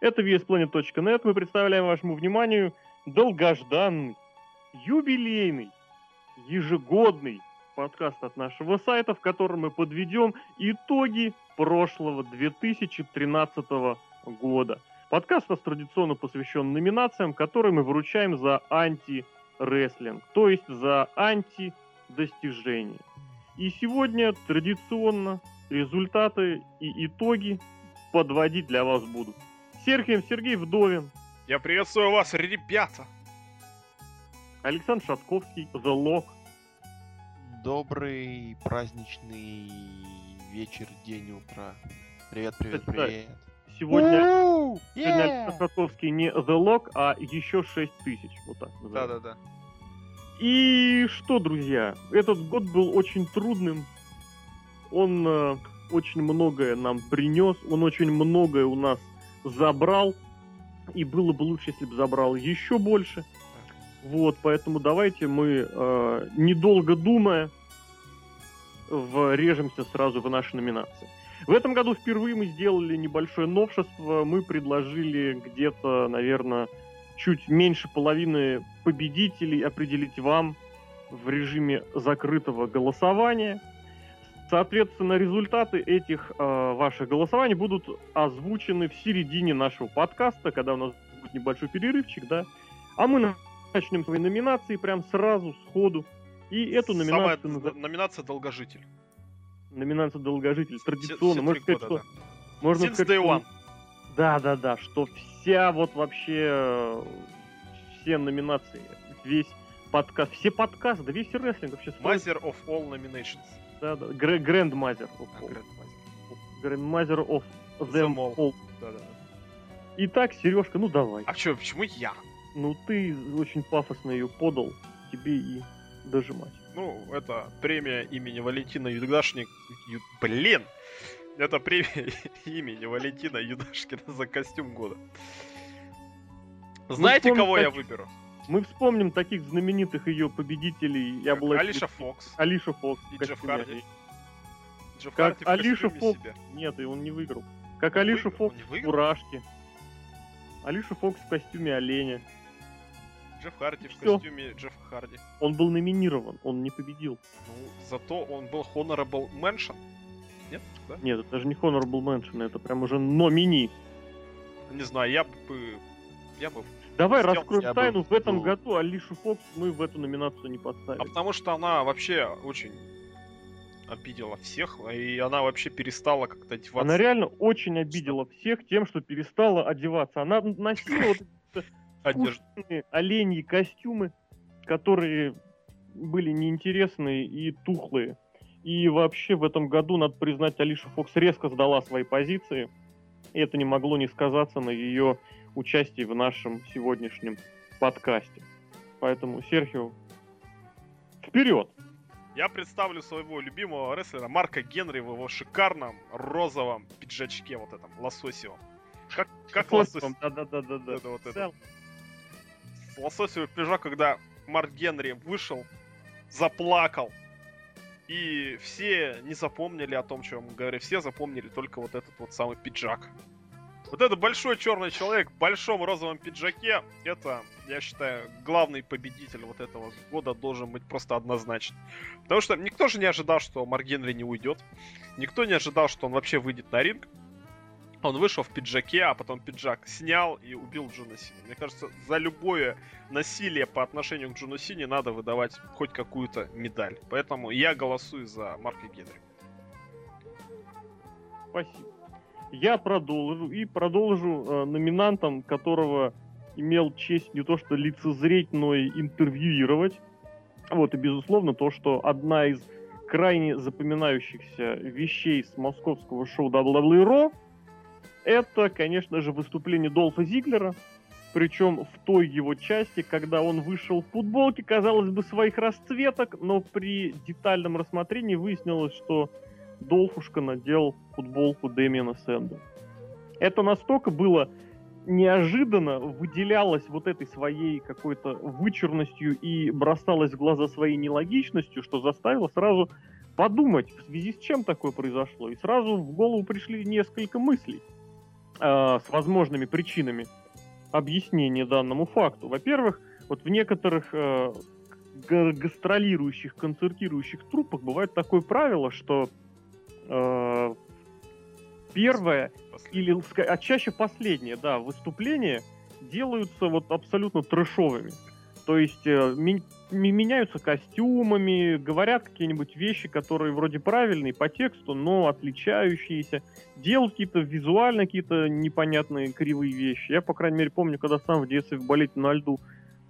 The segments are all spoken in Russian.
Это VSPlanet.net. Мы представляем вашему вниманию долгожданный, юбилейный, ежегодный подкаст от нашего сайта, в котором мы подведем итоги прошлого 2013 года. Подкаст у нас традиционно посвящен номинациям, которые мы вручаем за анти-рестлинг, то есть за анти-достижения. И сегодня традиционно результаты и итоги подводить для вас буду. Сергей Сергей Вдовин. Я приветствую вас, ребята. Александр Шатковский, The Lock. Добрый праздничный вечер, день, утро. Привет, привет, привет. Сегодня, сегодня Александр Шатковский не The Lock, а еще 6 тысяч. Вот так. Да-да-да. И что, друзья, этот год был очень трудным. Он э, очень многое нам принес, он очень многое у нас забрал, и было бы лучше, если бы забрал еще больше. Вот, поэтому давайте мы, э, недолго думая, врежемся сразу в наши номинации. В этом году впервые мы сделали небольшое новшество. Мы предложили где-то, наверное, чуть меньше половины победителей определить вам в режиме закрытого голосования – Соответственно, результаты этих э, ваших голосований будут озвучены в середине нашего подкаста, когда у нас будет небольшой перерывчик, да. А мы начнем свои номинации прям сразу, сходу. И эту номинацию... Самая номинация «Долгожитель». Номинация «Долгожитель». Традиционно. Можно сказать, года, что... Да. Можно Since сказать, day one. Да, да, да, что вся вот вообще все номинации, весь подкаст, все подкасты, да весь рестлинг вообще... Master of all nominations. Да, да. All. Grandmother of them all. Да, да. Итак, Сережка, ну давай. А чё, почему я? Ну ты очень пафосно ее подал, тебе и дожимать. Ну, это премия имени Валентина Юдашник. Ю... Блин! Это премия имени Валентина Юдашкина за костюм года. Знаете, кого я выберу? Мы вспомним таких знаменитых ее победителей. Я был Алиша Фокс. Алиша Фокс. И Джефф Харди. Джефф как Харди Алиша Фокс. Себе. Нет, и он не выиграл. Как он Алиша выиграл? Фокс в Фуражке. Алиша Фокс в костюме оленя. Джефф Харди в костюме Джеффа Харди. Он был номинирован, он не победил. Ну, зато он был Honorable Mention. Нет? Да? Нет, это же не Honorable Mention, это прям уже номини. Не знаю, я бы... Я бы Давай Сделал, раскроем тайну. Бы... В этом году Алишу Фокс мы в эту номинацию не поставили. А потому что она вообще очень обидела всех, и она вообще перестала как-то одеваться. Она реально очень обидела всех тем, что перестала одеваться. Она носила вот оленьи костюмы, которые были неинтересные и тухлые. И вообще в этом году, надо признать, Алиша Фокс резко сдала свои позиции. И это не могло не сказаться на ее участии в нашем сегодняшнем подкасте. Поэтому, Серхио, вперед! Я представлю своего любимого рестлера Марка Генри в его шикарном розовом пиджачке, вот этом, лососевом. Как, как лосось? Да-да-да-да. Это вот это. Лососевый пиджак, когда Марк Генри вышел, заплакал, и все не запомнили о том, чем он говорит. Все запомнили только вот этот вот самый пиджак. Вот этот большой черный человек в большом розовом пиджаке, это, я считаю, главный победитель вот этого года должен быть просто однозначно. Потому что никто же не ожидал, что Марк Генри не уйдет. Никто не ожидал, что он вообще выйдет на ринг. Он вышел в пиджаке, а потом пиджак снял и убил Джона Сини. Мне кажется, за любое насилие по отношению к Джону Сини надо выдавать хоть какую-то медаль. Поэтому я голосую за Марка Генри. Спасибо я продолжу и продолжу э, номинантом, которого имел честь не то что лицезреть, но и интервьюировать. Вот, и безусловно то, что одна из крайне запоминающихся вещей с московского шоу WWE Raw это, конечно же, выступление Долфа Зиглера, причем в той его части, когда он вышел в футболке, казалось бы, своих расцветок, но при детальном рассмотрении выяснилось, что Долфушка надел футболку Дэмиана Сэнда. Это настолько было неожиданно, выделялось вот этой своей какой-то вычурностью и бросалось в глаза своей нелогичностью, что заставило сразу подумать, в связи с чем такое произошло. И сразу в голову пришли несколько мыслей. э, с возможными причинами объяснения данному факту. Во-первых, вот в некоторых э, гастролирующих, концертирующих трупах бывает такое правило, что э, первое или а чаще последнее, да, выступление делаются вот абсолютно трэшовыми. То есть э, меняются костюмами, говорят какие-нибудь вещи, которые вроде правильные по тексту, но отличающиеся, делают какие-то визуально какие-то непонятные кривые вещи. Я, по крайней мере, помню, когда сам в детстве в балете на льду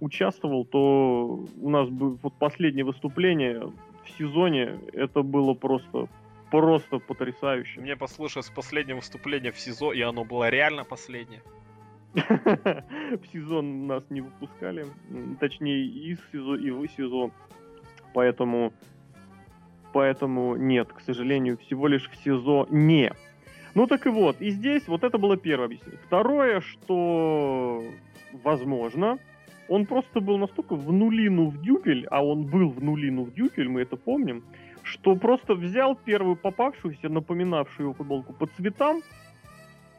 участвовал, то у нас было вот последнее выступление в сезоне, это было просто просто потрясающе. Мне послушалось последнее выступление в СИЗО, и оно было реально последнее. В сезон нас не выпускали, точнее из СИЗО и в СИЗО, поэтому поэтому нет, к сожалению, всего лишь в СИЗО не. Ну так и вот, и здесь вот это было первое объяснение. Второе, что возможно, он просто был настолько в нулину в дюпель, а он был в нулину в дюпель, мы это помним, что просто взял первую попавшуюся, напоминавшую его футболку по цветам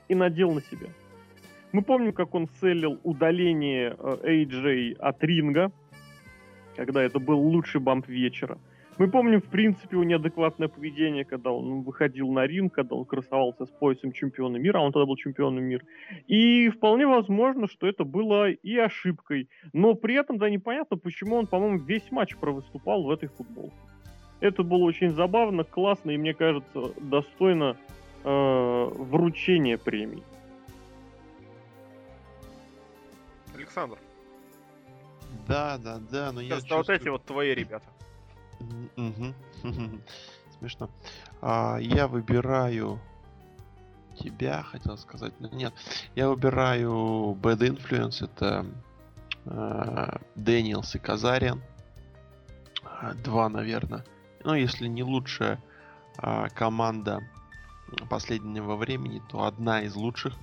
и надел на себя. Мы помним, как он селил удаление AJ э, от ринга, когда это был лучший бамп вечера. Мы помним, в принципе, его неадекватное поведение, когда он выходил на ринг, когда он красовался с поясом чемпиона мира, а он тогда был чемпионом мира. И вполне возможно, что это было и ошибкой. Но при этом, да, непонятно, почему он, по-моему, весь матч провыступал в этой футболке. Это было очень забавно, классно и, мне кажется, достойно э, вручения премий. Александр. Да, да, да, но Сейчас я чувствую... вот эти вот твои ребята. Смешно. А, я выбираю тебя, хотел сказать, но нет. Я выбираю Bad Influence, это э, Дэниелс и Казариан. А, два, наверное. Ну, если не лучшая э, команда последнего времени, то одна из лучших.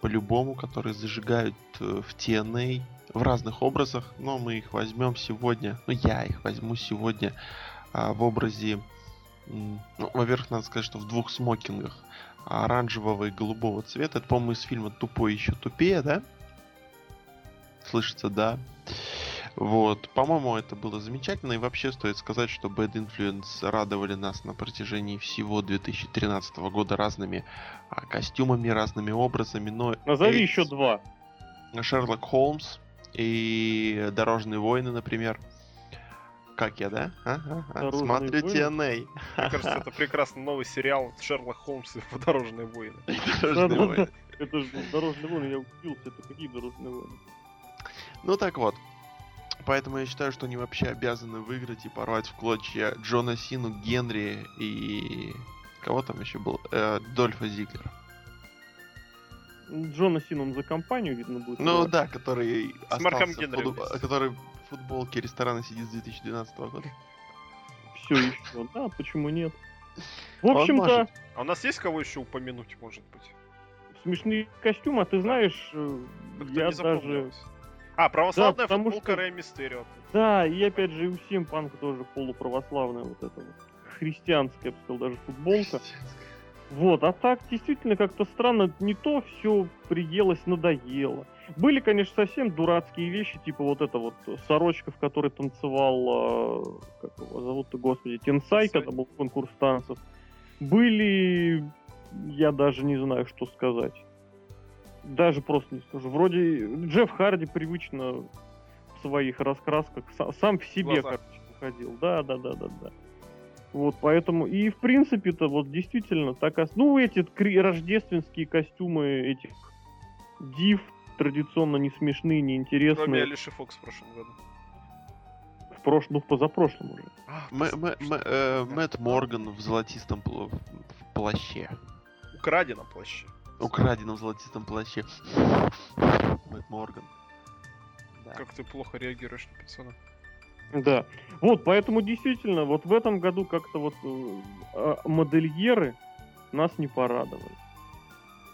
По-любому, которые зажигают э, в TNA в разных образах, но мы их возьмем сегодня, ну я их возьму сегодня а, в образе, ну, во-первых, надо сказать, что в двух смокингах оранжевого и голубого цвета. Это, по-моему, из фильма «Тупой еще тупее», да? Слышится, да? Вот, по-моему, это было замечательно. И вообще стоит сказать, что Bad Influence радовали нас на протяжении всего 2013 года разными а, костюмами, разными образами. Но Назови эти... еще два. Шерлок Холмс, и Дорожные войны, например. Как я, да? А, а, а. Смотрю TNA. Мне кажется, это прекрасный новый сериал Шерлок Холмс и Дорожные войны. Дорожные войны. Это же Дорожные войны, я удивился, это какие Дорожные войны? Ну так вот. Поэтому я считаю, что они вообще обязаны выиграть и порвать в клочья Джона Сину, Генри и... Кого там еще был? Э, Дольфа Зиглера. Джона Сином за компанию, видно, будет. Ну играть. да, который с Марком Генри футбол... который в футболке ресторана сидит с 2012 года. Все еще, да, почему нет? В общем-то... А у нас есть кого еще упомянуть, может быть? Смешные костюмы, а ты знаешь, э, я даже... А, православная да, футболка что... Рэй Мистерио. Да, и опять же, у всем панк тоже полуправославная вот эта вот христианская, я бы сказал, даже футболка. Вот, а так действительно как-то странно, не то все приелось, надоело. Были, конечно, совсем дурацкие вещи, типа вот это вот сорочка, в которой танцевал, э, как его зовут-то, господи, Тенсай, когда был конкурс танцев. Были, я даже не знаю, что сказать. Даже просто не скажу. Вроде Джефф Харди привычно в своих раскрасках сам в себе, короче, выходил. Да, да, да, да, да. Вот, поэтому, и в принципе-то, вот действительно, так, ну, эти рождественские костюмы этих див традиционно не смешные, не интересные. Кроме Алиши Фокс в прошлом году. В прошлом, ну, в позапрошлом уже. А, э, Мэтт Морган в золотистом плаще. Украденном плаще. Украденном золотистом плаще. Мэтт Морган. Как ты плохо реагируешь на пацана. Да. Вот, поэтому действительно, вот в этом году как-то вот э, а, модельеры нас не порадовали.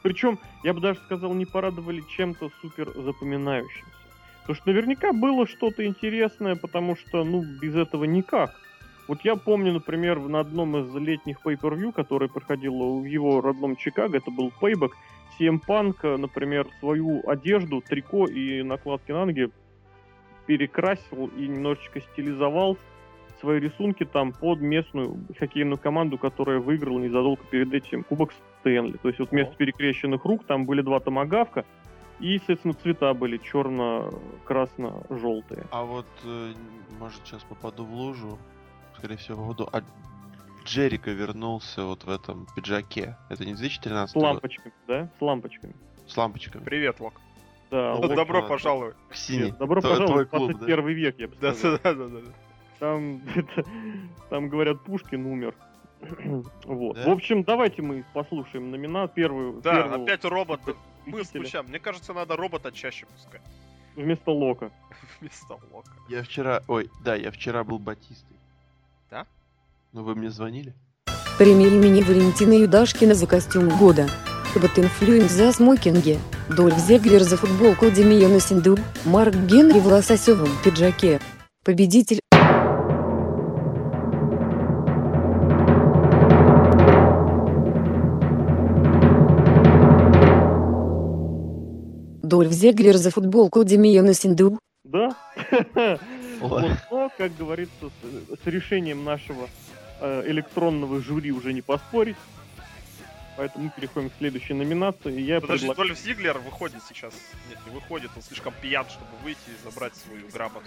Причем, я бы даже сказал, не порадовали чем-то супер запоминающимся. Потому что наверняка было что-то интересное, потому что, ну, без этого никак. Вот я помню, например, на одном из летних pay-per-view, который проходил в его родном Чикаго, это был Payback, CM Punk, например, свою одежду, трико и накладки на ноги перекрасил и немножечко стилизовал свои рисунки там под местную хоккейную команду, которая выиграла незадолго перед этим Кубок Стэнли. То есть вот вместо перекрещенных рук там были два томагавка, и, соответственно, цвета были черно-красно-желтые. А вот, э, может, сейчас попаду в лужу, скорее всего, попаду. А Джерика вернулся вот в этом пиджаке. Это не 2013 С лампочками, да? С лампочками. С лампочками. Привет, Лок. Да, Ну, Лок, Добро пожаловать. Синий. нет, добро Твой- пожаловать твой клуб, 21 век, я бы Да, сказал. да, да, да. да. Там, это, там говорят, Пушкин умер. вот. Да? В общем, давайте мы послушаем номинат первую. Да, первого опять робот. Мы включаем. Мне кажется, надо робота чаще пускать. Вместо Лока. Вместо Лока. Я вчера... Ой, да, я вчера был Батистой. Да? Ну, вы мне звонили? Премия имени Валентина Юдашкина за костюм года. Bad Influence за смокинги. Дольф Зигглер за футболку Дэмиена Сэндоу. Марк Генри в лососевом пиджаке. Победитель. Дольф Зигглер за футболку Дэмиена Сэндоу. Да? Вот, но, как говорится, с, с решением нашего электронного жюри уже не поспорить. Поэтому мы переходим к следующей номинации. Я Подожди, предлагаю... Дольф Зиглер выходит сейчас. Нет, не выходит, он слишком пьян, чтобы выйти и забрать свою грамоту.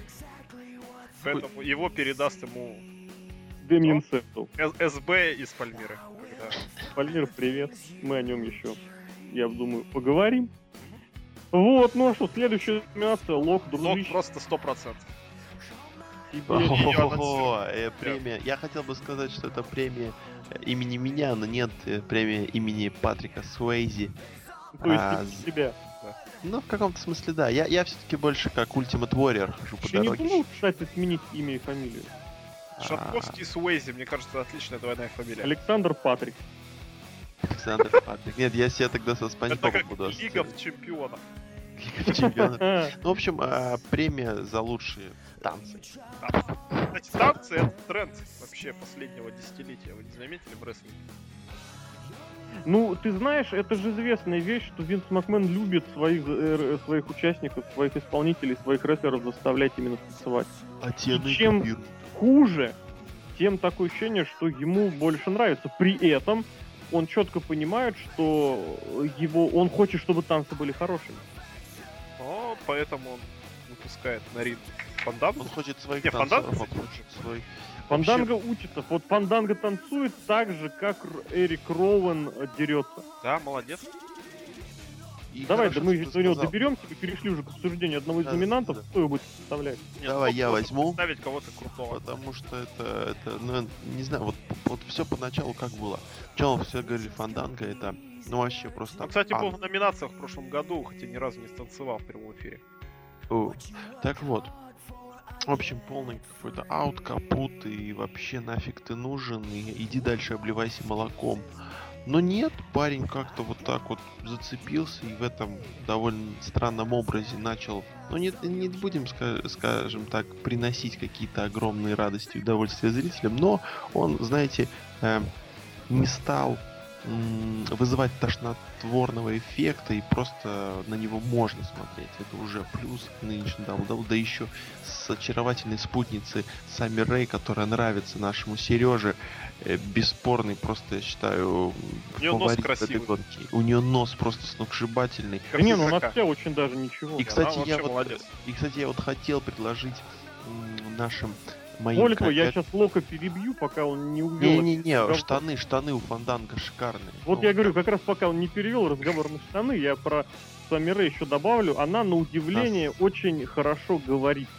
Поэтому его передаст ему Дэмиен Сеттл. С- СБ из Пальмиры. когда- Пальмир, привет. Мы о нем еще, я думаю, поговорим. Вот, ну а что, следующая номинация Лок, Лок дружище. просто 100%. Тебе- О, э, премия. Я хотел бы сказать, что это премия э, имени меня, но нет э, премия имени Патрика Суэйзи. То есть а, тебя. Ну, в каком-то смысле, да. Я, я все-таки больше как Ultimate Warrior хожу по не дороге. думал, кстати, сменить имя и фамилию. А, Шатковский и Суэйзи, мне кажется, отличная двойная фамилия. Александр Патрик. Александр Патрик. Нет, я себя тогда со Спанч буду Лига чемпионов. Лига чемпионов. Ну, в общем, а, премия за лучшие танцы. Кстати, танцы это тренд вообще последнего десятилетия. Вы не заметили в рестлинге? Ну, ты знаешь, это же известная вещь, что Винс Макмен любит своих, э, своих участников, своих исполнителей, своих рестлеров заставлять именно танцевать. А И чем- копируют. Хуже, тем такое ощущение, что ему больше нравится. При этом он четко понимает, что его, он хочет, чтобы танцы были хорошими. О, поэтому он выпускает на ринг фандам. Он хочет своих Не, танцоров, фанданго, он хочет свой... Фанданга учится. Вот Фанданга танцует так же, как Эрик Роуэн дерется. Да, молодец. И Давай, да мы до него доберемся и перешли уже к обсуждению одного из Да, номинантов. да. Кто его будет представлять? Нет, Давай я возьму. Представить кого-то крутого. Потому что это, это, ну, не знаю, вот, вот все поначалу как было. Сначала все говорили Фанданга, это, ну, вообще просто... Он, кстати, был в номинациях в прошлом году, хотя ни разу не станцевал в прямом эфире. О, Так вот. В общем, полный какой-то аут, капут, и вообще нафиг ты нужен, и иди дальше обливайся молоком. Но нет, парень как-то вот так вот зацепился и в этом довольно странном образе начал, ну не, не будем, ска- скажем так, приносить какие-то огромные радости и удовольствия зрителям, но он, знаете, э, не стал вызывать тошнотворного эффекта и просто на него можно смотреть. Это уже плюс к нынешнему WWE. Да еще с очаровательной спутницей Сами Рэй, которая нравится нашему Сереже. Э, Бесспорный, просто я считаю, У неё нос красивый. гонки. У нее нос просто сногсшибательный. Да не, ну у нас Красота. вся очень даже ничего. И, кстати, она я вот, молодец. и, кстати, я вот хотел предложить нашим моим Более того, я сейчас Лока перебью, пока он не увел. Не-не-не, штаны, штаны у Фанданга шикарные. Вот Ну, я говорю, как раз пока он не перевел разговор на штаны, я про Самире еще добавлю. Она, на удивление, очень хорошо говорит.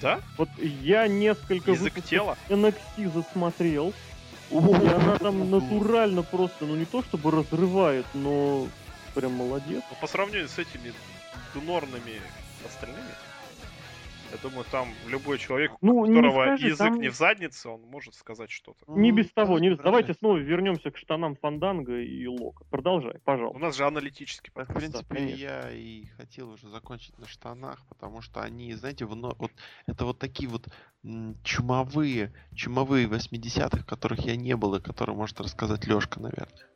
Да? Вот я несколько Язык тела? NXT засмотрел, и она там натурально просто, ну не то чтобы разрывает, но прям молодец. Но по сравнению с этими дунорными остальными, я думаю, там любой человек, у Ну, не которого скажи, язык там- не в заднице, он может сказать что-то. Не без того, не без... да, Давайте да. снова вернемся к штанам Фанданга и Лока. Продолжай, У пожалуйста. нас же аналитический Так, в подкаст. принципе, конечно. я и хотел уже закончить на штанах, потому что они, знаете, вно- вот это вот такие вот чумовые, чумовые 80-х, которых я не был, и которые может рассказать Лёшка, наверное.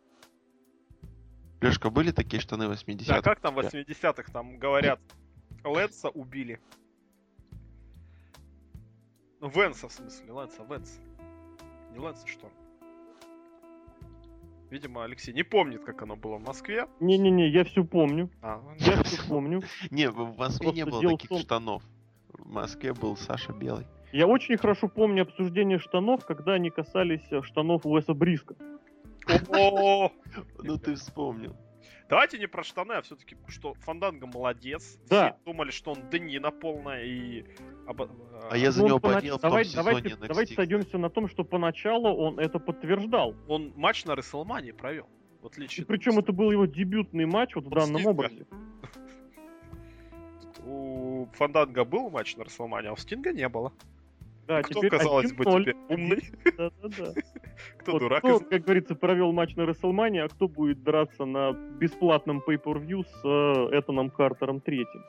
Лешка, были такие штаны 80-х? Да, как там в 80-х там говорят, Лэнса убили. Ну, Венса, в смысле, Лэнса, Венс. Не Лэнса, что? Видимо, Алексей не помнит, как оно было в Москве. Не-не-не, я все помню. А, Я все помню. Не, в Москве не было таких штанов. В Москве был Саша Белый. Я очень хорошо помню обсуждение штанов, когда они касались э, штанов Уэса Бриска. О, Ну ты вспомнил. Давайте не про штаны, а все-таки, что Фанданга молодец. Да. Все думали, что он Денина полная и... обо- А я за Ну, него понач- болел в том давай- сезоне давайте, NXT, давайте сойдемся на том, что поначалу он это подтверждал. Он матч на Рестлмании провел. В отличие И причем это был его дебютный матч вот в Вот данном Стинга. образе. У Фанданга был матч на Рестлмании, а у Стинга не было. Да, Кто, теперь казалось бы, 1-0. теперь умный? Да-да-да. Кто Вот дурак? кто, как говорится, провел матч на WrestleMania, а кто будет драться на бесплатном pay-per-view с э, Этаном Картером третьим.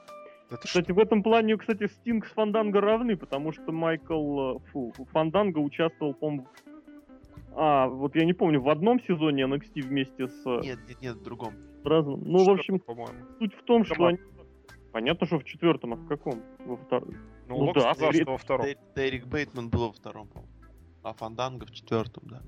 Да ты что? Кстати, в этом плане, кстати, Стинг с Фанданго равны, потому что Майкл э, фу, Фанданго участвовал, по а, вот я не помню, в одном сезоне NXT вместе с Нет, нет, нет, в другом. разным. Ну, в общем, по-моему. суть в том, что они... Понятно, что в четвертом, а в каком? Во втором. Ну, Ну Лок да, сказал, Дерек- что во втором. Дерек Бейтман был во втором, по-моему. А Фанданго в четвертом, да.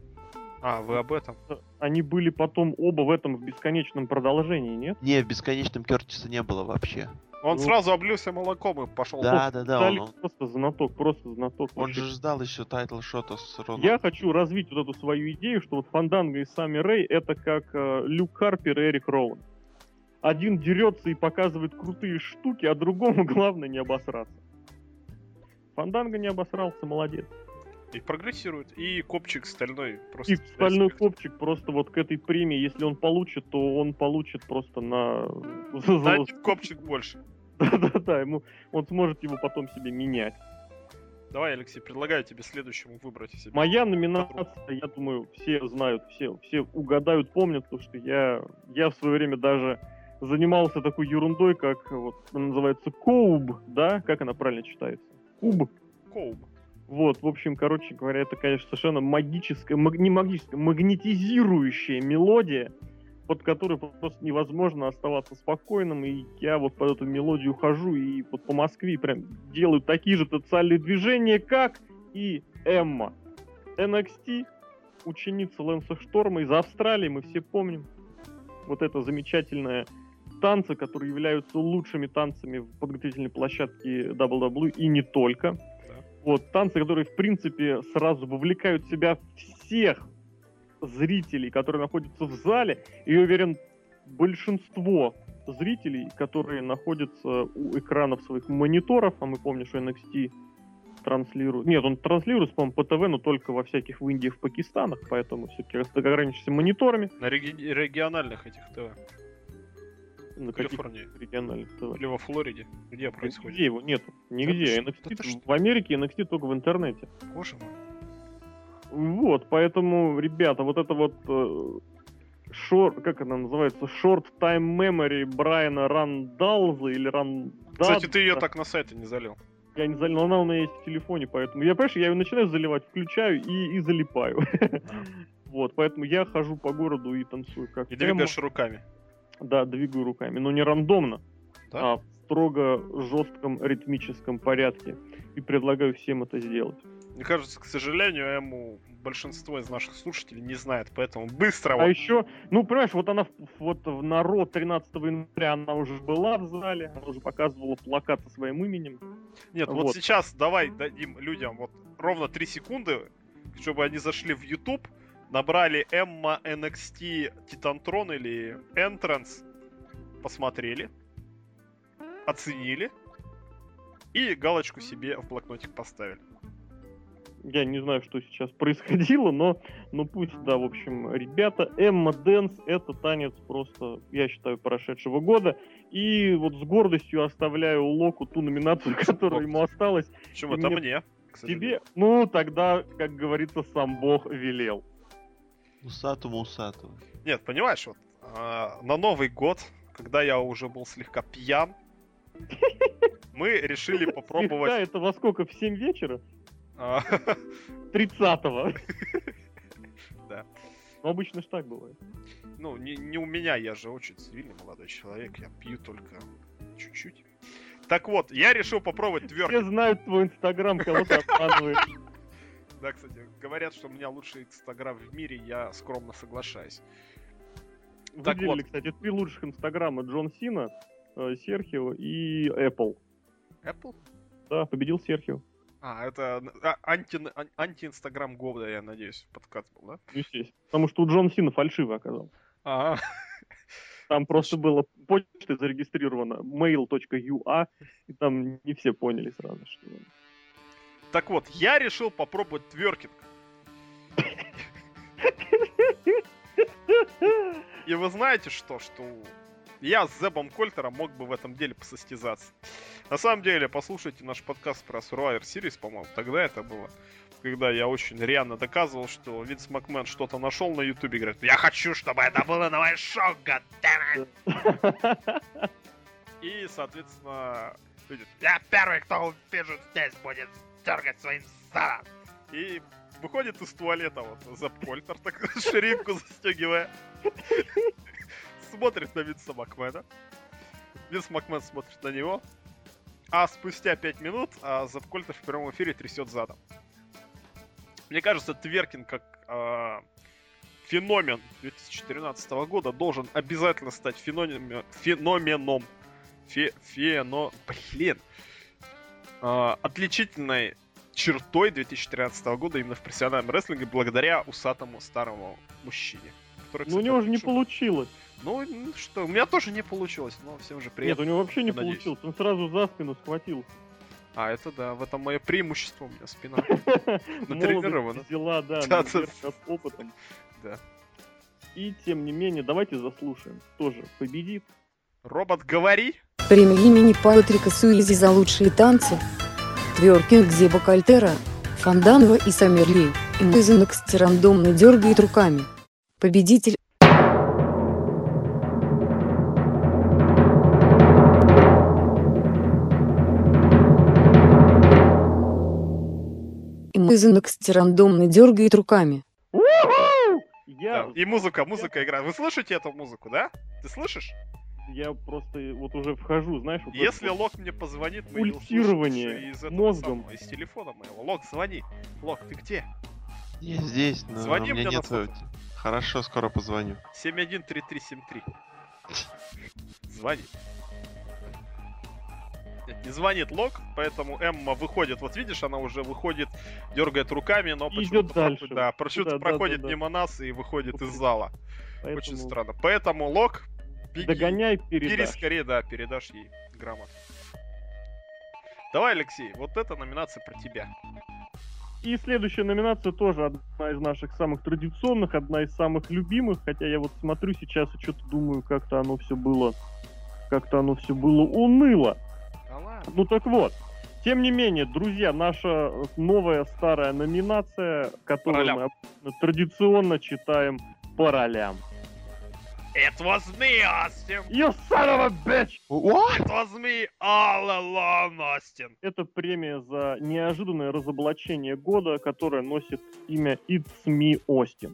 А, вы об этом? Они были потом оба в этом в бесконечном продолжении, нет? Не, в бесконечном Кертиса не было вообще. Он Ну. сразу облился молоком и пошел. Да, да, да, он, он, просто знаток, просто знаток. он вообще. же ждал еще title shot а с Роном. Я хочу развить вот эту свою идею, что вот Фанданга и Сами Рэй это как э, Люк Харпер и Эрик Роуэн. Один дерется и показывает крутые штуки, а другому главное не обосраться. Фанданга не обосрался, молодец. И прогрессирует. И копчик стальной просто. И стальной респект. копчик просто вот к этой премии, если он получит, то он получит просто на... На один копчик больше. Да-да-да, ему он сможет его потом себе менять. Давай, Алексей, предлагаю тебе следующему выбрать себе. Моя номинация, я думаю, все знают, все, все угадают, помнят, потому что я, я в свое время даже занимался такой ерундой, как вот она называется Коуб, да, как она правильно читается? Куб. Коуб. Вот, в общем, короче говоря, это, конечно, совершенно магическая, маг- не магическая, магнетизирующая мелодия, под которой просто невозможно оставаться спокойным, и я вот под эту мелодию хожу и вот по Москве прям делаю такие же социальные движения, как и Эмма. NXT, ученица Лэнса Шторма из Австралии, мы все помним. Вот это замечательное танцы, которые являются лучшими танцами в подготовительной площадке WWE и не только. Вот, танцы, которые, в принципе, сразу вовлекают в себя всех зрителей, которые находятся в зале. И я уверен, большинство зрителей, которые находятся у экранов своих мониторов, а мы помним, что NXT транслирует... Нет, он транслируется, по-моему, по ТВ, но только во всяких в Индии, в Пакистанах, поэтому все-таки ограничимся мониторами. На реги- региональных этих ТВ. На Калифорнии. региональных ТВ. Или во Флориде. Где происходит? Нигде его нету. Нигде. Что? NXT что? в Америке NXT только в интернете. Боже мой. Вот, поэтому, ребята, вот это вот э, шор, как она называется, short time memory Брайана Рандалза или Рандалза. Кстати, ты ее так на сайте не залил. Я не залил, но она у меня есть в телефоне, поэтому я, понимаешь, я ее начинаю заливать, включаю и, и залипаю. Вот, поэтому я хожу по городу и танцую как И двигаешь руками. Да, двигаю руками, но не рандомно, Да? а в строго жестком ритмическом порядке. И предлагаю всем это сделать. Мне кажется, к сожалению, Эму большинство из наших слушателей не знает, поэтому быстро А вот. еще, ну, понимаешь, вот она в- вот в народ 13 января она уже была в зале, она уже показывала плакат со своим именем. Нет, вот. вот. сейчас давай дадим людям вот ровно 3 секунды, чтобы они зашли в YouTube, набрали Эмма NXT Титантрон или Entrance, посмотрели, оценили и галочку себе в блокнотик поставили. Я не знаю, что сейчас происходило, но, но пусть, да, в общем, ребята, Эмма Дэнс — это танец просто, я считаю, прошедшего года. И вот с гордостью оставляю Локу ту номинацию, которая ему осталась. Почему это мне- мне? Тебе, ну, тогда, как говорится, сам Бог велел. Усатому усатому. Нет, понимаешь, вот а, на Новый год, когда я уже был слегка пьян, мы решили попробовать... это во сколько? В 7 вечера? а, 30-го. Ну, обычно ж так бывает. Ну, не, не у меня, я же очень цивильный молодой человек, я пью только чуть-чуть. Так вот, я решил попробовать Все тверк. знают твой инстаграм, кого ты обманываешь. Да, кстати, говорят, что у меня лучший инстаграм в мире, я скромно соглашаюсь. Так Выделили, вот. кстати, три лучших инстаграма. Джон Сина, э, Серхио и Apple. Apple? Да, победил Серхио. А, это а, анти, ан- анти-инстаграм года, я надеюсь, подкаст был, да? Ну, Естественно. Потому что у Джона Сина фальшиво оказался. А, Там просто было почтой зарегистрировано mail.ua, и там не все поняли сразу, что... так вот, я решил попробовать тверкинг. И вы знаете что, что я с Зебом Кольтером мог бы в этом деле посостязаться. На самом деле, послушайте наш подкаст про Survivor Series, по-моему, тогда это было. Когда я очень реально доказывал, что Винс Макмен что-то нашел на Ютубе и говорит, я хочу, чтобы это было на мое шоу, goddammit!» И, соответственно, я первый, кто увижу здесь, будет дергать своим задом. И выходит из туалета вот Зеп Кольтер, так ширинку застегивая. Смотрит на Винса Макмена. Винс Макмен смотрит на него. А спустя 5 минут а, Зеп Кольтер в прямом эфире трясет задом. Мне кажется, Тверкин как а, феномен 2013 года должен обязательно стать феномен, феноменом. Фе, фено... Блин. А, отличительной чертой 2013 года именно в профессиональном рестлинге благодаря усатому старому мужчине. который, Ну, у кстати, него же не получилось. Ну, что, у меня тоже не получилось, но всем же Нет, приятно. у него вообще не надеюсь. получилось. Он сразу за спину схватил. А, это да, в этом мое преимущество у меня спина. Молодость Натренирована. взяла, да, Да, опытом. Да. И тем не менее, давайте заслушаем. Тоже победит. Робот, говори! Премия имени Патрика Суизи за лучшие танцы. Тверкинг Зеба Кальтера, Фанданго и Саммерли. И Мызенокс рандомно дергает руками. Победитель. И Мызенокс рандомно дергает руками. Да, И музыка, музыка играет. Вы слышите эту музыку, да? Ты слышишь? Я просто вот уже вхожу, знаешь, вот Если это Лок мне позвонит, мы Пульсирование из этого мозгом. самого, из телефона моего. Лок, звони. Лок, ты где? Я здесь, но Звони у меня мне на нет... сотовый. Хорошо, скоро позвоню. 713373. Звони. Нет, не звонит Лок, поэтому Эмма выходит. Вот видишь, она уже выходит, дергает руками, но почему-то идет дальше. проходит- да, Да, да, проходит да, да. мимо нас и выходит из зала. поэтому Очень странно. Поэтому Лок, беги. Догоняй, Бери передашь. скорее, да, передашь ей грамоту. Давай, Алексей, вот эта номинация про тебя. И следующая номинация тоже одна из наших самых традиционных, одна из самых любимых, хотя я вот смотрю сейчас и что-то думаю, как-то оно все было, как-то оно все было уныло. Да ладно. Ну так вот, тем не менее, друзья, наша новая старая номинация, которую мы традиционно читаем по ролям. It was me, Austin! You son of a bitch! What? It was me all along, Austin! Это премия за неожиданное разоблачение года, которое носит имя It's Me Austin.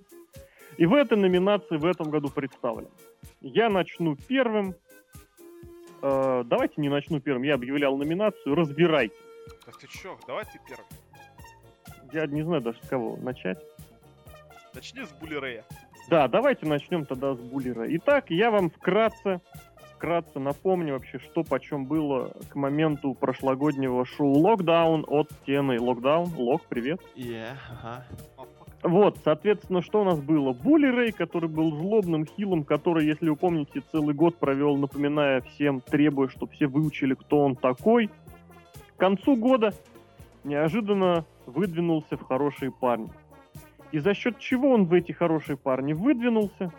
И в этой номинации в этом году представлен. Я начну первым. Э, давайте не начну первым. Я объявлял номинацию. Разбирайте. Да ты чё, давай ты первый. Я не знаю даже с кого начать. Начни с Були Рэя. Да, давайте начнем тогда с буллера. Итак, я вам вкратце, вкратце напомню вообще, что почем было к моменту прошлогоднего шоу «Локдаун» от Тены. Локдаун, Лок, привет. Yeah, ага. Вот, соответственно, что у нас было? Булли Рэй, который был злобным хилом, который, если вы помните, целый год провел, напоминая всем, требуя, чтобы все выучили, кто он такой. К концу года неожиданно выдвинулся в хорошие парни. И за счет чего он в эти хорошие парни выдвинулся?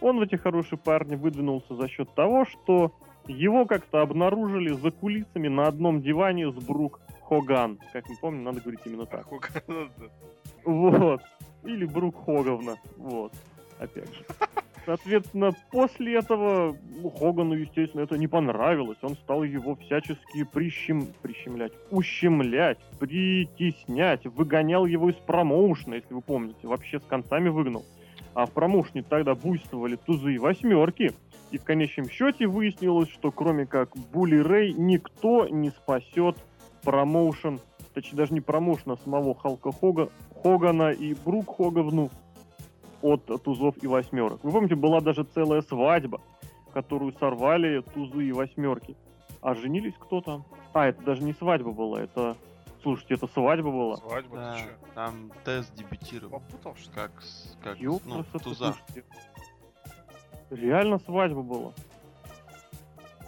Он в эти хорошие парни выдвинулся за счет того, что его как-то обнаружили за кулисами на одном диване с Брук Хоган. Как мы помним, надо говорить именно так. Вот. Или Брук Хоговна. Вот. Опять же. Соответственно, после этого ну, Хогану, естественно, это не понравилось. Он стал его всячески прищем... прищемлять, ущемлять, притеснять, выгонял его из промоушена, если вы помните. Вообще с концами выгнал. а в промоушне тогда буйствовали тузы и восьмерки. И в конечном счете выяснилось, что кроме как Були Рэй никто не спасет промоушен, точнее даже не промоушен, а самого Халка Хога, Хогана и Брук Хоговну от тузов и восьмерок. Вы помните, была даже целая свадьба, которую сорвали тузы и восьмерки. А женились кто-то? А, это даже не свадьба была, это... Слушайте, это свадьба была. Свадьба, Да, ты чё? там тест дебютировал. Попутал, что? Как, как ну, Ёпрст, туза. слушайте. Реально свадьба была.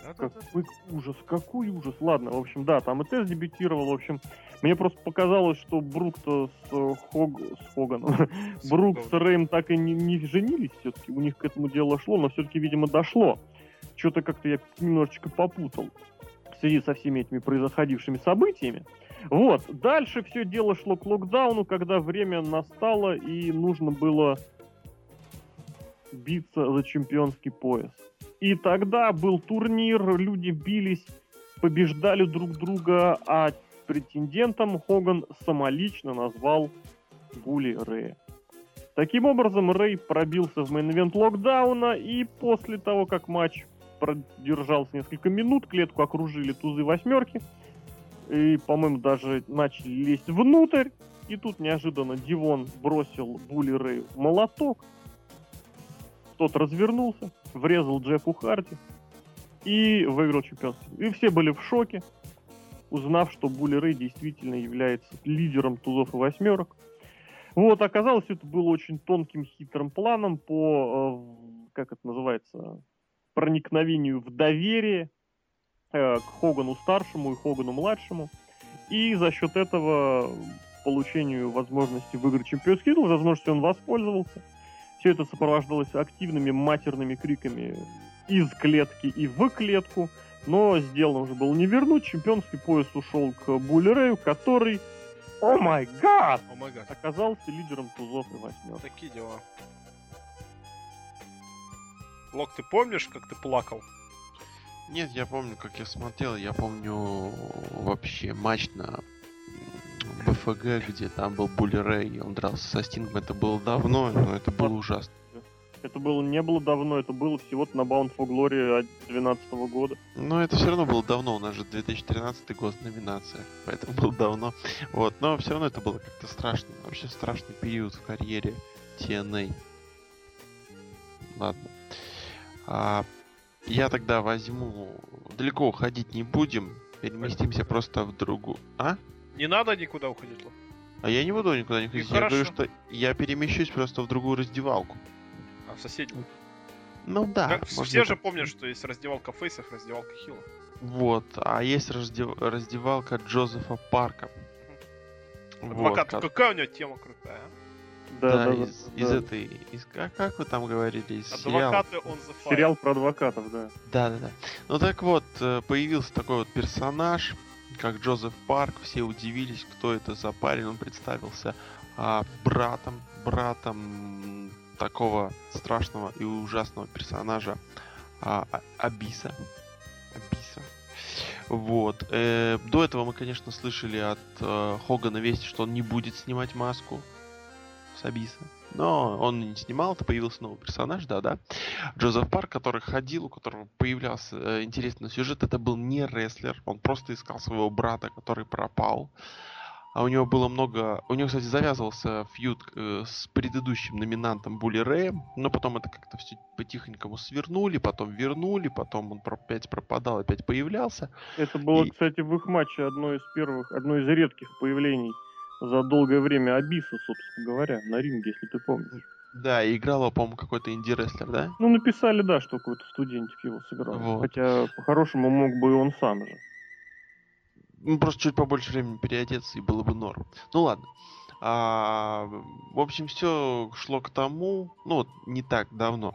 Да-да-да. Какой ужас, какой ужас. Ладно, в общем, да, там и тест дебютировал. В общем, мне просто показалось, что Брук-то с, э, Хог... с Хоганом, Брук с Рэем так и не, не женились все-таки. У них к этому дело шло, но все-таки, видимо, дошло. Что-то как-то я немножечко попутал в связи со всеми этими произошедшими событиями. Вот, дальше все дело шло к локдауну, когда время настало и нужно было биться за чемпионский пояс. И тогда был турнир, люди бились, побеждали друг друга, а претендентом Хоган самолично назвал Булли Рэя. Таким образом, Рэй пробился в main event Lockdown а, и после того, как матч продержался несколько минут, клетку окружили тузы восьмерки, и, по-моему, даже начали лезть внутрь, и тут неожиданно Дивон бросил Були Рэю молоток, тот развернулся, врезал Джеффу Харди и выиграл чемпионство. И все были в шоке, узнав, что Були Рэй действительно является лидером тузов и восьмерок. Вот, оказалось, это было очень тонким, хитрым планом по, э, как это называется, проникновению в доверие э, к Хогану старшему и Хогану младшему. И за счет этого получению возможности выиграть чемпионский титул, возможности он воспользовался. Все это сопровождалось активными матерными криками из клетки и в клетку. Но сделано уже было не вернуть. Чемпионский пояс ушел к Буллерею, который, о май гад, О май гад. оказался лидером тузов и восьмерок. Такие дела. Лок, ты помнишь, как ты плакал? Нет, я помню, как я смотрел, я помню вообще матч на БФГ, где там был Булли Рэй, и он дрался со Стингом. Это было давно, но это было ужасно. Это было не было давно, это было всего-то на Bound for Glory 2012 года. Но это все равно было давно, у нас же 2013 год номинация, поэтому было давно. Вот, но все равно это было как-то страшно. Вообще страшный период в карьере TNA. Ладно. А, я тогда возьму... Далеко уходить не будем, переместимся просто в другую... А? Не надо никуда уходить. А я не буду никуда не ходить. Я говорю, что я перемещусь просто в другую раздевалку. А в соседнюю. Ну да. Как- можно все же так. помнят, что есть раздевалка фейсов, раздевалка хилов. Вот. А есть раздев- раздевалка Джозефа Парка. Вот, Адвокат, ко- какая у него тема крутая, а? Да, да, из, да. из этой... Из, как, как вы там говорили? Из сериала? Адвокаты on the fire. Сериал про адвокатов, да. Да, да, да. Ну так вот, э, появился такой вот персонаж, как Джозеф Парк. Все удивились, кто это за парень. Он представился а, братом, братом такого страшного и ужасного персонажа а, А- Абиса. Абиса. Вот. Э, до этого мы, конечно, слышали от э, Хогана вести, что он не будет снимать маску с Абиса. Но он не снимал, это появился новый персонаж, да-да. Джозеф Парк, который ходил, у которого появлялся э, интересный сюжет, это был не рестлер, он просто искал своего брата, который пропал. А у него было много... У него, кстати, завязывался фьюд э, с предыдущим номинантом Були Рэем, но потом это как-то все по-тихонькому свернули, потом вернули, потом он опять пропадал, опять появлялся. Это было, И- кстати, в их матче одно из первых, одно из редких появлений за долгое время Абиса, собственно говоря, на ринге, если ты помнишь. Да, и играл, его, по-моему, какой-то инди-рестлер, да? Ну, написали, да, что какой-то студентик его сыграл. Вот. Хотя, по-хорошему, мог бы и он сам же. Ну, просто чуть побольше времени переодеться, и было бы норм. Ну ладно. А, в общем, все шло к тому, ну вот не так давно,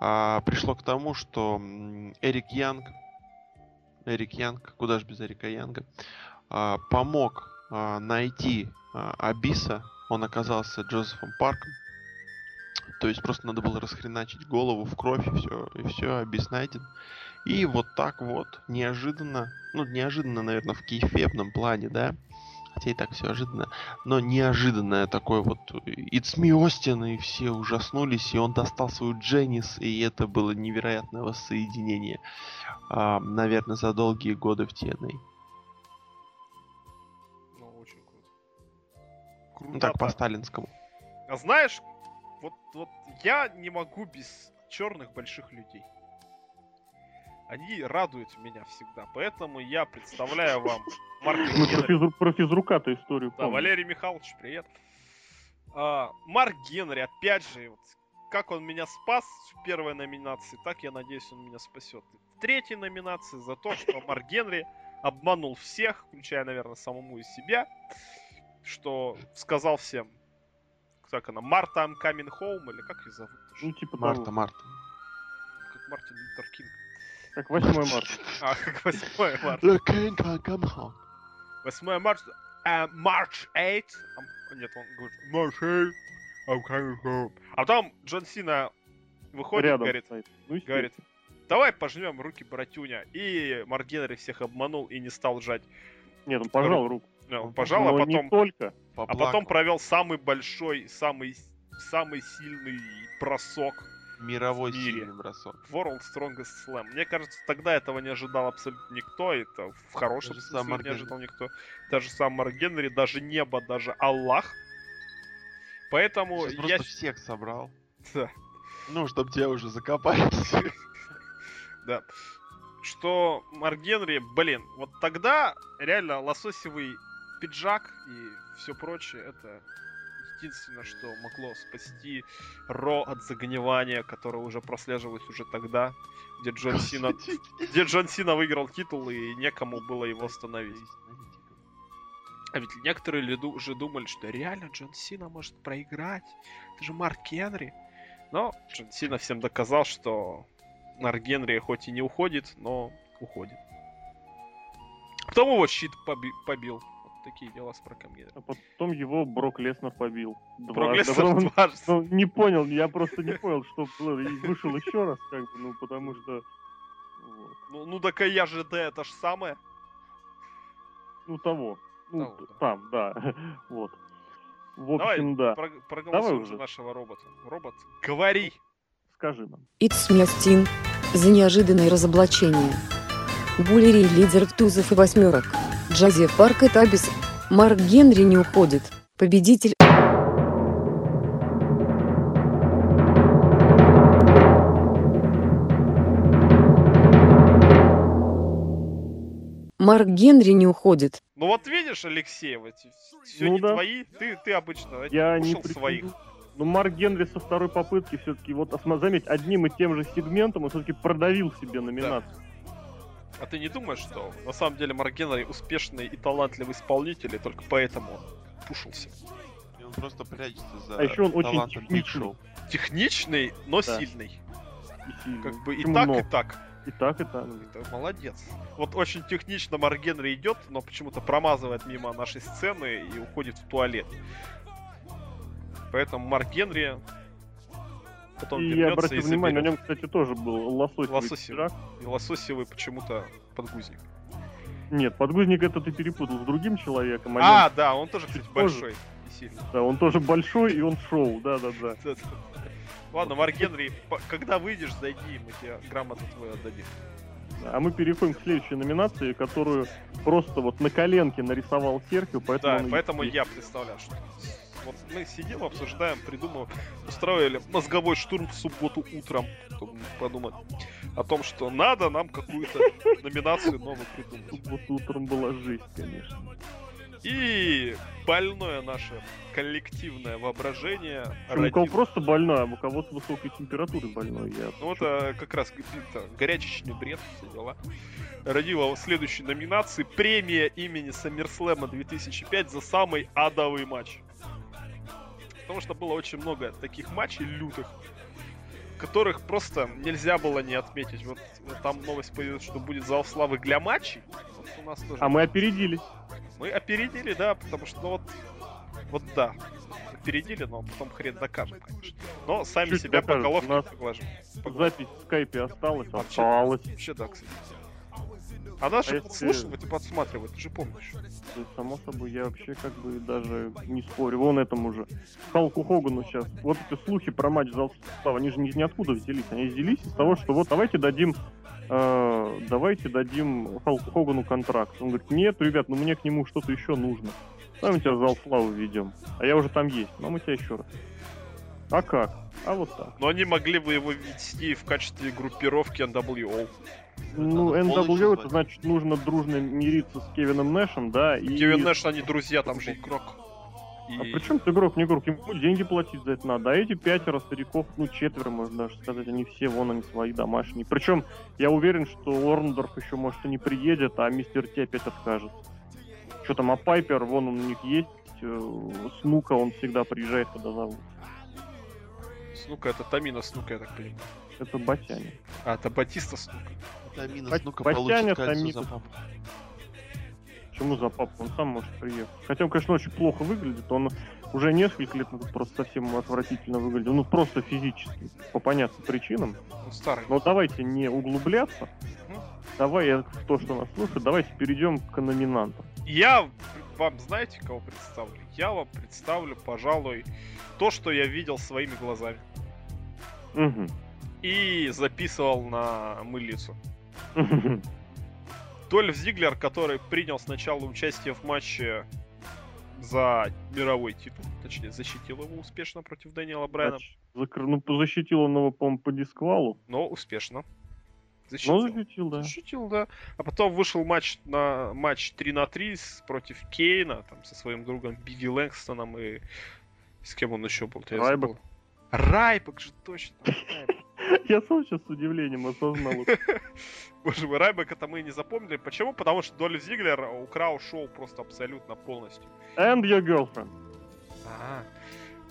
а, пришло к тому, что Эрик Янг, Эрик Янг, куда же без Эрика Янга, а, помог а, найти а, Абиса, он оказался Джозефом Парком, то есть просто надо было расхреначить голову в кровь, и все, и все, Абис найден. И вот так вот, неожиданно, ну, неожиданно, наверное, в кейфебном плане, да, хотя и так все ожиданно, но неожиданное такое вот It's me Остин, и все ужаснулись, и он достал свою Дженнис, и это было невероятное воссоединение, а, наверное, за долгие годы в TNA. Ну, очень круто. Ну Круто. так, по-сталинскому. А знаешь, вот, вот я не могу без черных больших людей. Они радуют меня всегда, поэтому я представляю вам Марка Мы про, физру- про физрука-то историю Да. Валерий Михайлович, привет. А, Марк Генри, опять же, вот, как он меня спас в первой номинации, так я надеюсь, он меня спасет. В третьей номинации за то, что Марк Генри обманул всех, включая, наверное, самому и себя, что сказал всем, как она, Марта I'm coming home, или как ее зовут? Ну, типа Марта, того, Марта. Как Мартин Лютер Кинг. Как 8 марта. А, как 8 марта. The king can come home. 8 марта. а, March 8. А, Нет, он говорит, March 8. I'm coming home. А потом Джон Сина выходит, Рядом говорит, стоит. Ну, говорит, давай пожмем руки, братюня. И Марк Генри всех обманул и не стал жать. Нет, он пожал руку. Ну, Он пожал, а Но потом, не только. а потом Поплакал. провел самый большой, самый, самый сильный бросок Мировой мире. сильный бросок. World Strongest Slam. Мне кажется, тогда этого не ожидал абсолютно никто. Это в хорошем Даже смысле не Генри. ожидал никто. Даже сам Марк Генри, даже небо, даже Аллах. Поэтому Сейчас я... просто всех собрал. Да, Ну, чтобы тебя уже закопали. да. Что Марк Генри, блин, вот тогда реально лососевый пиджак и все прочее, это единственное, что могло спасти Ро от загнивания, которое уже прослеживалось уже тогда, где Джон Сина где Джон Сина выиграл титул и некому было его остановить. А ведь некоторые люди уже думали, что реально Джон Сина может проиграть. Это же Марк Генри. Но Джон Сина всем доказал, что Марк Генри хоть и не уходит, но уходит. Потом его щит поби- побил. Такие дела с Марком Генри. А потом его Брок Леснер побил. Брок Дважды. Леснер он, дважды. ну, не понял, я просто не понял, что было. И вышел еще раз, как бы, ну, потому что... вот. Ну, ну так я же да, это ж самое. Ну, того. Ну, Того, да. там, да. вот. В Давай, общем, да. Про- проголосуем уже. за нашего робота. Робот, говори! Скажи нам. It's Стин. За неожиданное разоблачение. Буллери лидер тузов и восьмерок. Джозеф Парк и Табис. Марк Генри не уходит. Победитель. Марк Генри не уходит. Ну вот видишь, Алексей, вот все Ну не да. твои, ты, ты обычно Я не кушал своих. Ну, Марк Генри со второй попытки все-таки, вот, заметь, одним и тем же сегментом он все-таки продавил себе номинацию. А ты не думаешь, что на самом деле Марк Генри успешный и талантливый исполнитель, и только поэтому он пушился? И он просто прячется за А еще он очень техничный. Шоу. Техничный, но Да. сильный. И сильный. Как бы и Почему так, но? и так. И так, и так. Это молодец. Вот очень технично Марк Генри идет, но почему-то промазывает мимо нашей сцены и уходит в туалет. Поэтому Марк Генри потом И я вернется обратил и внимание, на заберет. нем, кстати, тоже был лососевый Лососевый. пиджак. И лососевый почему-то подгузник. Нет, подгузник это ты перепутал с другим человеком. А, да, он тоже, кстати, большой и сильный. Да, он тоже большой, и он шоу, да-да-да. Да-да. Ладно, Марк Генри, когда выйдешь, зайди, мы тебе грамоту твою отдадим. А мы переходим к следующей номинации, которую просто вот на коленке нарисовал Серхио, поэтому... Да, поэтому я представляю, что вот мы сидим, обсуждаем, придумываем, устроили мозговой штурм в субботу утром, чтобы подумать о том, что надо нам какую-то номинацию новую придумать. Вот утром была жизнь, конечно. И больное наше коллективное воображение Причем у кого просто больной, а у кого с высокой температурой больной. Я... Ну это как раз это, горячечный бред, все дела. Родила в следующей номинации премия имени Саммерслэма 2005 за самый адовый матч. Потому что было очень много таких матчей лютых, которых просто нельзя было не отметить. Вот, вот там новость появилась, что будет зал славы для матчей. Вот у нас тоже. А мы опередили. Мы опередили, да, потому что ну, вот, вот да, опередили, но потом хрен докажем, конечно. Но сами Чуть себя по докажем. головке У нас поглажим. Запись в скайпе осталась, Вообще- осталась. Вообще да, кстати. А нас А же если- подслушивают и подсматривают, ты же помнишь. То есть, само собой, я вообще как бы даже не спорю. Вон этому же. Халку Хогану сейчас. Вот эти слухи про матч за Слава, они же ни, ниоткуда взялись. Они взялись из того, что вот давайте дадим э, давайте дадим Халку Хогану контракт. Он говорит, нет, ребят, ну мне к нему что-то еще нужно. Давай мы тебя в зал славы ведем. А я уже там есть, но мы тебя еще раз. А как? А вот так. Но они могли бы его вести в качестве группировки NWO. Ну, NWO это значит нужно дружно мириться с Кевином Нэшем, да, и... Кевин Нэш, они друзья, там же игрок. А И- при чем ты игрок, не игрок? Ему деньги платить за это надо. А эти пятеро стариков, ну четверо, можно даже сказать, они все вон они свои домашние. Причем я уверен, что Орндорф еще, может, и не приедет, а мистер Ти опять откажет. Что там, а Пайпер, вон он у них есть, э, Снука, он всегда приезжает, когда зовут. Снука, это Тамина Снука, я так понимаю. Это Батяня. А, это Батиста Снука. Тамина, Бать- ну-ка, Батяня, получит кольцо Тамина. за папу. Почему за папу? Он сам может приехать. Хотя он, конечно, очень плохо выглядит. Он уже несколько лет назад просто совсем отвратительно выглядел. Ну, просто физически, по понятным причинам. Он старый. Но давайте не углубляться. Мгм. Давай, то, что нас слушает, давайте перейдем к номинантам. Я вам знаете, кого представлю? Я вам представлю, пожалуй, то, что я видел своими глазами. Мгм. И записывал на мылицу. Дольф Зиглер, который принял сначала участие в матче за мировой титул, точнее, защитил его успешно против Дэниела Брайана, закр- Ну, защитил он его, по-моему, по дисквалу. но успешно. Ну, Защитил. защитил, да. Защитил, да. А потом вышел матч на матч 3 на 3 с- против Кейна, там, со своим другом Бигги Лэнгстоном и с кем он еще был? Райбек. Райбек же точно. Райбек. Я сам сейчас с удивлением осознал. Боже мой, Райбек это мы не запомнили. Почему? Потому что Дольф Зиглер украл шоу просто абсолютно полностью. And your girlfriend.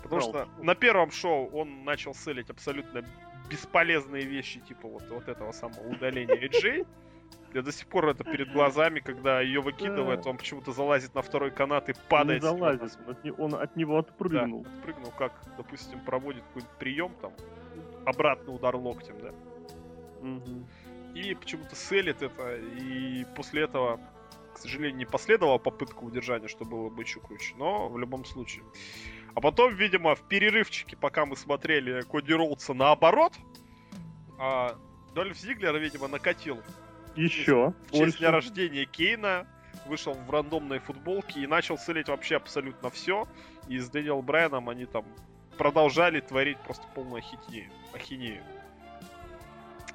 Потому Украл что на первом шоу он начал селить абсолютно бесполезные вещи, типа вот, вот этого самого удаления AJ. Я до сих пор это перед глазами, когда ее выкидывает, он почему-то залазит на второй канат и падает. Не залазит, он от, него отпрыгнул. Да, прыгнул, как, допустим, проводит какой-нибудь прием, там, обратный удар локтем, да. Мгм. И почему-то селит это, и после этого, к сожалению, не последовала попытка удержания, что было бы еще круче, но в любом случае. А потом, видимо, в перерывчике, пока мы смотрели Коди Роудса наоборот, а, Дольф Зиглер, видимо, накатил Еще. в честь больше. дня рождения Кейна, вышел в рандомной футболке и начал селить вообще абсолютно все. И с Дэниел Брайаном они там продолжали творить просто полную ахинею. Ахинею.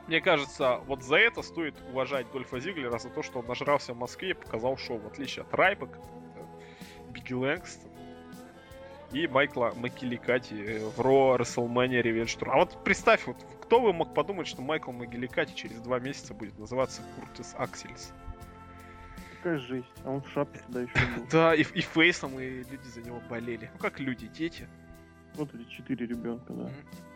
Мне кажется, вот за это стоит уважать Дольфа Зиглера, за то, что он нажрался в Москве и показал шоу, в отличие от Райбека, Бигги Лэнгстон и Майкла Макиликати э, в Ро WrestleMania Revenge Tour. А вот представь, вот кто бы мог подумать, что Майкл Макиликати через два месяца будет называться Куртис Аксельс. Какая жесть. А он в шапке тогда еще был. Да, и, и фейсом, и люди за него болели. Ну как люди, дети. Вот эти четыре ребенка, да. Мгм.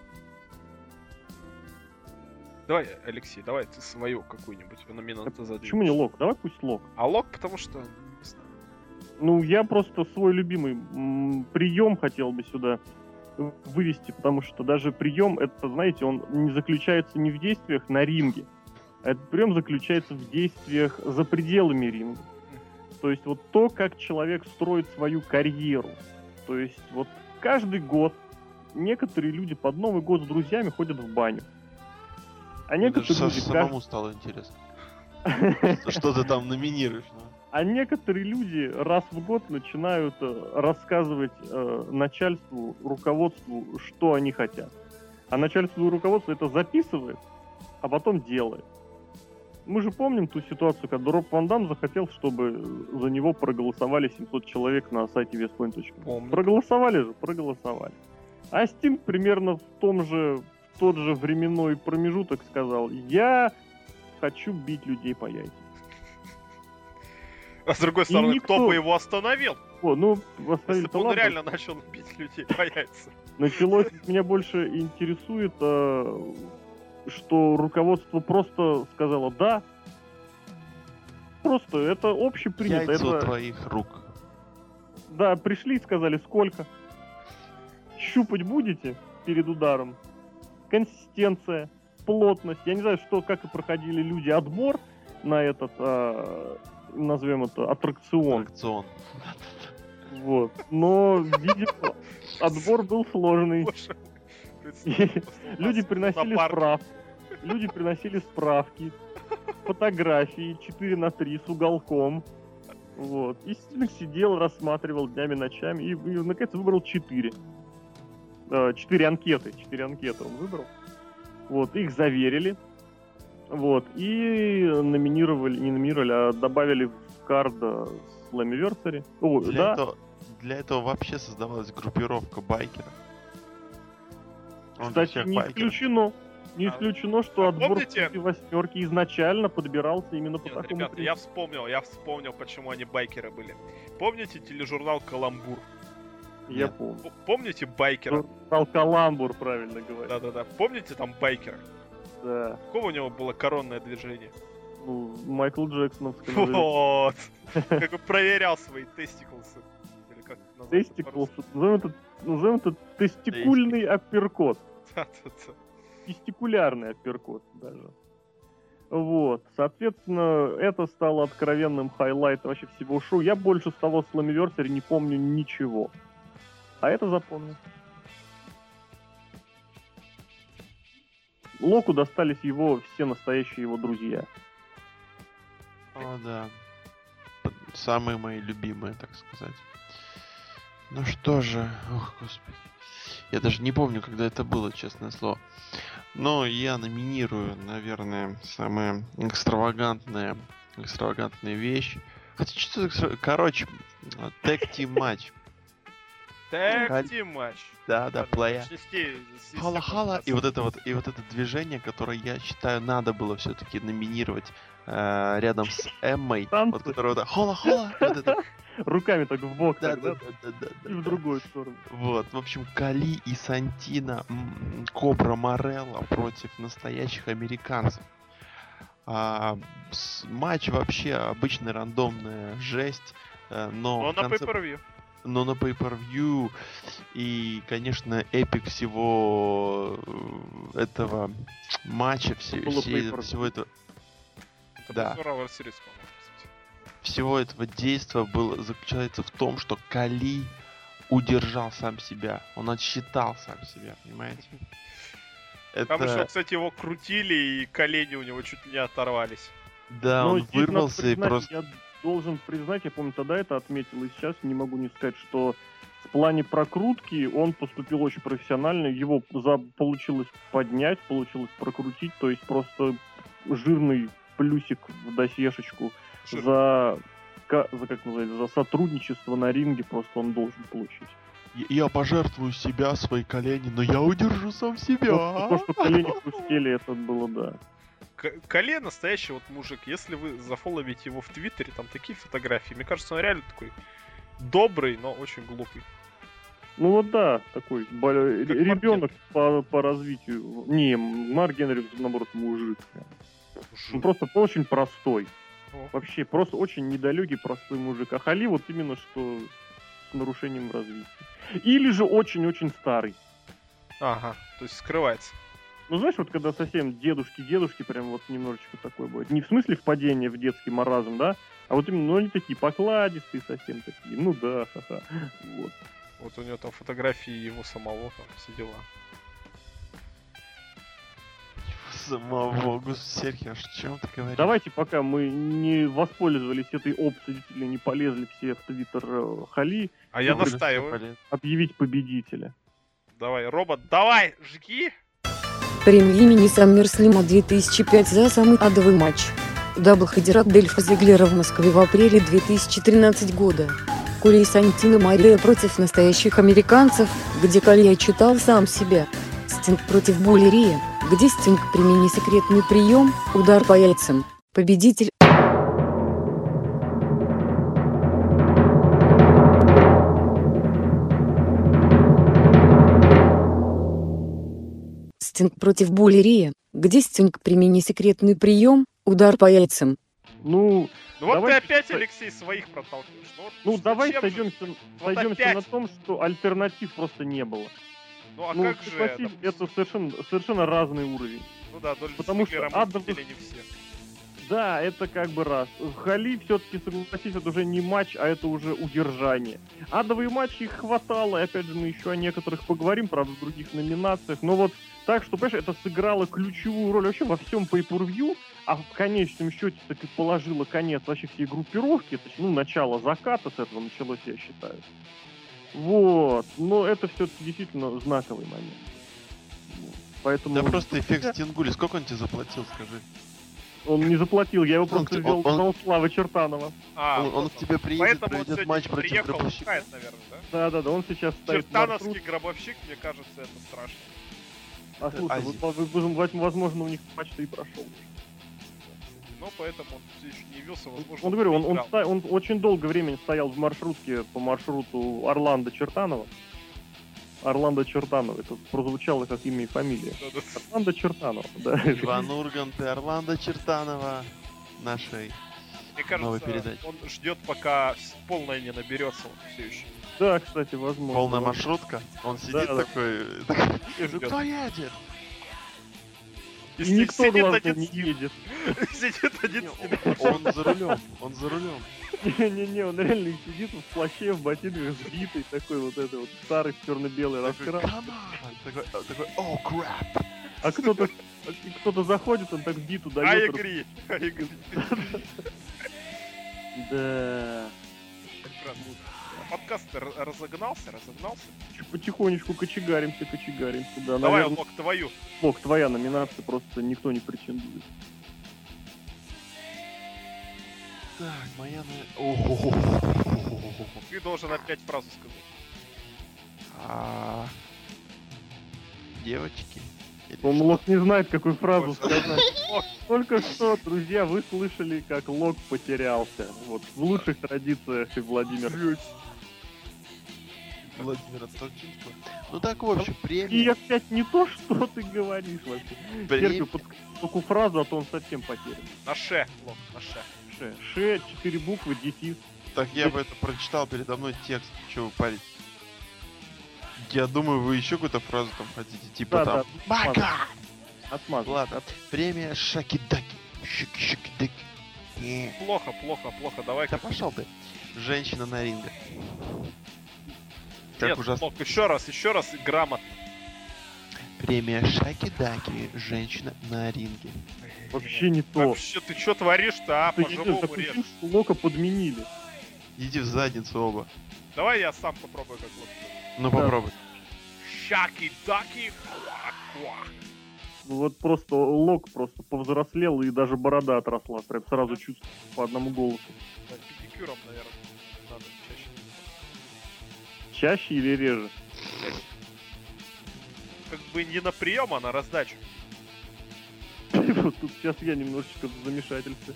Давай, Алексей, давай ты свою какую-нибудь номинанту задвинешь. Почему не лок? Давай пусть лок. А лог, потому что... Ну, я просто свой любимый прием хотел бы сюда вывести, потому что даже прием, это, знаете, он не заключается не в действиях на ринге, а этот прием заключается в действиях за пределами ринга. То есть вот то, как человек строит свою карьеру. То есть вот каждый год некоторые люди под Новый год с друзьями ходят в баню. А даже некоторые Саше люди самому стало интересно. Что- ты там номинируешь? ну? А некоторые люди раз в год начинают э, рассказывать э, начальству, руководству, что они хотят. А начальство и руководство это записывает, а потом делает. Мы же помним ту ситуацию, когда Роб Ван Дам захотел, чтобы за него проголосовали 700 человек на сайте. Помню. Проголосовали же, проголосовали. А Стинг примерно в том же, тот же временной промежуток сказал, я хочу бить людей по яйцам. А с другой стороны, никто- кто бы его остановил? О, ну, Если бы он реально начал бить людей по яйцам. Началось, меня больше интересует, э, что руководство просто сказало «да». Просто, это общепринято. Яйца Это, твоих рук. да, пришли и сказали «сколько?» Щупать будете перед ударом? Консистенция, плотность. Я не знаю, что, как и проходили люди отбор. на этот, а, назовем это, аттракцион. Аттракцион. Вот. Но, видимо, отбор был сложный. Люди приносили справки. Люди приносили справки, фотографии 4 на 3 с уголком. Вот. И Стинг сидел, рассматривал днями, ночами и, и наконец выбрал 4. 4 анкеты. 4 анкеты он выбрал. Вот, их заверили. Вот. И номинировали, не номинировали, а добавили в кард Slammiversary. О, Для, да, этого, для этого вообще создавалась группировка байкеров. Он Кстати, не байкеров. исключено. Не А- исключено, что а отбор помните- восьмерки изначально подбирался именно по Нет, такому ребята, принципу. я вспомнил, я вспомнил, почему они байкеры были. Помните тележурнал «Каламбур»? Я Нет. помню. Помните байкера? Журнал Каламбур, правильно говоря. Да-да-да. Помните там байкера? Да. Какого у него было коронное движение? Ну, Майкл Джексоновское. Вот. Как он проверял свои тестиклсы. Или как это назвать Тестиклс. Назовем это, назовем это тестикульный апперкот. Да-да-да. Тестикулярный апперкот даже. Вот. Соответственно, это стало откровенным хайлайтом вообще всего шоу. Я больше с того Slammiversary не помню ничего. А это запомнил. Локу достались его все настоящие его друзья. О, да. Самые мои любимые, так сказать. Ну что же, ох, господи. Я даже не помню, когда это было, честное слово. Но я номинирую, наверное, самая экстравагантная, экстравагантная вещь. Хотя что экстра- Короче, тег тим матч. Team матч. Да, да, плея. Хала-хала, и вот это вот, и вот это движение, которое я считаю надо было все-таки номинировать э, рядом с Эммой, Танцы. вот которое вот хола-хола, вот это, Руками так в бок, да, да, да, да, да, да, и в да. другую сторону. Вот, в общем, Кали и Сантина, Кобра Морелла против настоящих американцев. А, с- матч вообще обычная рандомная жесть, э, но, Но в на конце- pay-per-view. Но на pay-per-view и, конечно, эпик всего э, этого матча, все, все- всего этого Это Да. Series, всего этого действия было заключается в том, что Кали удержал сам себя, он отсчитал сам себя, понимаете? Там еще, Это, кстати, его крутили, и колени у него чуть не оторвались. да, Но он вырвался и просто... Я должен признать, я помню, тогда это отметил, и сейчас не могу не сказать, что в плане прокрутки он поступил очень профессионально, его за... получилось поднять, получилось прокрутить, то есть просто жирный плюсик в досьешечку Жир. за, за как называется, за сотрудничество на ринге просто он должен получить. Я пожертвую себя, свои колени, но я удержу сам себя. То, то, что колени хрустели, это было, да. Кале настоящий вот мужик. Если вы зафоловите его в Твиттере, там такие фотографии. Мне кажется, он реально такой добрый, но очень глупый. Ну вот да, такой Как ребенок по, по развитию. Не, Марк Генри, наоборот, мужик. прям. Он просто очень простой. О. Вообще, просто очень недалекий, простой мужик. А Хали вот именно что с нарушением развития. Или же очень-очень старый. Ага, то есть скрывается. Ну, знаешь, вот когда совсем дедушки-дедушки, прям вот немножечко такое будет. Не в смысле впадения в детский маразм, да? А вот именно, ну, они такие покладистые совсем такие. Ну да, ха-ха. Вот. Вот у него там фотографии его самого, там все дела. Самого, господи, Сергей, а чем ты говоришь? Давайте, пока мы не воспользовались этой опцией, действительно не полезли все в твиттер э, Хали, А я настаиваю. Объявить победителя. Давай, робот, давай, жги! Имени Саммерслима 2005 за самый адовый матч. Double-header от Дольфа Зигглера в Москве в апреле 2013 года. Кали и Сантино Марелла против настоящих американцев, где Кали читал сам себя. Стинг против Булли Рэя, где Стинг примени секретный прием, удар по яйцам. Победитель Стинг против Буллерия, где Стинг примени секретный прием, удар по яйцам. Ну, Ну вот ты опять, читать. Алексей, своих проталкиваешь. Ну, ну давай зачем же? сойдемся, Вот сойдемся на том, что альтернатив просто не было. Ну а ну, как же, допустим, это совершенно, совершенно разный уровень. Ну да, Дольф потому что Зиглера мы Адам- видели не все. Да, это как бы раз. Хали все-таки, согласись, это уже не матч, а это уже удержание. Адовые матчи их хватало, и опять же мы еще о некоторых поговорим, правда, в других номинациях. Но вот так что, понимаешь, это сыграло ключевую роль вообще во всем pay per view а в конечном счете так и положило конец вообще всей группировки, то есть, ну, начало заката с этого началось, я считаю. Вот, но это все-таки действительно знаковый момент. Поэтому... Да просто эффект Стингули. Сколько он тебе заплатил, скажи? Он не заплатил, я его просто взял он, он... Славы Чертанова. А, он, он к тебе приедет, Поэтому проведет матч против приехал, гробовщика. Кает, наверное, да? Да, да, да, он сейчас стоит Чертановский гробовщик, мне кажется, это страшно. А слушай, вы, возможно, у них матч-то и прошел но поэтому он все еще не явился, возможно. Он, говорю, он, он, он, он очень долгое время стоял в маршрутке по маршруту Орландо Чертанова. Орландо Чертанова. Это прозвучало как имя и фамилия. Орландо Чертанова, да. Иван Ургант и Орландо Чертанова нашей Мне кажется, новой передачи. он ждет, пока полная не наберется он все еще. Да, кстати, возможно. Полная маршрутка? Он сидит да, такой... Да. Кто едет? И никто, главное, один... не едет. Сидит один Он за рулем, он за рулем. Не-не-не, он реально сидит в плаще, в ботинках, сбитый, такой вот это вот старый черно-белый раскрас. Такой, такой, о, крэп. А кто-то кто-то заходит, он так биту дает. I agree. I agree. Да подкаст разогнался, разогнался. Потихонечку кочегаримся, кочегаримся, да. Давай, Наверное, Лок, твою. Лок, твоя номинация, просто никто не претендует. Так, моя... Ты должен опять фразу сказать. А... Девочки. Он Лок не знает, какую фразу сказать. Только что, друзья, вы слышали, как Лок потерялся. Вот в лучших традициях и Владимир. Владимира Толчинского. Ну так, в общем, премия... И опять не то, что ты говоришь вообще. Премия... под такую фразу, а то он совсем потерян. На ше, Лок, на ше. Ше, ше, четыре буквы, дефис. Так я бы это прочитал передо мной текст, что вы парить. Я думаю, вы еще какую-то фразу там хотите, типа да, там... Да, Бака! Отмазал. Ладно, премия Шакидаки. Шики-шики-даки. Плохо, плохо, плохо, давай. Да пошел ты. Женщина на ринге. Как Нет, ужасно. Мог, еще раз, еще раз грамотно. Премия Шаки-Даки. Женщина на ринге. Вообще не то. Вообще, ты что творишь-то, а? Ты По-живому. Лока подменили. Иди в задницу оба. Давай я сам попробую как вот. Ну да. попробуй. Шаки-даки. Ну вот просто Лок просто повзрослел и даже борода отросла. Прям сразу чувствую по одному голосу. Да, педикюром, наверное. Чаще или реже? Как бы не на прием, а на раздачу. Вот тут сейчас я немножечко в замешательстве.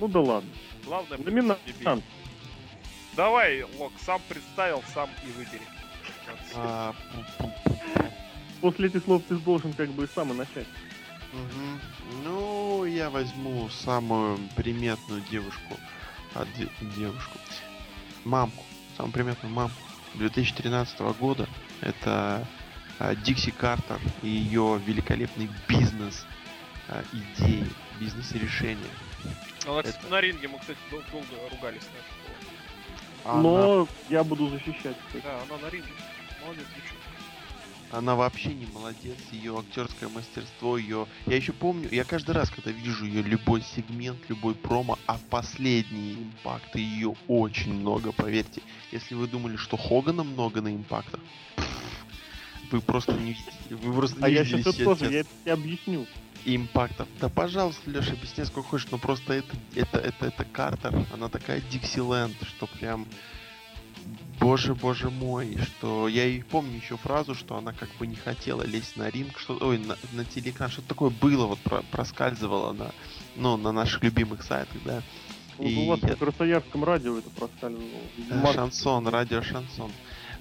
Ну да ладно. Главное, Номинант. Давай, Лок, сам представил, сам и выбери. А, После этих слов ты должен как бы сам и начать. Угу. Ну, я возьму самую приметную девушку. А, де- девушку. Мамку самую приметную мамку 2013 года. Это а, Дикси Картер и ее великолепный бизнес а, идеи, бизнес-решения. Она, это... на ринге мы, кстати, дол- долго ругались на Она... Но я буду защищать. Кстати. Да, она на ринге. Молодец. Она вообще не молодец, ее актерское мастерство, ее... Я еще помню, я каждый раз, когда вижу ее любой сегмент, любой промо, а последние импакты ее очень много, поверьте. Если вы думали, что Хогана много на импактах, вы просто не вы просто не А я сейчас это тоже, я тебе объясню. Импактов. Да, пожалуйста, Леша, объясни сколько хочешь, но просто это, это, это, это Картер, она такая Диксиленд, что прям боже, боже мой, что я и помню еще фразу, что она как бы не хотела лезть на ринг, что, ой, на, на телекран, что-то такое было, вот про, проскальзывало на, ну, на наших любимых сайтах, да. Ну, и у вас я... на Красноярском радио это проскальзывало. Шансон, радио Шансон.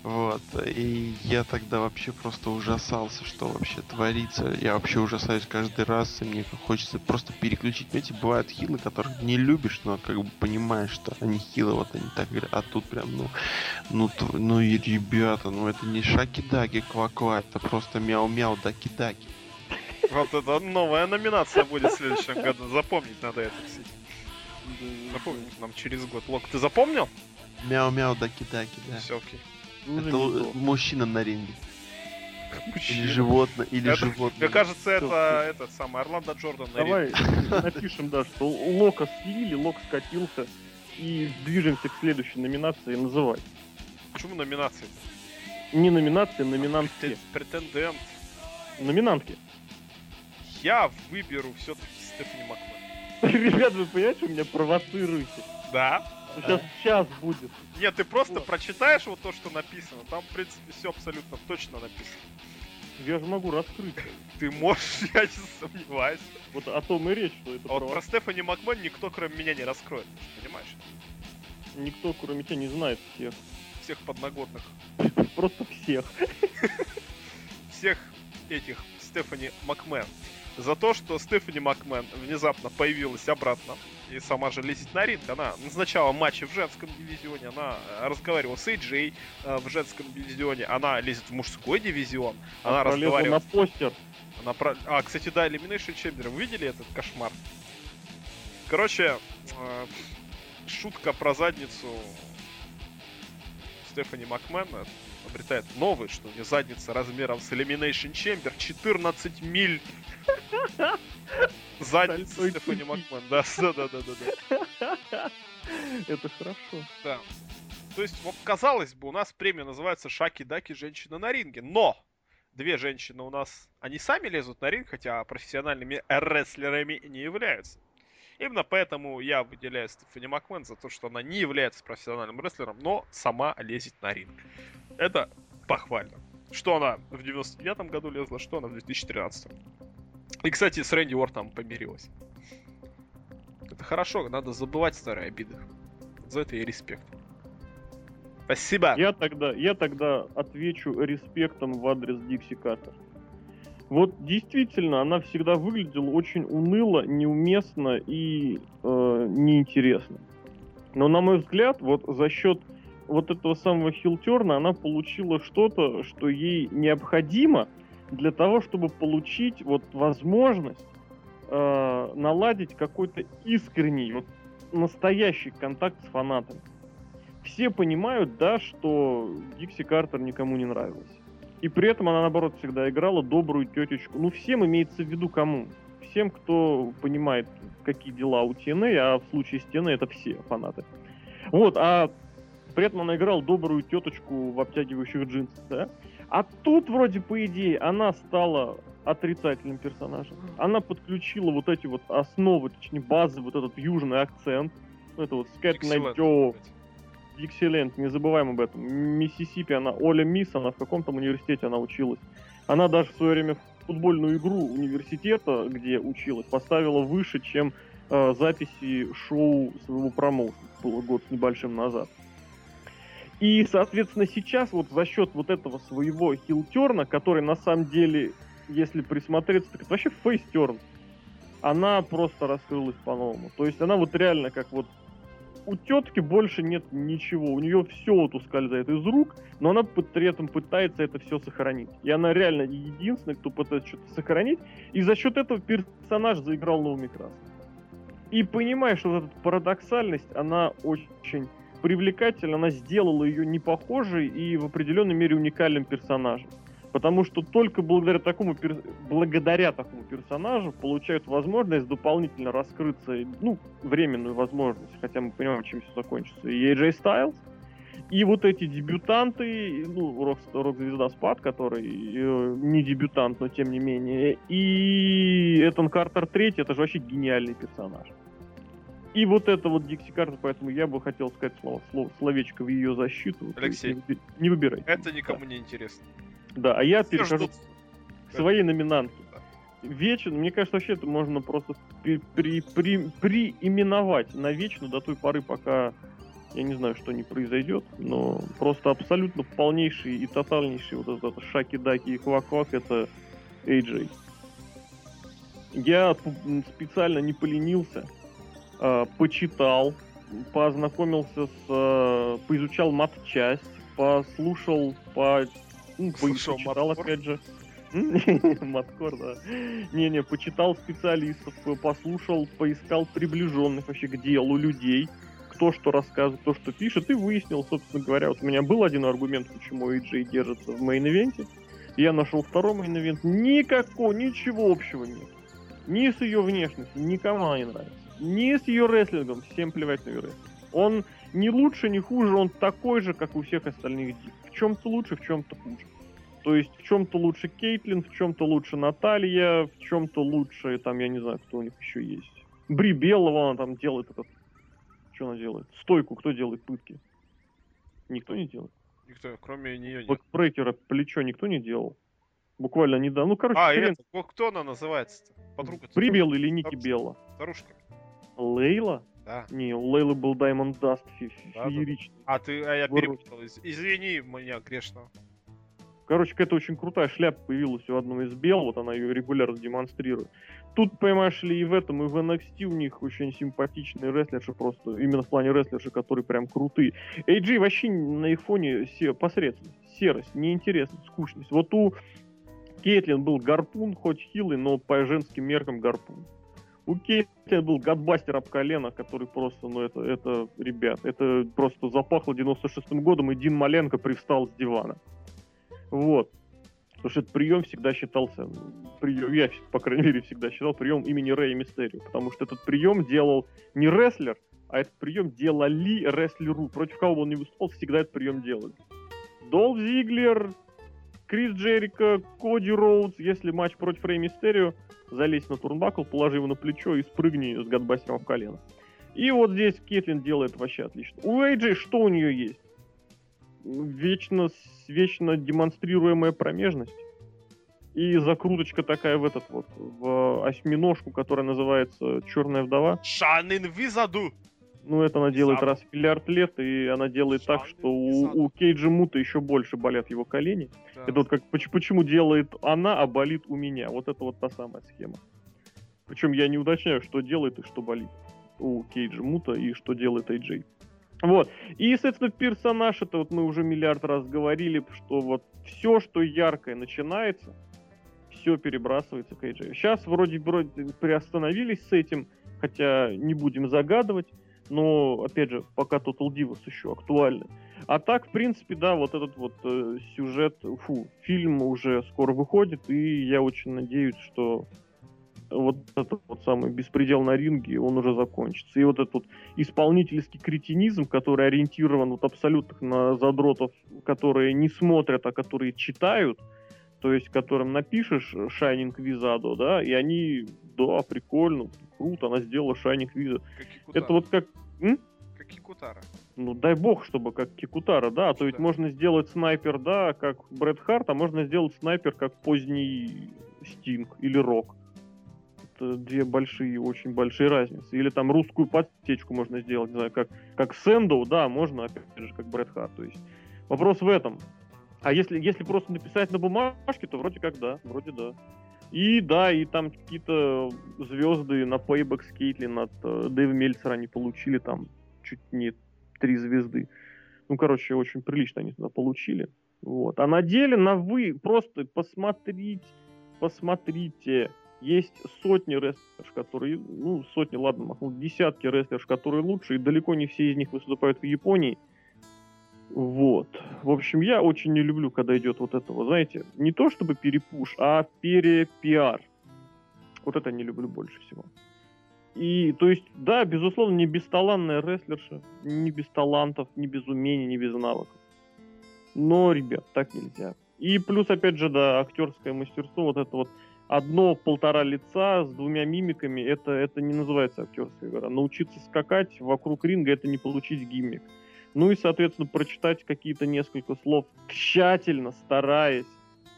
Вот. И я тогда вообще просто ужасался, что вообще творится. Я вообще ужасаюсь каждый раз, и мне хочется просто переключить. Эти бывают хилы, которых не любишь, но как бы понимаешь, что они хилы, вот они так говорят. А тут прям, ну, ну, ну и ребята, ну это не шаки-даки ква-ква, это просто мяу-мяу даки-даки. Вот это новая номинация будет в следующем году. Запомнить надо это, кстати. Запомнить нам через год. Лок, ты запомнил? Мяу-мяу, даки-даки, да. Все, окей. Это мужчина на ринге. Или Мужчина. животное, или Это- животное. Мне кажется, это этот самый Орландо Джордан на Давай напишем, да, что Лока слили, Лок скатился, и движемся к следующей номинации называть. Почему номинации? Не номинации, номинантки. Претен- Претендент. Номинантки. Я выберу все-таки Стефани Макмен. Ребят, вы понимаете, вы меня провоцируете. Да? Сейчас, сейчас будет. Нет, ты просто Вот. прочитаешь вот то, что написано. Там, в принципе, все абсолютно точно написано. Я же могу раскрыть. Ты можешь, я не сомневаюсь. Вот о том и речь, что это А вот прово- про Стефани Макмен никто, кроме меня, не раскроет. Понимаешь? Никто, кроме тебя, не знает всех. Всех подноготных. Просто всех. Всех этих Стефани Макмен. За то, что Стефани Макмен внезапно появилась обратно и сама же лезет на ринг. Она назначала матчи в женском дивизионе, она э, разговаривала с AJ э, в женском дивизионе, она лезет в мужской дивизион, она Пролезла разговаривала на постер. Она про... А, кстати, да, Elimination Chamber. Вы видели этот кошмар? Короче, э, шутка про задницу Стефани Макмена обретает новый, что у нее задница размером с Elimination Chamber 14 миль. Задница Стефани да, да, да, да, да, да. Это хорошо. Да. То есть, вот, казалось бы, у нас премия называется Шаки-Даки «Женщина на ринге», но две женщины у нас, они сами лезут на ринг, хотя профессиональными рестлерами не являются. Именно поэтому я выделяю Стефани Макмен за то, что она не является профессиональным рестлером, но сама лезет на ринг. Это похвально. Что она в 99 году лезла, что она в 2013. И, кстати, с Рэнди Уортом помирилась. Это хорошо, надо забывать старые обиды. За это и респект. Спасибо. Я тогда, я тогда отвечу респектом в адрес Дикси Картер. Вот действительно, она всегда выглядела очень уныло, неуместно и э, неинтересно. Но, на мой взгляд, вот за счет вот этого самого хилтерна она получила что-то, что ей необходимо для того, чтобы получить вот возможность э, наладить какой-то искренний, вот настоящий контакт с фанатами. Все понимают, да, что Дикси Картер никому не нравилась. И при этом она, наоборот, всегда играла добрую тетечку. Ну, всем имеется в виду кому? Всем, кто понимает, какие дела у TNA, а в случае с TNA это все фанаты. Вот, а при этом она играла добрую теточку в обтягивающих джинсах, да? А тут, вроде, по идее, она стала отрицательным персонажем. Она подключила вот эти вот основы, точнее, базы, вот этот южный акцент. Ну, это вот Скэт Excellent. Джо, Диксиленд, не забываем об этом. Миссисипи, она Оля Мисс, она в каком там университете она училась. Она даже в свое время футбольную игру университета, где училась, поставила выше, чем э, записи шоу своего промоушена. Было год с небольшим назад. И, соответственно, сейчас вот за счет вот этого своего хилтерна, который на самом деле, если присмотреться, так это вообще фейстерн, она просто раскрылась по-новому. То есть она вот реально как вот у тетки больше нет ничего, у нее все вот ускользает из рук, но она при этом пытается это все сохранить. И она реально единственная, кто пытается что-то сохранить, и за счет этого персонаж заиграл новыми красками. И понимаешь, что вот эта парадоксальность, она очень привлекательна, она сделала ее не похожей и в определенной мере уникальным персонажем. Потому что только благодаря такому, пер- благодаря такому персонажу получают возможность дополнительно раскрыться, ну, временную возможность, хотя мы понимаем, чем все закончится. И AJ Styles, и вот эти дебютанты, ну, рок, рок-звезда Спад, который э, не дебютант, но тем не менее, и Этан Картер третий, это же вообще гениальный персонаж. И вот это вот Дикси Картер, поэтому я бы хотел сказать слово, слово, словечко в ее защиту. Алексей. Не, не выбирайте. Это никому не интересно. Да, а я Все перехожу ждут. к своей номинантке. Вечно, мне кажется, вообще это можно просто при, при, при, приименовать навечно до той поры, пока я не знаю, что не произойдет, но просто абсолютно полнейший и тотальнейший вот этот, этот шаки-даки и квак-квак это AJ. Я специально не поленился, почитал, познакомился с, а, поизучал мат-часть, послушал, по, ну, Слушал почитал опять же. Маткор, да. Не-не, почитал специалистов, послушал, поискал приближенных вообще к делу людей, кто что рассказывает, кто что пишет, и выяснил, собственно говоря, вот у меня был один аргумент, почему AJ держится в main event е. Я нашел второй main event, никакого, ничего общего нет. Ни с ее внешностью, никому она не нравится. Ни с ее рестлингом, всем плевать на ее рестлинг. Он не лучше, не хуже, он такой же, как у всех остальных див. В чем-то лучше, в чем-то хуже. То есть в чем-то лучше Кейтлин, в чем-то лучше Наталья, в чем-то лучше, там, я не знаю, кто у них еще есть. Бри Белла она там делает этот... Что она делает? Стойку кто делает пытки? Никто не делает. Никто, кроме нее нет. Бэкбрейкера плечо никто не делал. Буквально недавно. Ну, короче, А, хрен. это, кто- кто она называется-то? Подруга. Бри Белла или Ники Старушка. Белла? Старушка. Лейла? Да. Не, у Лейлы был Diamond Dust фе- Да, да. фееричный. А ты, а я Вроде. перепутал. Из- Извини меня грешного. Короче, какая-то очень крутая шляпа появилась у одного из бел, вот она ее регулярно демонстрирует. Тут, понимаешь ли, и в этом, и в NXT у них очень симпатичные рестлерши просто, именно в плане рестлерши, которые прям крутые. AJ вообще на их фоне се- посредственность, серость, неинтересность, скучность. Вот у Кейтлин был гарпун, хоть хилый, но по женским меркам гарпун. У Кейтлин был гадбастер об колено, который просто, ну это, это, ребят, это просто запахло 96-м годом, и Дин Маленко привстал с дивана. Вот. Потому что этот прием всегда считался, прием, я, по крайней мере, всегда считал прием имени Рэя Мистерио. Потому что этот прием делал не рестлер, а этот прием делали рестлеру. Против кого бы он не выступал, всегда этот прием делали. Долф Зиглер, Крис Джерика, Коди Роудс, если матч против Рэй Мистерио, залезь на турнбакл, положи его на плечо и спрыгни с гадбастером в колено. И вот здесь Кетлин делает вообще отлично. У AJ что у нее есть? Вечно, вечно демонстрируемая промежность. И закруточка такая в этот вот, в осьминожку, которая называется Черная вдова. Шанин Визаду! Ну, это она делает Сам. раз в миллиард лет, и она делает так, что у, у Кейджа Мута еще больше болят его колени. Да. Это вот как поч- почему делает она, а болит у меня. Вот это вот та самая схема. Причем я не уточняю, что делает и что болит у Кейджа Мута и что делает AJ. Вот. И, соответственно, персонаж, это вот мы уже миллиард раз говорили, что вот все, что яркое начинается, все перебрасывается к AJ. Сейчас вроде, вроде приостановились с этим, хотя не будем загадывать, но, опять же, пока Total Divas еще актуальны. А так, в принципе, да, вот этот вот э, сюжет, фу, фильм уже скоро выходит, и я очень надеюсь, что вот этот вот самый беспредел на ринге, он уже закончится. И вот этот вот исполнительский кретинизм, который ориентирован вот абсолютно на задротов, которые не смотрят, а которые читают, то есть которым напишешь Shining Визадо, да, и они, да, прикольно, круто, она сделала Shining Виза. Это вот как, м? Как Кикутара. ну дай бог, чтобы как Кикутара, да, а то ведь можно сделать снайпер, да, как Брэд Харт, а можно сделать снайпер как поздний Стинг или Рок. Это две большие, очень большие разницы. Или там русскую подсечку можно сделать, не знаю, как, как Сэндоу, да, можно, опять же, как Брэд Харт. То есть вопрос в этом. А если, если просто написать на бумажке, то вроде как да, вроде да. И да, и там какие-то звезды на Payback с Кейтлин от э, Дэйва Мельцера они получили там чуть не три звезды. Ну, короче, очень прилично они туда получили. Вот. А на деле, на вы, просто посмотрите, посмотрите. Есть сотни рестлерш, которые, ну, сотни, ладно, десятки рестлерш, которые лучше, и далеко не все из них выступают в Японии. Вот. В общем, я очень не люблю, когда идет вот это, вот, знаете, не то чтобы перепуш, а перепиар. Вот это не люблю больше всего. И, то есть, да, безусловно, не бесталанная рестлерша, не без талантов, не без умений, не без навыков. Но, ребят, так нельзя. И плюс, опять же, да, актерское мастерство, вот это вот одно-полтора лица с двумя мимиками, это, это не называется актерская игра. Научиться скакать вокруг ринга, это не получить гиммик. Ну и, соответственно, прочитать какие-то несколько слов, тщательно стараясь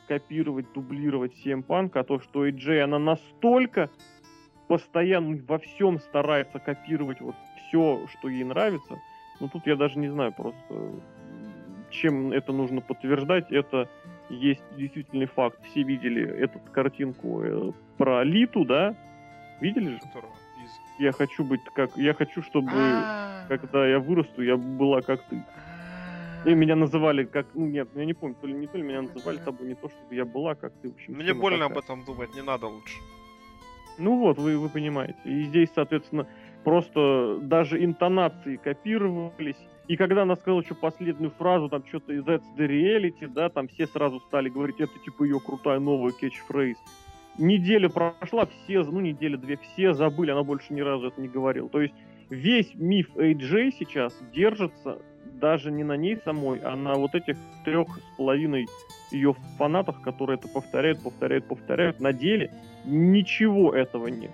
копировать, дублировать CM Punk, а то, что AJ, она настолько постоянно во всем старается копировать вот все, что ей нравится. Ну тут я даже не знаю просто, чем это нужно подтверждать. Это есть действительный факт. Все видели эту картинку э, про Литу, да? Видели же? Которого из... Я хочу быть как... Я хочу, чтобы... А, Когда я вырасту, я была как ты. И меня называли как... Ну, нет, я не помню, то ли не то ли меня называли тобой, не то, чтобы я была, как ты, в общем. Мне больно об такая. этом думать, не надо лучше. Ну вот, вы, вы понимаете. И здесь, соответственно, просто даже интонации копировались. И когда она сказала еще последнюю фразу, там что-то из That's the Reality, да, там все сразу стали говорить, это типа ее крутая новая кетчфрейз. Неделя прошла, все, ну неделя две, все забыли, она больше ни разу это не говорила. То есть весь миф AJ сейчас держится даже не на ней самой, а на вот этих трех с половиной ее фанатах, которые это повторяют, повторяют, повторяют. На деле ничего этого нет.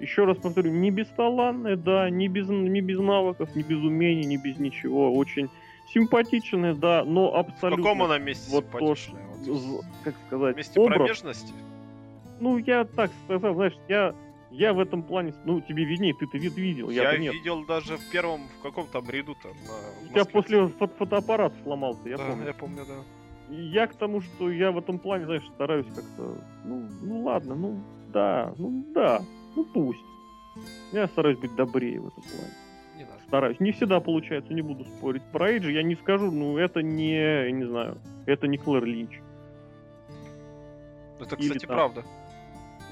Еще раз повторю, не бесталанная, да, не без, не без навыков, не без умений, не без ничего. Очень симпатичная, да, но В абсолютно... каком она месте вот то, что- Вот. как сказать, В месте образ. промежности? Ну, я так сказал, знаешь, я, я в этом плане, ну, тебе виднее, ты-то вид видел, Я, я, нет. видел даже в первом, в каком там ряду-то. на- в У тебя после фо- фотоаппарат сломался, я Да, помню. я помню, да. И Я к тому, что я в этом плане, знаешь, стараюсь как-то, ну, ну ладно, ну да, ну да, ну пусть. Я стараюсь быть добрее в этом плане. Не надо. Стараюсь. Не всегда получается, не буду спорить. Про Эйджи я не скажу, ну это не, не знаю, это не Клэр Линч. Это, Или кстати, там. правда.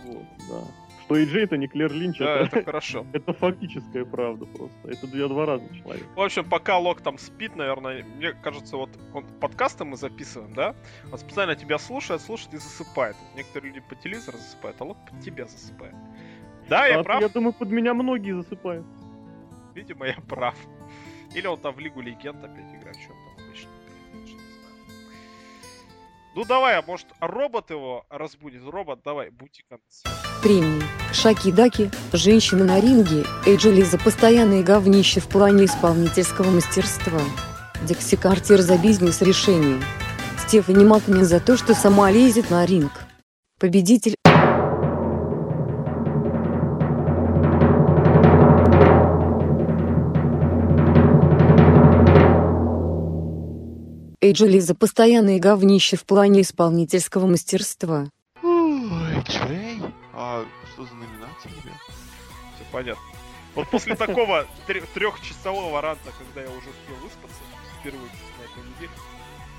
Вот, да. Что Эйджи это не Клэр Линч, Да, это, это хорошо. это фактическая правда просто. Это две два разных человека. В общем, пока Лок там спит, наверное, мне кажется, вот он подкасты мы записываем, да? Он специально тебя слушает, слушает и засыпает. Некоторые люди по телевизору засыпают, а Лок под тебя засыпает. Да, я А, прав? Я думаю, под меня многие засыпают. Видимо, я прав. Или он там в Лигу Легенд опять играет, что там обычно. Ну давай, а может робот его разбудит? Робот, давай, будь на. Премии. Шаки-даки, женщины на ринге, Эйджи Лиза постоянные говнище в плане исполнительского мастерства. Дикси Картер за бизнес-решение. Стефани Макмин за то, что сама лезет на ринг. Победитель Эйджи Лиза постоянные говнище в плане исполнительского мастерства. Ой, понятно. Вот после такого трехчасового ранта, когда я уже успел выспаться, впервые на этой неделе.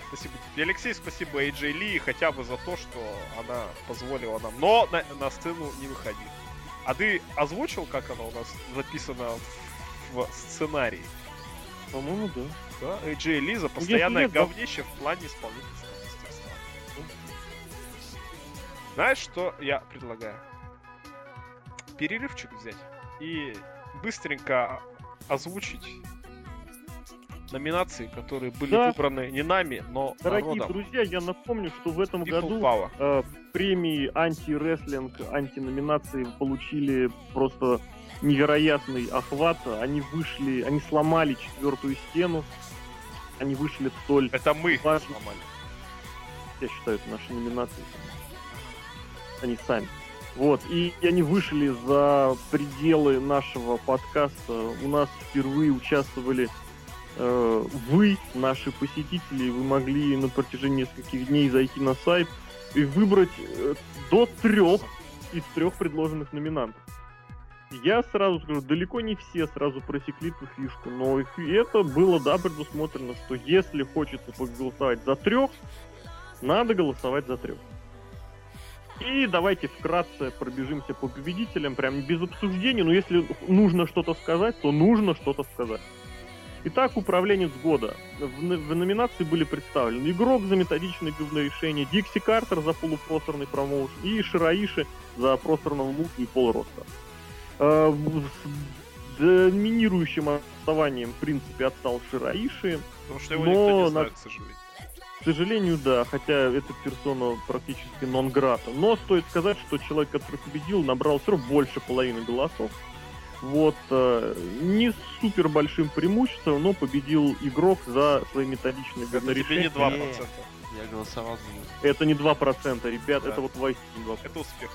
Спасибо тебе, Алексей, спасибо AJ Ли хотя бы за то, что она позволила нам. Но на, на сцену не выходи. А ты озвучил, как она у нас записана в, сценарии? По-моему, да. Да, AJ Лиза постоянное нет, да. говнище в плане исполнительского мастерства. Знаешь, что я предлагаю? Перерывчик взять и быстренько озвучить номинации, которые были Да. выбраны не нами, но Дорогие народом. друзья, я напомню, что в этом People году Power. э, премии анти-рестлинг, анти-номинации получили просто невероятный охват. Они вышли, они сломали четвертую стену. Они вышли в столь, Это мы Важно. сломали. я считаю, это наши номинации. Они сами. Вот, и они вышли за пределы нашего подкаста. У нас впервые участвовали э, вы, наши посетители. Вы могли на протяжении нескольких дней зайти на сайт и выбрать э, до трех из трех предложенных номинантов. Я сразу скажу, далеко не все сразу просекли эту фишку, но это было, да, предусмотрено, что если хочется поголосовать за трех, надо голосовать за трех. И давайте вкратце пробежимся по победителям, прям без обсуждений, но если нужно что-то сказать, то нужно что-то сказать. Итак, управленец года. В, в номинации были представлены игрок за методичное говнорешение, Дикси Картер за полупросторный промоушен и Шираиши за просторного муку и полроста. Э, с доминирующим отставанием, в принципе, отстал Шираиши. Потому что его Но никто не на- знает, к сожалению. К сожалению, да, хотя эта персона практически нон-грата. Но стоит сказать, что человек, который победил, набрал все равно больше половины голосов. Вот, э, не с супер большим преимуществом, но победил игрок за свои методичные Это тебе говнорешения. не 2%. Я голосовал за него. Это не 2%, ребят, Да. это вот воистину 2%. Это успех.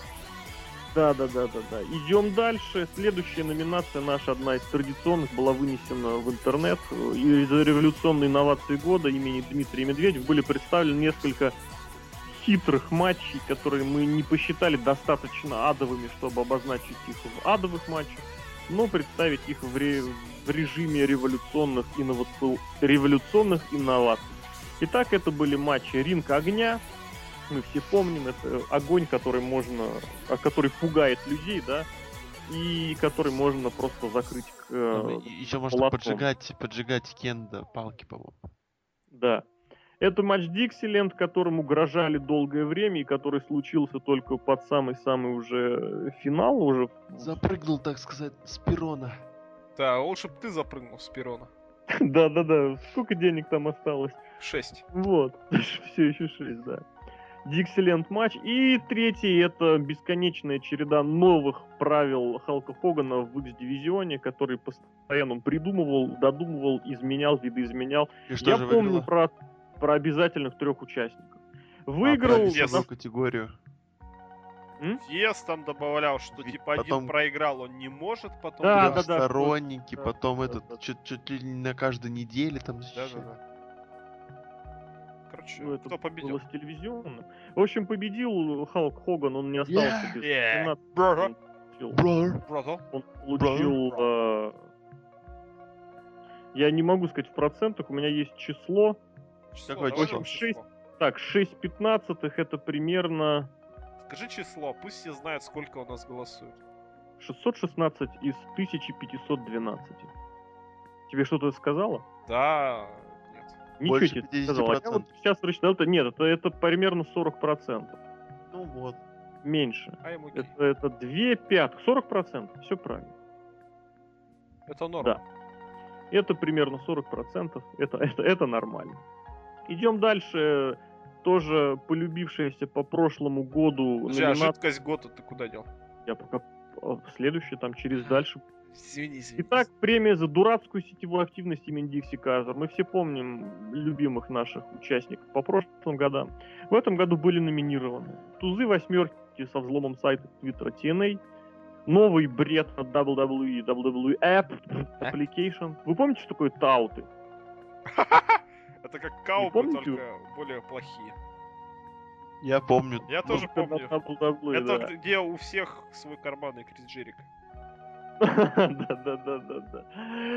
Да, да, да, да, да. Идем дальше. Следующая номинация наша, одна из традиционных, была вынесена в интернет. И за революционные инновации года имени Дмитрия Медведев были представлены несколько хитрых матчей, которые мы не посчитали достаточно адовыми, чтобы обозначить их в адовых матчах, но представить их в, ре- в режиме революционных, инноваци... революционных инноваций. Итак, это были матчи Ринг Огня. Мы все помним, это огонь, который можно, а, который пугает людей, да, и который можно просто закрыть к, э, Еще можно молотком. поджигать, поджигать кенда, палки, по-моему. Да. Это матч Диксиленд, которому угрожали долгое время и который случился только под самый-самый уже финал, уже Запрыгнул, так сказать, с перона. Да, лучше бы ты запрыгнул с перона. Да-да-да, сколько денег там осталось? 6. Вот, все еще 6, да. Диксиленд матч. И третий это бесконечная череда новых правил Халка Хогана в X-дивизионе, который постоянно он придумывал, додумывал, изменял, видоизменял. И что Я же помню про, про обязательных трех участников. А, Выиграл про Yes. весовую категорию. Ес там добавлял, что Ведь типа потом- один проиграл, он не может, потом... Да, да, да. Трехсторонники, Да, потом да, этот, да. чуть, чуть ли не на каждой неделе там Да, да, да. Короче, Ну, это кто победил? было с телевизионным. В общем, победил Халк Хоган, он не остался Yeah. без Yeah. 17 Бро. он получил- Брар. Брото? Он получил... э, я не могу сказать в процентах, у меня есть число. Число, число? нам Шесть. Так, 6 пятнадцатых это примерно Скажи число, пусть все знают, сколько у нас голосуют. 616 из 1512. Тебе что-то сказала? Да. Ничего тебе не сказала. Я вот 50%. сейчас прочитал, это нет, это, это примерно 40%. Ну вот. Меньше. А ему. Это, это 2 пятых, 40%, все правильно. Это норм. Да. Это примерно 40%, это, это, это нормально. Идем дальше. Тоже полюбившаяся по прошлому году Подожди, а номинация. жидкость года ты куда дел? Я пока э, следующий там через дальше. Извини, извини. Итак, премия за дурацкую сетевую активность имени Дикси Казер. Мы все помним любимых наших участников по прошлым годам. В этом году были номинированы Тузы восьмерки со взломом сайта Твиттера TNA, новый бред от WWE, WWE App, Application. Вы помните, что такое тауты? Это как каупы, только более плохие. Я помню. Я тоже помню. это WWE, Это где у всех свой карманный Крис Джерик. Да-да-да-да-да.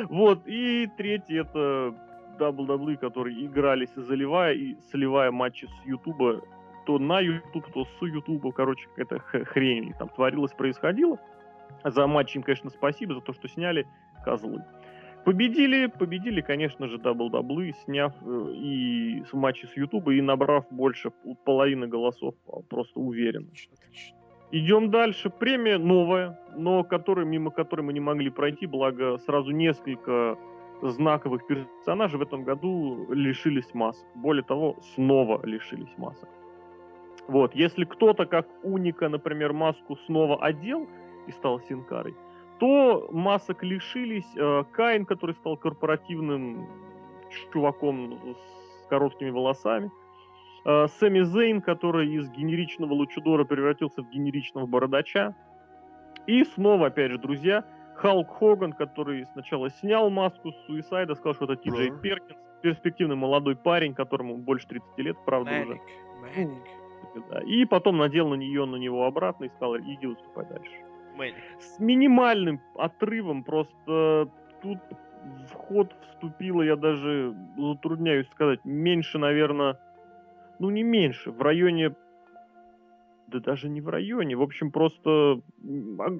Вот, и третий это WWE, которые игрались, заливая и сливая матчи с Ютуба, то на Ютуб, то с Ютуба, короче, какая-то хрень там творилось, происходило. За матч им, конечно, спасибо, за то, что сняли козлы. Победили, победили, конечно же, WWE, сняв э, и с матчи с Ютуба и набрав больше половины голосов, а, просто уверенно. Отлично, отлично. Идем дальше. Премия новая, но которой, мимо которой мы не могли пройти, благо сразу несколько знаковых персонажей в этом году лишились масок. Более того, снова лишились масок. Вот, если кто-то, как Уника, например, маску снова одел и стал Синкарой, то масок лишились э, Каин, который стал корпоративным чуваком с короткими волосами, Э, Сэмми Зейн, который из генеричного лучудора превратился в генеричного бородача. И снова, опять же, друзья, Халк Хоган, который сначала снял маску с Суисайда, сказал, что это Ти Джей. Перкинс, перспективный молодой парень, которому больше 30 лет, правда, уже. Мэник, Мэник, Да. И потом надел на нее, на него обратно и сказал, иди выступай дальше Мэник. с минимальным отрывом, просто тут в ход вступило, я даже затрудняюсь сказать, меньше, наверное, ну не меньше, в районе, да даже не в районе, в общем, просто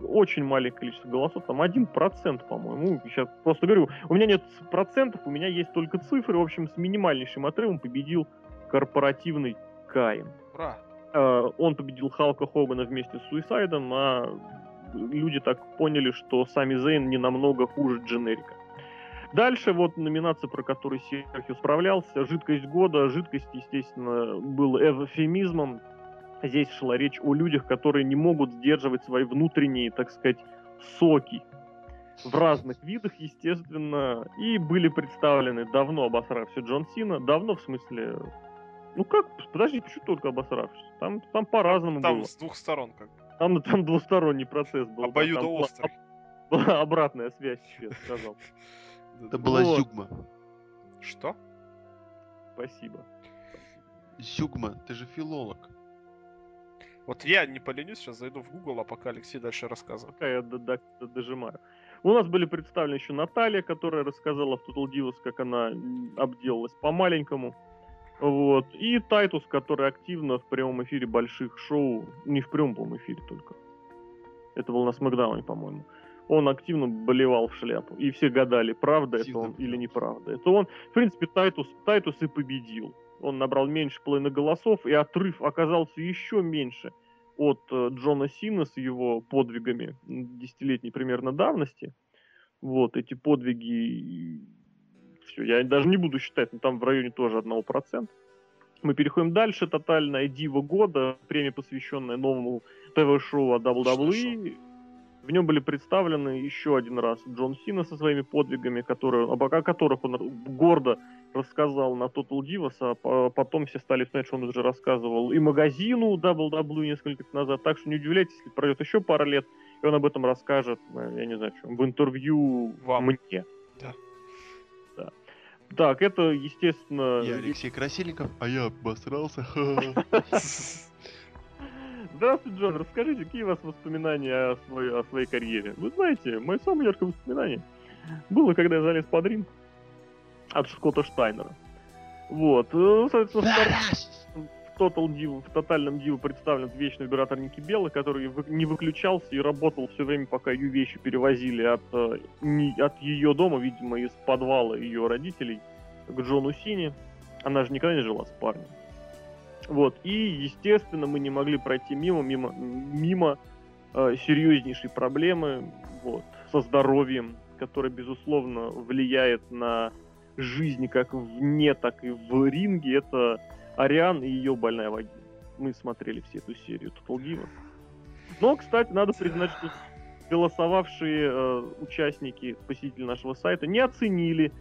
очень маленькое количество голосов, там 1%, по-моему, сейчас просто говорю, у меня нет процентов, у меня есть только цифры, в общем, с минимальнейшим отрывом победил корпоративный Каин. Ура. Э, он победил Халка Хогана вместе с Суисайдом, а люди так поняли, что сами Зейн не намного хуже Дженерика. Дальше вот номинация, про которую Серхио справлялся, «Жидкость года». Жидкость, естественно, был эвфемизмом. Здесь шла речь о людях, которые не могут сдерживать свои внутренние, так сказать, соки в разных видах, естественно, и были представлены давно обосравшийся Джон Сина, давно в смысле ну как, подожди, почему только обосравшись? Там, там по-разному Там было. с двух сторон как. Там, там двусторонний процесс был. да, там Обоюдоострый. была обратная связь, я сказал. Это была Вот. Зюгма. Что? Спасибо. Зюгма, ты же филолог. Вот я не поленюсь, сейчас зайду в Google, а пока Алексей дальше рассказывает. Пока я до- до- до- дожимаю. У нас были представлены еще Наталья, которая рассказала в Total Divas, как она обделалась по-маленькому. Вот. И Тайтус, который активно в прямом эфире больших шоу, не в прямом, по эфире только. Это был на SmackDown е, по-моему. Он активно блевал в шляпу. И все гадали, правда это Активно он или неправда. Это он. В принципе, Тайтус, Тайтус и победил. Он набрал меньше половины голосов, и отрыв оказался еще меньше от э, Джона Сина с его подвигами десятилетней примерно давности. Вот, эти подвиги, все, я даже не буду считать, но там в районе тоже 1%. Мы переходим дальше. Тотальная дива года, премия, посвященная новому ТВ-шоу о WWE. В нем были представлены еще один раз Джон Сина со своими подвигами, которые, о которых он гордо рассказал на Total Divas, а по- потом все стали вспоминать, что он уже рассказывал и магазину WWE несколько лет назад. Так что не удивляйтесь, если пройдет еще пара лет, и он об этом расскажет, э, я не знаю, в чем, в интервью Вам. мне. Да. Да. Так, это, естественно... Я Алексей Красильников, а я обосрался. Здравствуйте, Джон. Расскажите, какие у вас воспоминания о своей, о своей карьере? Вы знаете, мое самое яркое воспоминание было, когда я залез под ринг от Скотта Штайнера. Вот. э, Соответственно, в в Total Div, в тотальном диву представлен вечный оператор Ники Белла, который не выключался и работал все время, пока ее вещи перевозили от, э, не- от ее дома, видимо, из подвала ее родителей к Джону Сине. Она же никогда не жила с парнем. Вот. И, естественно, мы не могли пройти мимо, мимо, мимо э, серьезнейшей проблемы вот, со здоровьем, которая, безусловно, влияет на жизнь как вне, так и в ринге. Это Ариан и ее больная вагина. Мы смотрели все эту серию Total Divas. Но, кстати, надо признать, что голосовавшие э, участники, посетители нашего сайта, не оценили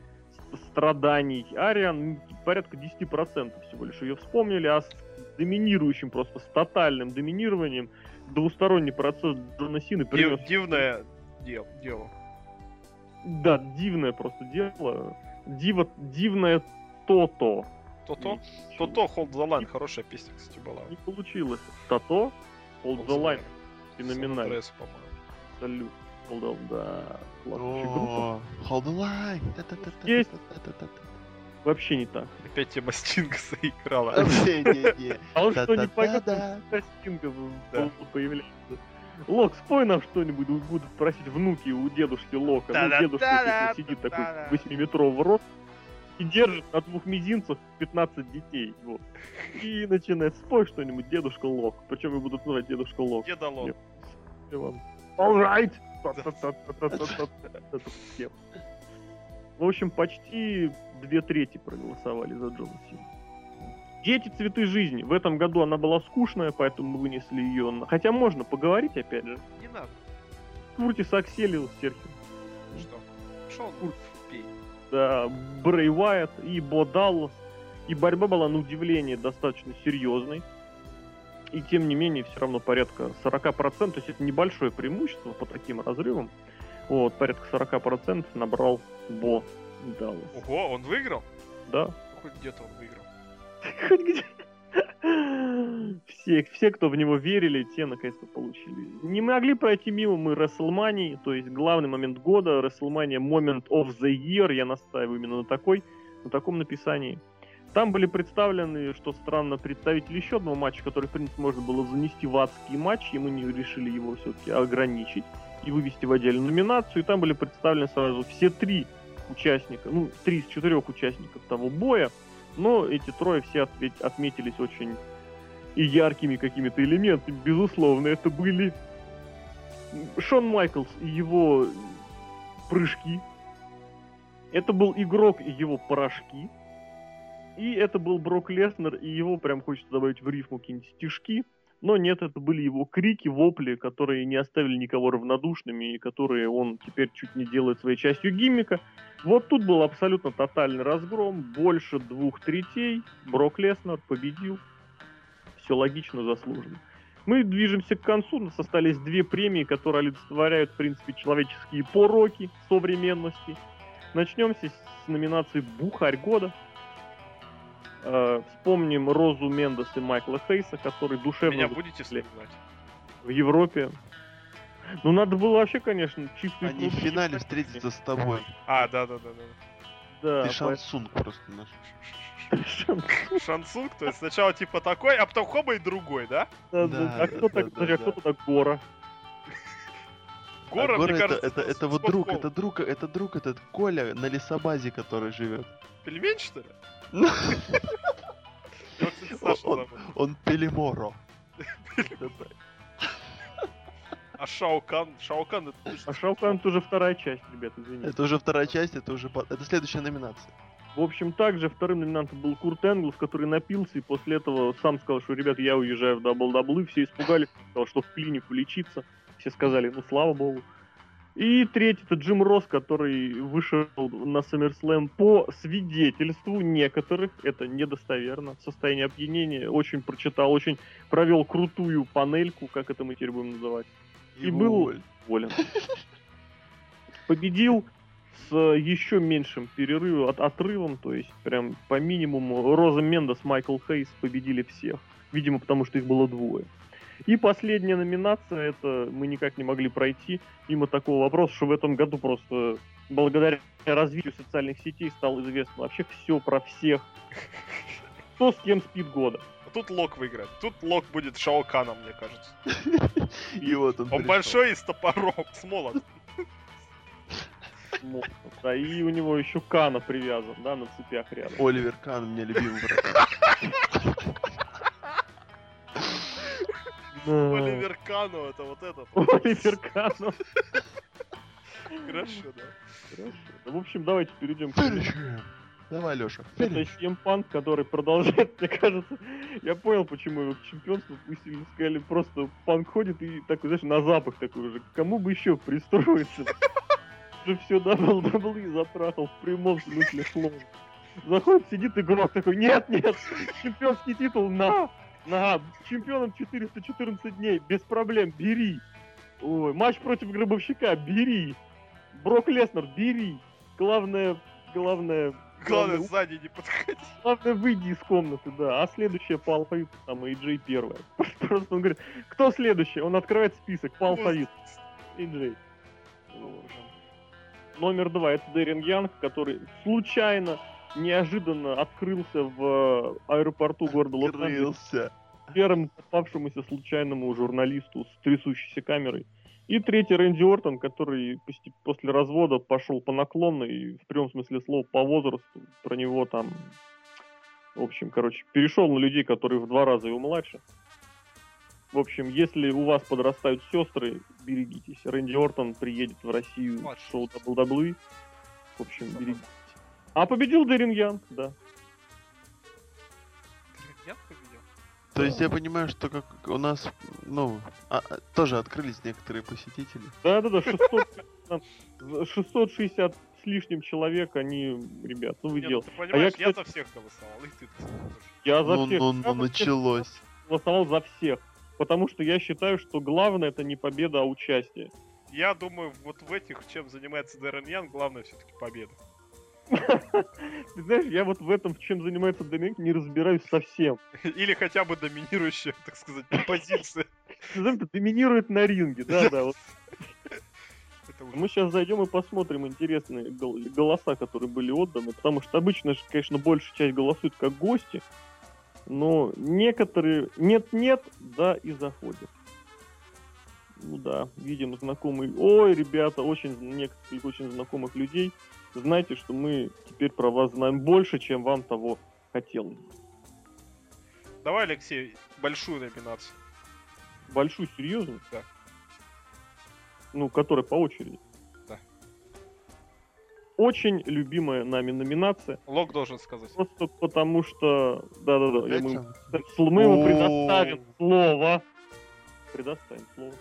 страданий Ариан порядка 10% всего лишь ее вспомнили, а с доминирующим просто, с тотальным доминированием двусторонний процесс Джона Сины Див- принес... Дивное дел- дело. Да, дивное просто дело. Диво, дивное то-то. То-то. То-то, Hold the Line. Хорошая песня, кстати, была. Не получилось. То-то, Hold the Line. Феноменально. Сан-Андреас, по-моему. Салют. Hold on, да. Классная группа. О, Hold the line. Есть. Вообще не так. Опять тема Стинга заиграла. А он что, не. Костинка Да. появляется. Лок, спой нам что-нибудь, будут просить внуки у дедушки Лока. Ну, дедушка сидит такой да-да. 8-метрового роста и держит на двух мизинцах 15 детей. Вот. И начинает спой что-нибудь, дедушка Лок. Причем его будут называть дедушка Лок. Деда вам, All right! В общем, почти две трети проголосовали за Джона Сину. Дети цветы жизни. В этом году она была скучная, поэтому мы вынесли ее. Хотя можно поговорить, опять же. Не надо. Куртис Акселиус, Серхио. Что? Что он пей? Да, Брей Уайт и Бо Даллас. И борьба была, на удивление, достаточно серьезной. И тем не менее, все равно порядка 40%, то есть это небольшое преимущество по таким разрывам. Вот, порядка 40% набрал Бо Даллас. Ого, он выиграл? Да. Хоть где-то он выиграл. Хоть где. Все, все, кто в него верили, те наконец-то получили. Не могли пройти мимо мы WrestleMania, то есть главный момент года, WrestleMania Moment of the Year, я настаиваю именно на такой, на таком написании. Там были представлены, что странно, представители еще одного матча, который, в принципе, можно было занести в адский матч, и мы не решили его все-таки ограничить и вывести в отдельную номинацию. И там были представлены сразу все три участника, ну, три из четырех участников того боя, но эти трое все ответ- отметились очень и яркими какими-то элементами, безусловно. Это были Шон Майклс и его прыжки. Это был игрок и его порошки. И это был Брок Леснер, и его прям хочется добавить в рифму какие-нибудь стишки. Но нет, это были его крики, вопли, которые не оставили никого равнодушными, и которые он теперь чуть не делает своей частью гиммика. Вот тут был абсолютно тотальный разгром, больше двух третей, Брок Леснер победил. Все логично, заслуженно. Мы движемся к концу, у нас остались две премии, которые олицетворяют, в принципе, человеческие пороки современности. Начнем с номинации «Бухарь года». Э, вспомним Розу Мендес и Майкла Хейса, которые душевно Меня будете вспоминать? в Европе. Ну, надо было вообще, конечно, чистый Они в финале встретятся с тобой. А, да, да, да, да. Да, Ты Шансунг просто наш. Шансунг, то есть сначала типа такой, а потом хоба и другой, да? Да, Да, да. А кто так, а кто так Гора? Гора, А мне это, кажется, это, это вот друг, это друг, это друг этот Коля на лесобазе, который живет. Пельмень, что ли? Ну. Он- Пелеморо. А Шаукан? Шаукан это А. Шаукан это уже вторая часть, ребят, извините. Это уже вторая часть, это уже это следующая номинация. В общем, также вторым номинантом был Курт Энглс, который напился и после этого сам сказал, что, ребят, я уезжаю в дабл-даблы, все испугались, сказал, что в клинику лечиться. Все сказали, ну, слава богу. И третий это Джим Росс, который вышел на SummerSlam по свидетельству некоторых, это недостоверно, в состоянии опьянения, очень прочитал, очень провел крутую панельку, как это мы теперь будем называть, И был- Воль. волен. Победил с еще меньшим перерывом, от, отрывом, то есть прям по минимуму Роза Мендес, Майкл Хейс победили всех. Видимо, потому что их было двое. И последняя номинация, это мы никак не могли пройти мимо такого вопроса, что в этом году просто благодаря развитию социальных сетей стало известно вообще все про всех. Кто с кем спит года. Тут Лок выиграет. Тут Лок будет Шауканом, мне кажется. И вот он. Он большой и с топором, с молотом. Да, и у него еще Кана привязан, да, на цепях рядом. Оливер Кан, у меня любимый братан. Оливер Кану, это вот этот. Оливер Кано. Хорошо, да. Хорошо. В общем, давайте перейдем к. Давай, Леша. Это CM Punk, который продолжает, мне кажется, я понял, почему его к чемпионству пустили, сказали, просто Панк ходит и такой, знаешь, на запах такой уже, кому бы еще пристроиться? Уже все WWE затрахал в прямом смысле слова. Заходит, сидит игрок такой, нет, нет, чемпионский титул на, на, чемпионом 414 дней, без проблем, бери. Ой, матч против Гробовщика, бери. Брок Леснер, бери. Главное, главное, Главное, Главное, сзади не подходи. Главное, выйди из комнаты, да. А следующая по алфавиту там AJ первая. Просто он говорит, кто следующий? Он открывает список по алфавиту. AJ. Номер два это Дэрин Янг, который случайно, неожиданно открылся в э, аэропорту города Лос-Анджелес. Первым попавшемуся случайному журналисту с трясущейся камерой. И третий Рэнди Ортон, который после развода пошел по наклонной, в прямом смысле слова по возрасту. Про него там, в общем, короче, перешел на людей, которые в два раза его младше. В общем, если у вас подрастают сестры, берегитесь. Рэнди Ортон приедет в Россию Младше. в шоу WWE. В общем, берегитесь. А победил Дэрин Янг, да. Я победил. То есть я понимаю, что как у нас, ну, а, а, тоже открылись некоторые посетители. Да-да-да, 600, там, 660 с лишним человек, они, ребят, ну вы ну делаете. ты понимаешь, я, кстати- за всех голосовал, и ты тоже. Я за Ну, всех ну, я ну, за всех началось. голосовал за всех. Потому что я считаю, что главное это не победа, а участие. Я думаю, вот в этих, чем занимается Дэрен Ян, главное все-таки победа. Ты знаешь, я вот в этом, чем занимается Доминик, не разбираюсь совсем. Или хотя бы доминирующая, так сказать, позиция. Доминирует на ринге, да-да. Мы сейчас зайдем и посмотрим интересные гол- голоса, которые были отданы, потому что обычно, конечно, большая часть голосует как гости, но некоторые нет-нет, да, и заходят. Ну да, видим знакомый. Ой, ребята, очень некоторых очень знакомых людей. Знаете, что мы теперь про вас знаем больше, чем вам того хотелось. Давай, Алексей, большую номинацию. Большую, серьезную? Да. Ну, которая по очереди. Да. Очень любимая нами номинация. Лок должен сказать. Просто потому что... Да-да-да, мы, мы ему предоставим слово. Предоставим слово.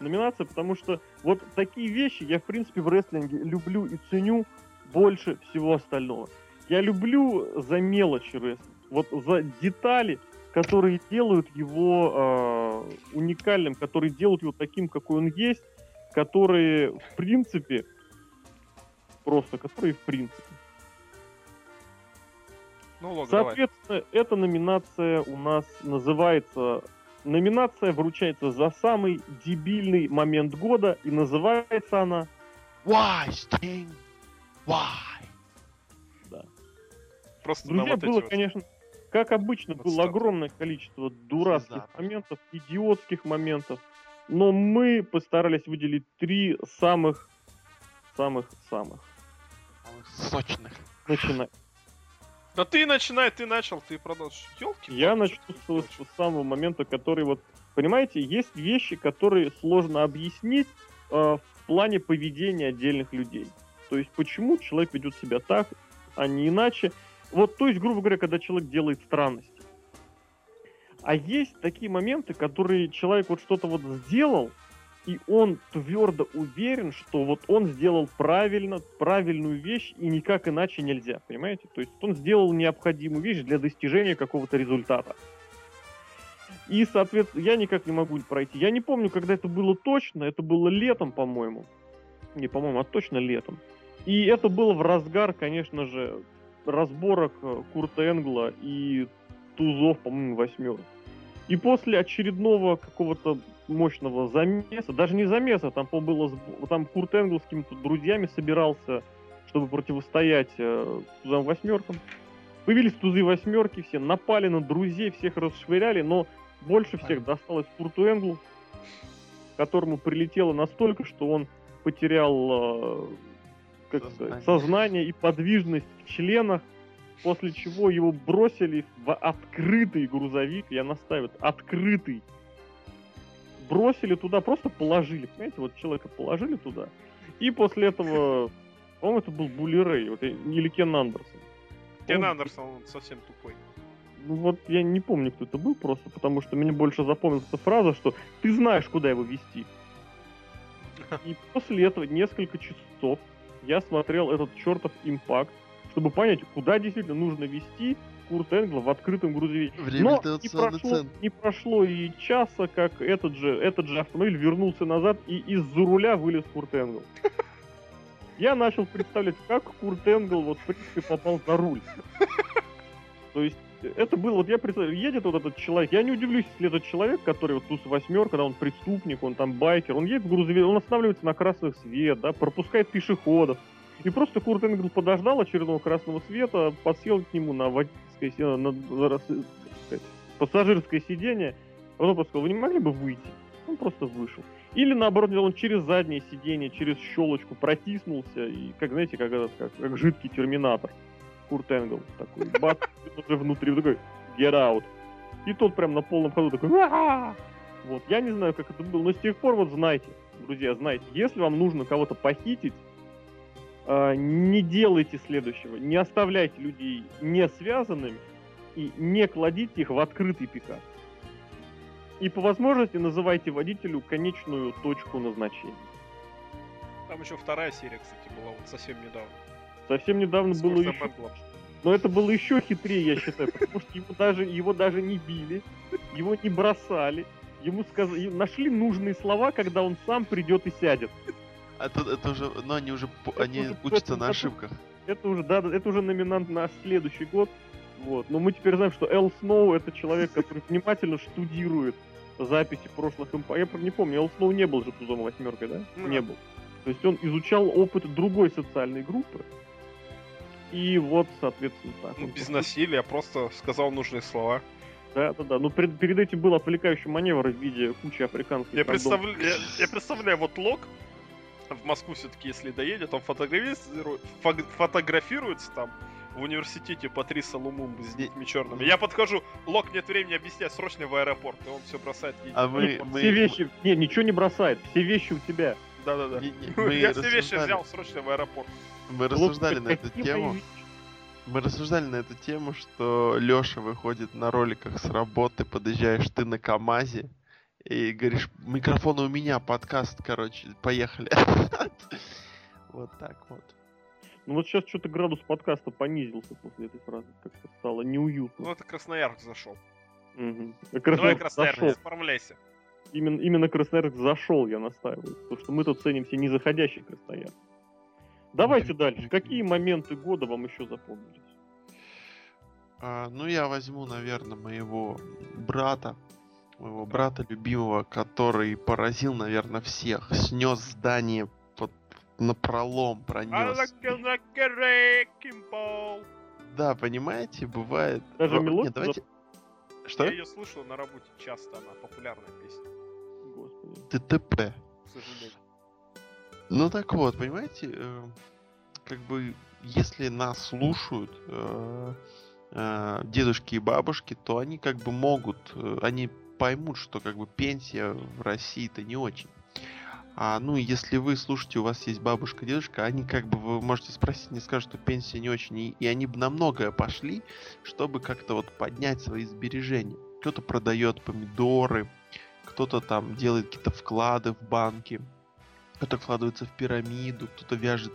Номинация, потому что вот такие вещи я, в принципе, в рестлинге люблю и ценю больше всего остального. Я люблю за мелочи рестлинг. Вот за детали, которые делают его э, уникальным, которые делают его таким, какой он есть, которые, в принципе, просто, которые в принципе. Ну, давай. Соответственно, эта номинация у нас называется номинация вручается за самый дебильный момент года, и называется она Why, Sting? Why? Просто на Друзья, вот было, вот. конечно, как обычно, было Отстав. огромное количество дурацких Внезапно. моментов, идиотских моментов, но мы постарались выделить три самых, самых, самых. Сочных. Начинай. Да ты начинай, ты начал, ты продолжишь. Елки. Я начну с, с самого момента, который вот, понимаете, есть вещи, которые сложно объяснить э, в плане поведения отдельных людей. То есть, почему человек ведет себя так, а не иначе. Вот, то есть, грубо говоря, когда человек делает странности. А есть такие моменты, которые человек вот что-то вот сделал, и он твердо уверен, что вот он сделал правильно, правильную вещь, и никак иначе нельзя, понимаете? То есть он сделал необходимую вещь для достижения какого-то результата. И, соответственно, я никак не могу пройти. Я не помню, когда это было точно, это было летом, по-моему. Не, по-моему, а точно летом. И это было в разгар, конечно же, разборок э, Курта Энгла и тузов, по-моему, восьмерок. И после очередного какого-то мощного замеса, даже не замеса, там, было, там Курт Энгл с какими-то друзьями собирался, чтобы противостоять э, тузам восьмеркам. Появились тузы восьмерки, все напали на друзей, всех расшвыряли, но больше всех досталось Курту Энглу, которому прилетело настолько, что он потерял э, как сказать, Сознание. сознание и подвижность в членах, после чего его бросили в открытый грузовик, я настаиваю, открытый. Бросили туда, просто положили, понимаете, вот человека положили туда. И после этого, по-моему, это был Рэй, вот, или Кен Андерсон. Кен Он- Андерсон, он совсем тупой. ну вот я не помню, кто это был просто, потому что мне больше запомнилась эта фраза, что ты знаешь, куда его вести. И после этого несколько часов я смотрел этот чертов импакт, чтобы понять, куда действительно нужно вести Курт Энгла в открытом грузовике. Но не прошло, центр. не прошло и часа, как этот же, этот же автомобиль вернулся назад, и из-за руля вылез Курт Энгл. Я начал представлять, как Курт Энгл вот в принципе попал за руль. То есть это было, вот я представляю, едет вот этот человек, я не удивлюсь, если этот человек, который вот туз восьмерка, да, он преступник, он там байкер, он едет в грузовик, он останавливается на красный свет, да, пропускает пешеходов. И просто Курт Энгл подождал очередного красного света, подсел к нему на водительское, на, на как сказать, пассажирское сиденье, потом просто сказал, вы не могли бы выйти? Он просто вышел. Или наоборот, он через заднее сиденье, через щелочку протиснулся, и, как знаете, как, как, как жидкий терминатор. Курт Энгл такой, бац, и уже внутри, такой, get out. И тот прям на полном ходу такой! Вот, я не знаю, как это было, но с тех пор вот знайте, друзья, знайте, если вам нужно кого-то похитить, а, не делайте следующего. Не оставляйте людей не связанными и не кладите их в открытый пикап. И по возможности называйте водителю конечную точку назначения. Там еще вторая серия, кстати, была вот совсем недавно. Совсем недавно было еще... Но это было еще хитрее, я считаю, потому что его даже, его даже не били, его не бросали, ему сказали, нашли нужные слова, когда он сам придет и сядет. А тут это уже, но они уже, Это они уже учатся это- на это- ошибках. Это уже, да, это уже номинант на следующий год. Вот. Но мы теперь знаем, что Эл Сноу это человек, который внимательно штудирует записи прошлых импа. Я не помню, Эл Сноу не был же тузом восьмеркой, да? Ну Не был. То есть он изучал опыт другой социальной группы. И вот, соответственно, так. Ну, без насилия, просто сказал нужные слова. Да, да, да. Ну, пред- перед этим был отвлекающий маневр в виде кучи африканских Я, рандом. представля- я, я представляю, вот Лок в Москву все-таки, если доедет, он фотографирует, фотографируется там в университете Патриса Лумумбы с детьми черными. Я подхожу, Лок, нет времени объяснять, срочно в аэропорт. И он все бросает. едет А в мы- аэропорт. мы- Все вещи... Не, ничего не бросает. Все вещи у тебя. Да-да-да. Я все вещи взял срочно в аэропорт. Мы рассуждали на эту тему. Мы рассуждали на эту тему, что Лёша выходит на роликах с работы, подъезжаешь ты на КамАЗе и говоришь, микрофон у меня, подкаст, короче, поехали. Вот так вот. Ну вот сейчас что-то градус подкаста понизился после этой фразы. Как-то стало неуютно. Ну, это Красноярск зашел. Давай, Красноярск зашел. справляйся. Именно, именно Красноярск зашел, я настаиваю. Потому что мы тут ценим все незаходящий Красноярск. Давайте дальше. Какие моменты года вам еще запомнились? А, ну, я возьму, наверное, моего брата. моего брата любимого, который поразил, наверное, всех. Снес здание под на пролом пронес. Да, понимаете, бывает. Даже мелодию Нет, давайте. Что? Я ее слушал на работе часто, она популярная песня, Сожалению. Ну так вот, понимаете, э, как бы если нас слушают э, э, дедушки и бабушки, то они как бы могут, э, они поймут, что как бы пенсия в России-то не очень. А ну если вы слушаете, у вас есть бабушка, дедушка, они как бы вы можете спросить, не скажут, что пенсия не очень, и, и они бы на многое пошли, чтобы как-то вот поднять свои сбережения. Кто-то продает помидоры, кто-то там делает какие-то вклады в банки, кто-то вкладывается в пирамиду, кто-то вяжет,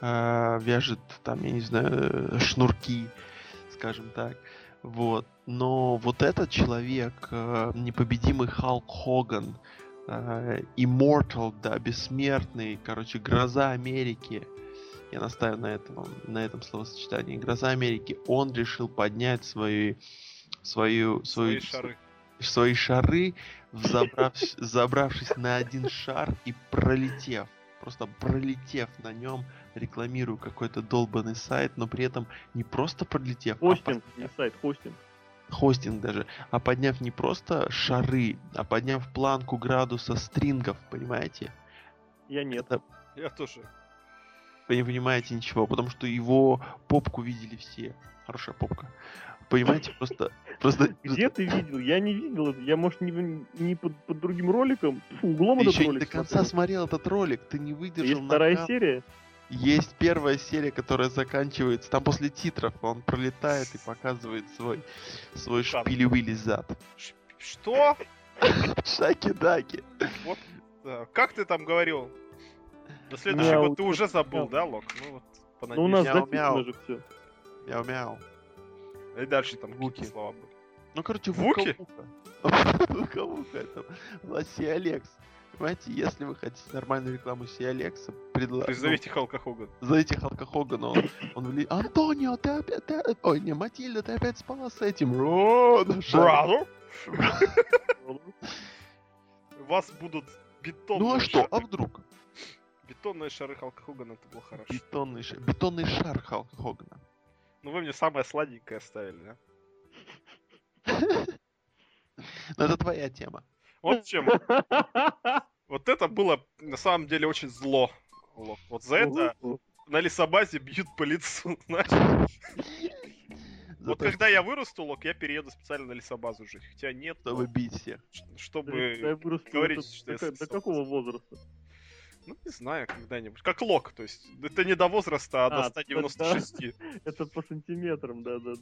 э, вяжет там, я не знаю, э, шнурки, скажем так. Вот. Но вот этот человек, э, непобедимый Халк Хоган, э, Immortal, да, бессмертный, короче, гроза Америки, я настаиваю на этом, на этом словосочетании, гроза Америки, он решил поднять свои, свою, свою, шары. Свои шары, взобравшись, забравшись на один шар и пролетев. Просто пролетев на нем, рекламирую какой-то долбанный сайт, но при этом не просто пролетев, а Хостинг, подняв- не сайт, хостинг. хостинг даже, а подняв не просто шары, а подняв планку градуса стрингов, понимаете? Я нет. Это Я тоже. вы не понимаете ничего, потому что его попку видели все. Хорошая попка. Понимаете, просто... просто Где ты видел? Я не видел это. Я, может, не, не под, под другим роликом, фу, углом Ты этот еще не ролик до конца смотрел. смотрел этот ролик, ты не выдержал Есть вторая накал. серия? Есть первая серия, которая заканчивается, там после титров он пролетает и показывает свой, свой шпили-вили зад. Ш- Что? Шаки-даки. Вот. да. Как ты там говорил? На следующий Мяу, год ты уже забыл, мяу. да, Лок? Ну вот, Ну, у нас Мяу-мяу. записано же все. Мяу-мяу. И дальше там Вуки. слова были. Ну, короче, Вуки? Вука-вука, это нас Алекс. Понимаете, если вы хотите нормальную рекламу Си Алекса, предлагаю... Призовите Халка Хогана. Зовите Халка Хогана, он, он вли- Антонио, ты опять... ты- Ой, не, Матильда, ты опять спала с этим. О, шар. Бразер! Вас будут бетонные Ну а что, шары. а вдруг? Бетонные шары Халка Хогана, это было хорошо. Бетонный, ша- бетонный шар Халка Хогана. Ну вы мне самое сладенькое оставили, да? Ну, это твоя тема. Вот чем. Вот это было на самом деле очень зло. Лок. Вот за это на лесобазе бьют по лицу, знаешь. Вот Зато когда я вырасту, Лок, я перееду специально на лесобазу жить. Хотя нет, чтобы но бить всех. чтобы... говорить, что я до, какого возраста? Ну, не знаю, когда-нибудь. Как Лок, то есть. Это не до возраста, а до А, 196. Это по сантиметрам, да-да.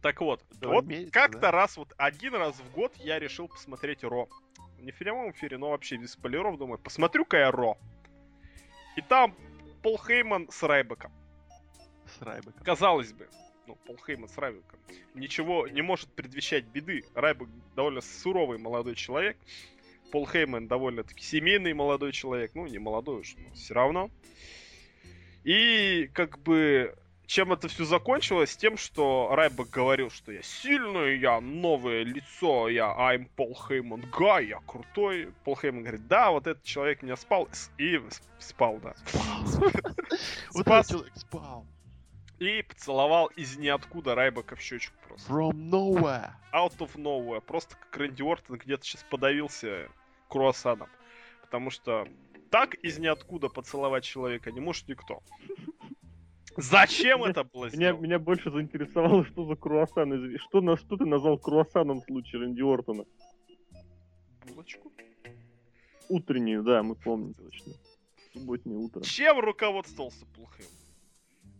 Так вот, Давай вот как-то да? раз, вот один раз в год я решил посмотреть Ро. Не в прямом эфире, но вообще без спойлеров, думаю, посмотрю-ка я Ро. И там Пол Хейман с Райбеком. С Райбеком. Казалось бы, ну, Пол Хейман с Райбеком. Ничего не может предвещать беды. Райбек довольно суровый молодой человек. Пол Хейман довольно-таки семейный молодой человек. Ну, не молодой уж, но все равно. И как бы чем это все закончилось? Тем, что Райбек говорил, что я сильный, я новое лицо, я I'm Пол Хейман Гай, я крутой. Пол Хейман говорит, да, вот этот человек меня спал. И спал, да. Спал. и поцеловал из ниоткуда Райбека в щечку просто. From nowhere. Out of nowhere. Просто как Рэнди Уортон где-то сейчас подавился круассаном. Потому что так из ниоткуда поцеловать человека не может никто. Зачем Меня- это было Меня, меня больше заинтересовало, что за круассан. Что, на, что ты назвал круассаном в случае Рэнди Ортона? Булочку? Утреннюю, да, мы помним точно. Субботнее утро. Чем руководствовался плохим?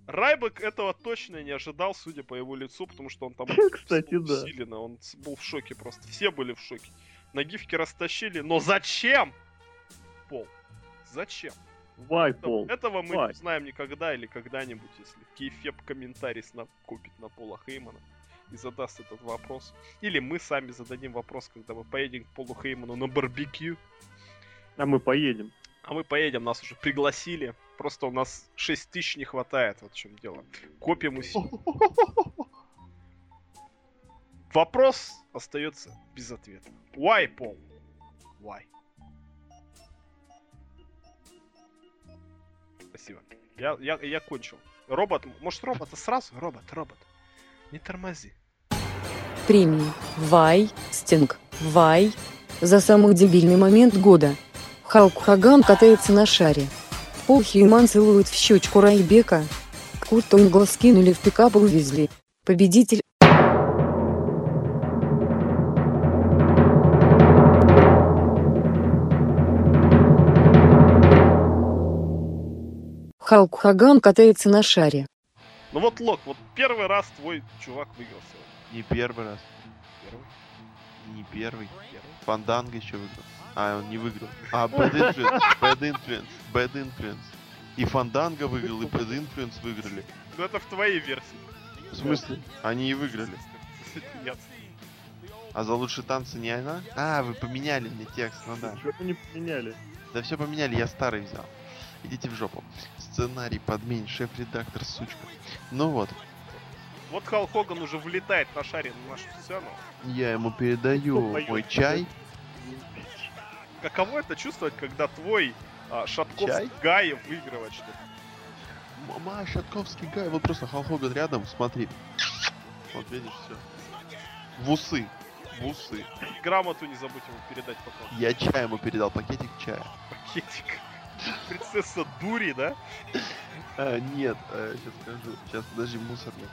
Райбек этого точно не ожидал, судя по его лицу, потому что он там Кстати, да. усиленно, он был в шоке просто. Все были в шоке. На гифке растащили, но зачем? Пол. Зачем? Вай, Это- Пол. Этого мы Вай. не узнаем никогда или когда-нибудь, если Кейфеп комментарий сна- купит на Пола Хеймана и задаст этот вопрос. Или мы сами зададим вопрос, когда мы поедем к Полу Хейману на барбекю. А мы поедем. А мы поедем, нас уже пригласили. Просто у нас 6 тысяч не хватает, вот в чем дело. Копим усилия. Вопрос остается без ответа. Why, Пол? Why? Спасибо. Я, я, я кончил. Робот, может робота сразу? Робот, робот. Не тормози. Премии. Вай, Стинг, Вай. За самый дебильный момент года. Халк Хаган катается на шаре. Пол Хьюман целует в щечку Райбека. Курт Онгла скинули в пикап и увезли. Победитель. Халк Хаган катается на шаре. Ну вот, Лок, вот первый раз твой чувак выиграл сегодня. Не первый раз. Первый? Не первый. Первый? Фанданго еще выиграл. А, он не выиграл. А, Bad Influence. Bad Influence. Bad Influence. И Фанданго выиграл, и Bad Influence выиграли. Ну это в твоей версии. В смысле? Они и выиграли. Нет. А за лучшие танцы не она? А, вы поменяли мне текст, ну да. Что-то не поменяли. Да все поменяли, я старый взял. Идите в жопу. Сценарий подменит, шеф-редактор, сучка. Ну вот, Вот Халк Хоган уже влетает на шаре на нашу сцену. я ему передаю мой чай. Каково это чувствовать, когда твой а, Шатковский Чай? Гай выигрывает что-то? Мама, Шатковский гай. Вот просто Халк Хоган рядом, смотри. Вот видишь, все. В усы. В усы. И грамоту не забудь ему передать потом. Я чай ему передал, пакетик чая. Пакетик. Принцесса Дури, да? А, нет, сейчас скажу. Сейчас, подожди, мусорник.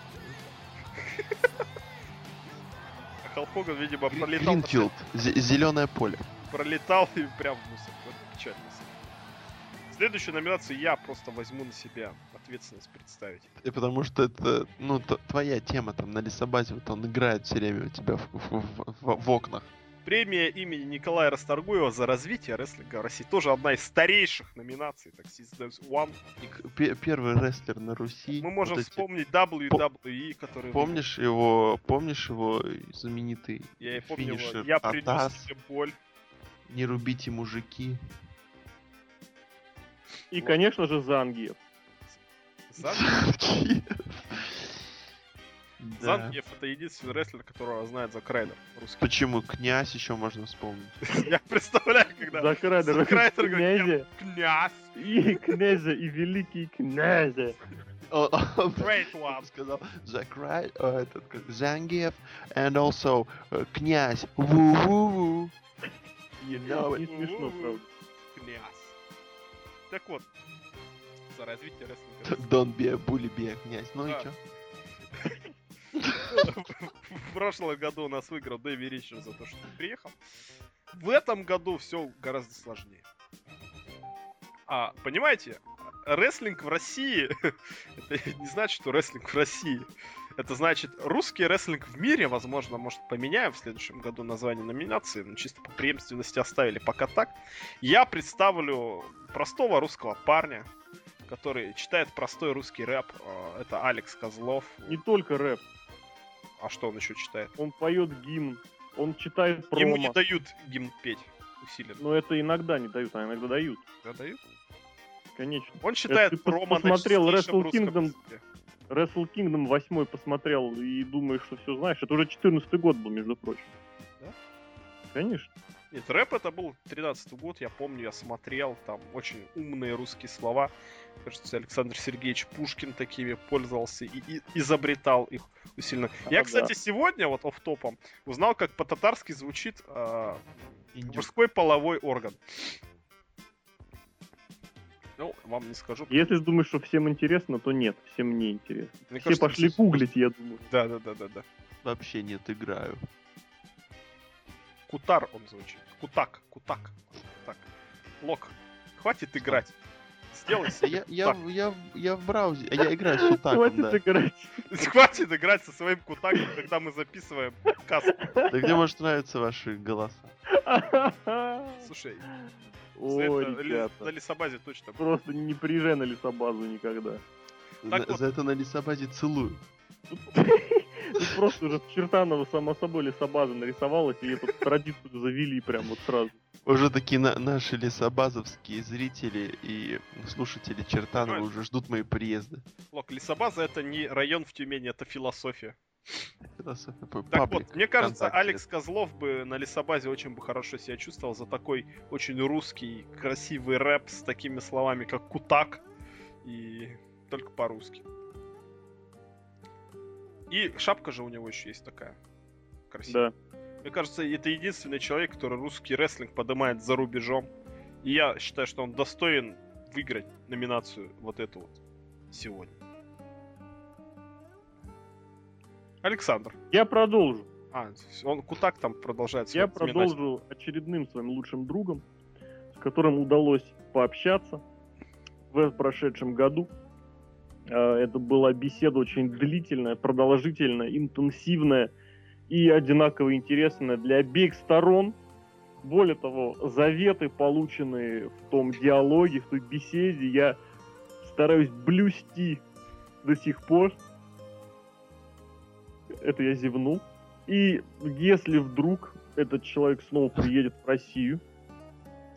А Халк Хоган, видимо, пролетал, Гринфилд. Зеленое поле. Пролетал и прям в мусор. Вот печально. Следующую номинацию я просто возьму на себя ответственность представить. И потому что это, ну, т- твоя тема там на лесобазе, вот он играет все время у тебя в, в- в- в- окнах. Премия имени Николая Расторгуева за развитие рестлинга в России. Тоже одна из старейших номинаций, так сказать, One. И Первый рестлер на Руси. Мы можем вот эти- вспомнить WWE, который... Помнишь его, помнишь его знаменитый Я и помню его. финишер Я принес Атас, тебе боль. Не рубите мужики. И, конечно же, Зангиев. Зан- Да. Зангиев это единственный рестлер, которого знает Зак Райдер русский. Почему князь еще можно вспомнить? Я представляю, когда Зак Райдер, Зак Райдер говорит, князь, и князя, и великий князя. Great one. сказал Зак Рай, э, этот Зангиев, and also э, князь. Ву-ву-ву. You know Не смешно, правда. Князь. Так вот, за развитие рестлинга. Don't be a bully, be a князь. Ну и чё? В прошлом году у нас выиграл Дэви Ричард за то, что приехал. В этом году все гораздо сложнее. А, понимаете, рестлинг в России, это не значит, что рестлинг в России. Это значит, русский рестлинг в мире, возможно, может, поменяем в следующем году название номинации, но чисто по преемственности оставили пока так. Я представлю простого русского парня, который читает простой русский рэп. А, Это Алекс Козлов. Не только рэп. А что он еще читает? Он поет гимн, он читает Ему не промо. дают гимн петь усиленно. Но это иногда не дают, а иногда дают. Да, дают? Конечно. Он читает ты пос- промо на посмотрел чистейшем Wrestle Kingdom? Wrestle Kingdom 8 посмотрел и думаешь, что все знаешь. Это уже 14 год был, между прочим. Да? Конечно. Нет, рэп это был 13 год, я помню, я смотрел, там очень умные русские слова. Кажется, Александр Сергеевич Пушкин такими пользовался и, и изобретал их усиленно. я, А, кстати, да. сегодня, вот оф-топом, узнал, как по-татарски звучит э, мужской половой орган. Ну, вам не скажу. Если думаешь, что всем интересно, то нет, всем не интересно. Мне Все кажется, пошли все- гуглить, я думаю. Да, да, да, да, да. Вообще нет, играю. Кутар он звучит. Кутак, кутак. Так. Лок, хватит играть. Сделай Да себе Я, я, я, в- я в браузере, а я играю с утаком, Хватит да. играть. Хватит играть со своим кутаком, когда мы записываем подкаст. Так где может нравятся ваши голоса? Слушай, Ой, это ребята. на лесобазе точно. Просто не приезжай на лесобазу никогда. Так За, вот. за это на лесобазе целую. Тут просто уже в Чертаново само собой лесобаза нарисовалась, и эту традицию завели прям вот сразу. Уже такие на- наши лесобазовские зрители и слушатели Чертанова уже ждут мои приезды. Лок, лесобаза это не район в Тюмени, это философия. П- Так паблик вот, мне кажется, ВКонтакте. Алекс Козлов бы на лесобазе очень бы хорошо себя чувствовал за такой очень русский, красивый рэп с такими словами, как кутак, и только по-русски. И шапка же у него еще есть такая. Красивая. Да. Мне кажется, это единственный человек, который русский рестлинг поднимает за рубежом. И я считаю, что он достоин выиграть номинацию вот эту вот сегодня. Александр. Я продолжу. А, он кутак там продолжает Я вспоминать. продолжу очередным своим лучшим другом, с которым удалось пообщаться в прошедшем году. Э, Это была беседа очень длительная, продолжительная, интенсивная и одинаково интересная для обеих сторон. Более того, заветы, полученные в том диалоге, в той беседе, я стараюсь блюсти до сих пор. Это я зевнул. И если вдруг этот человек снова приедет в Россию,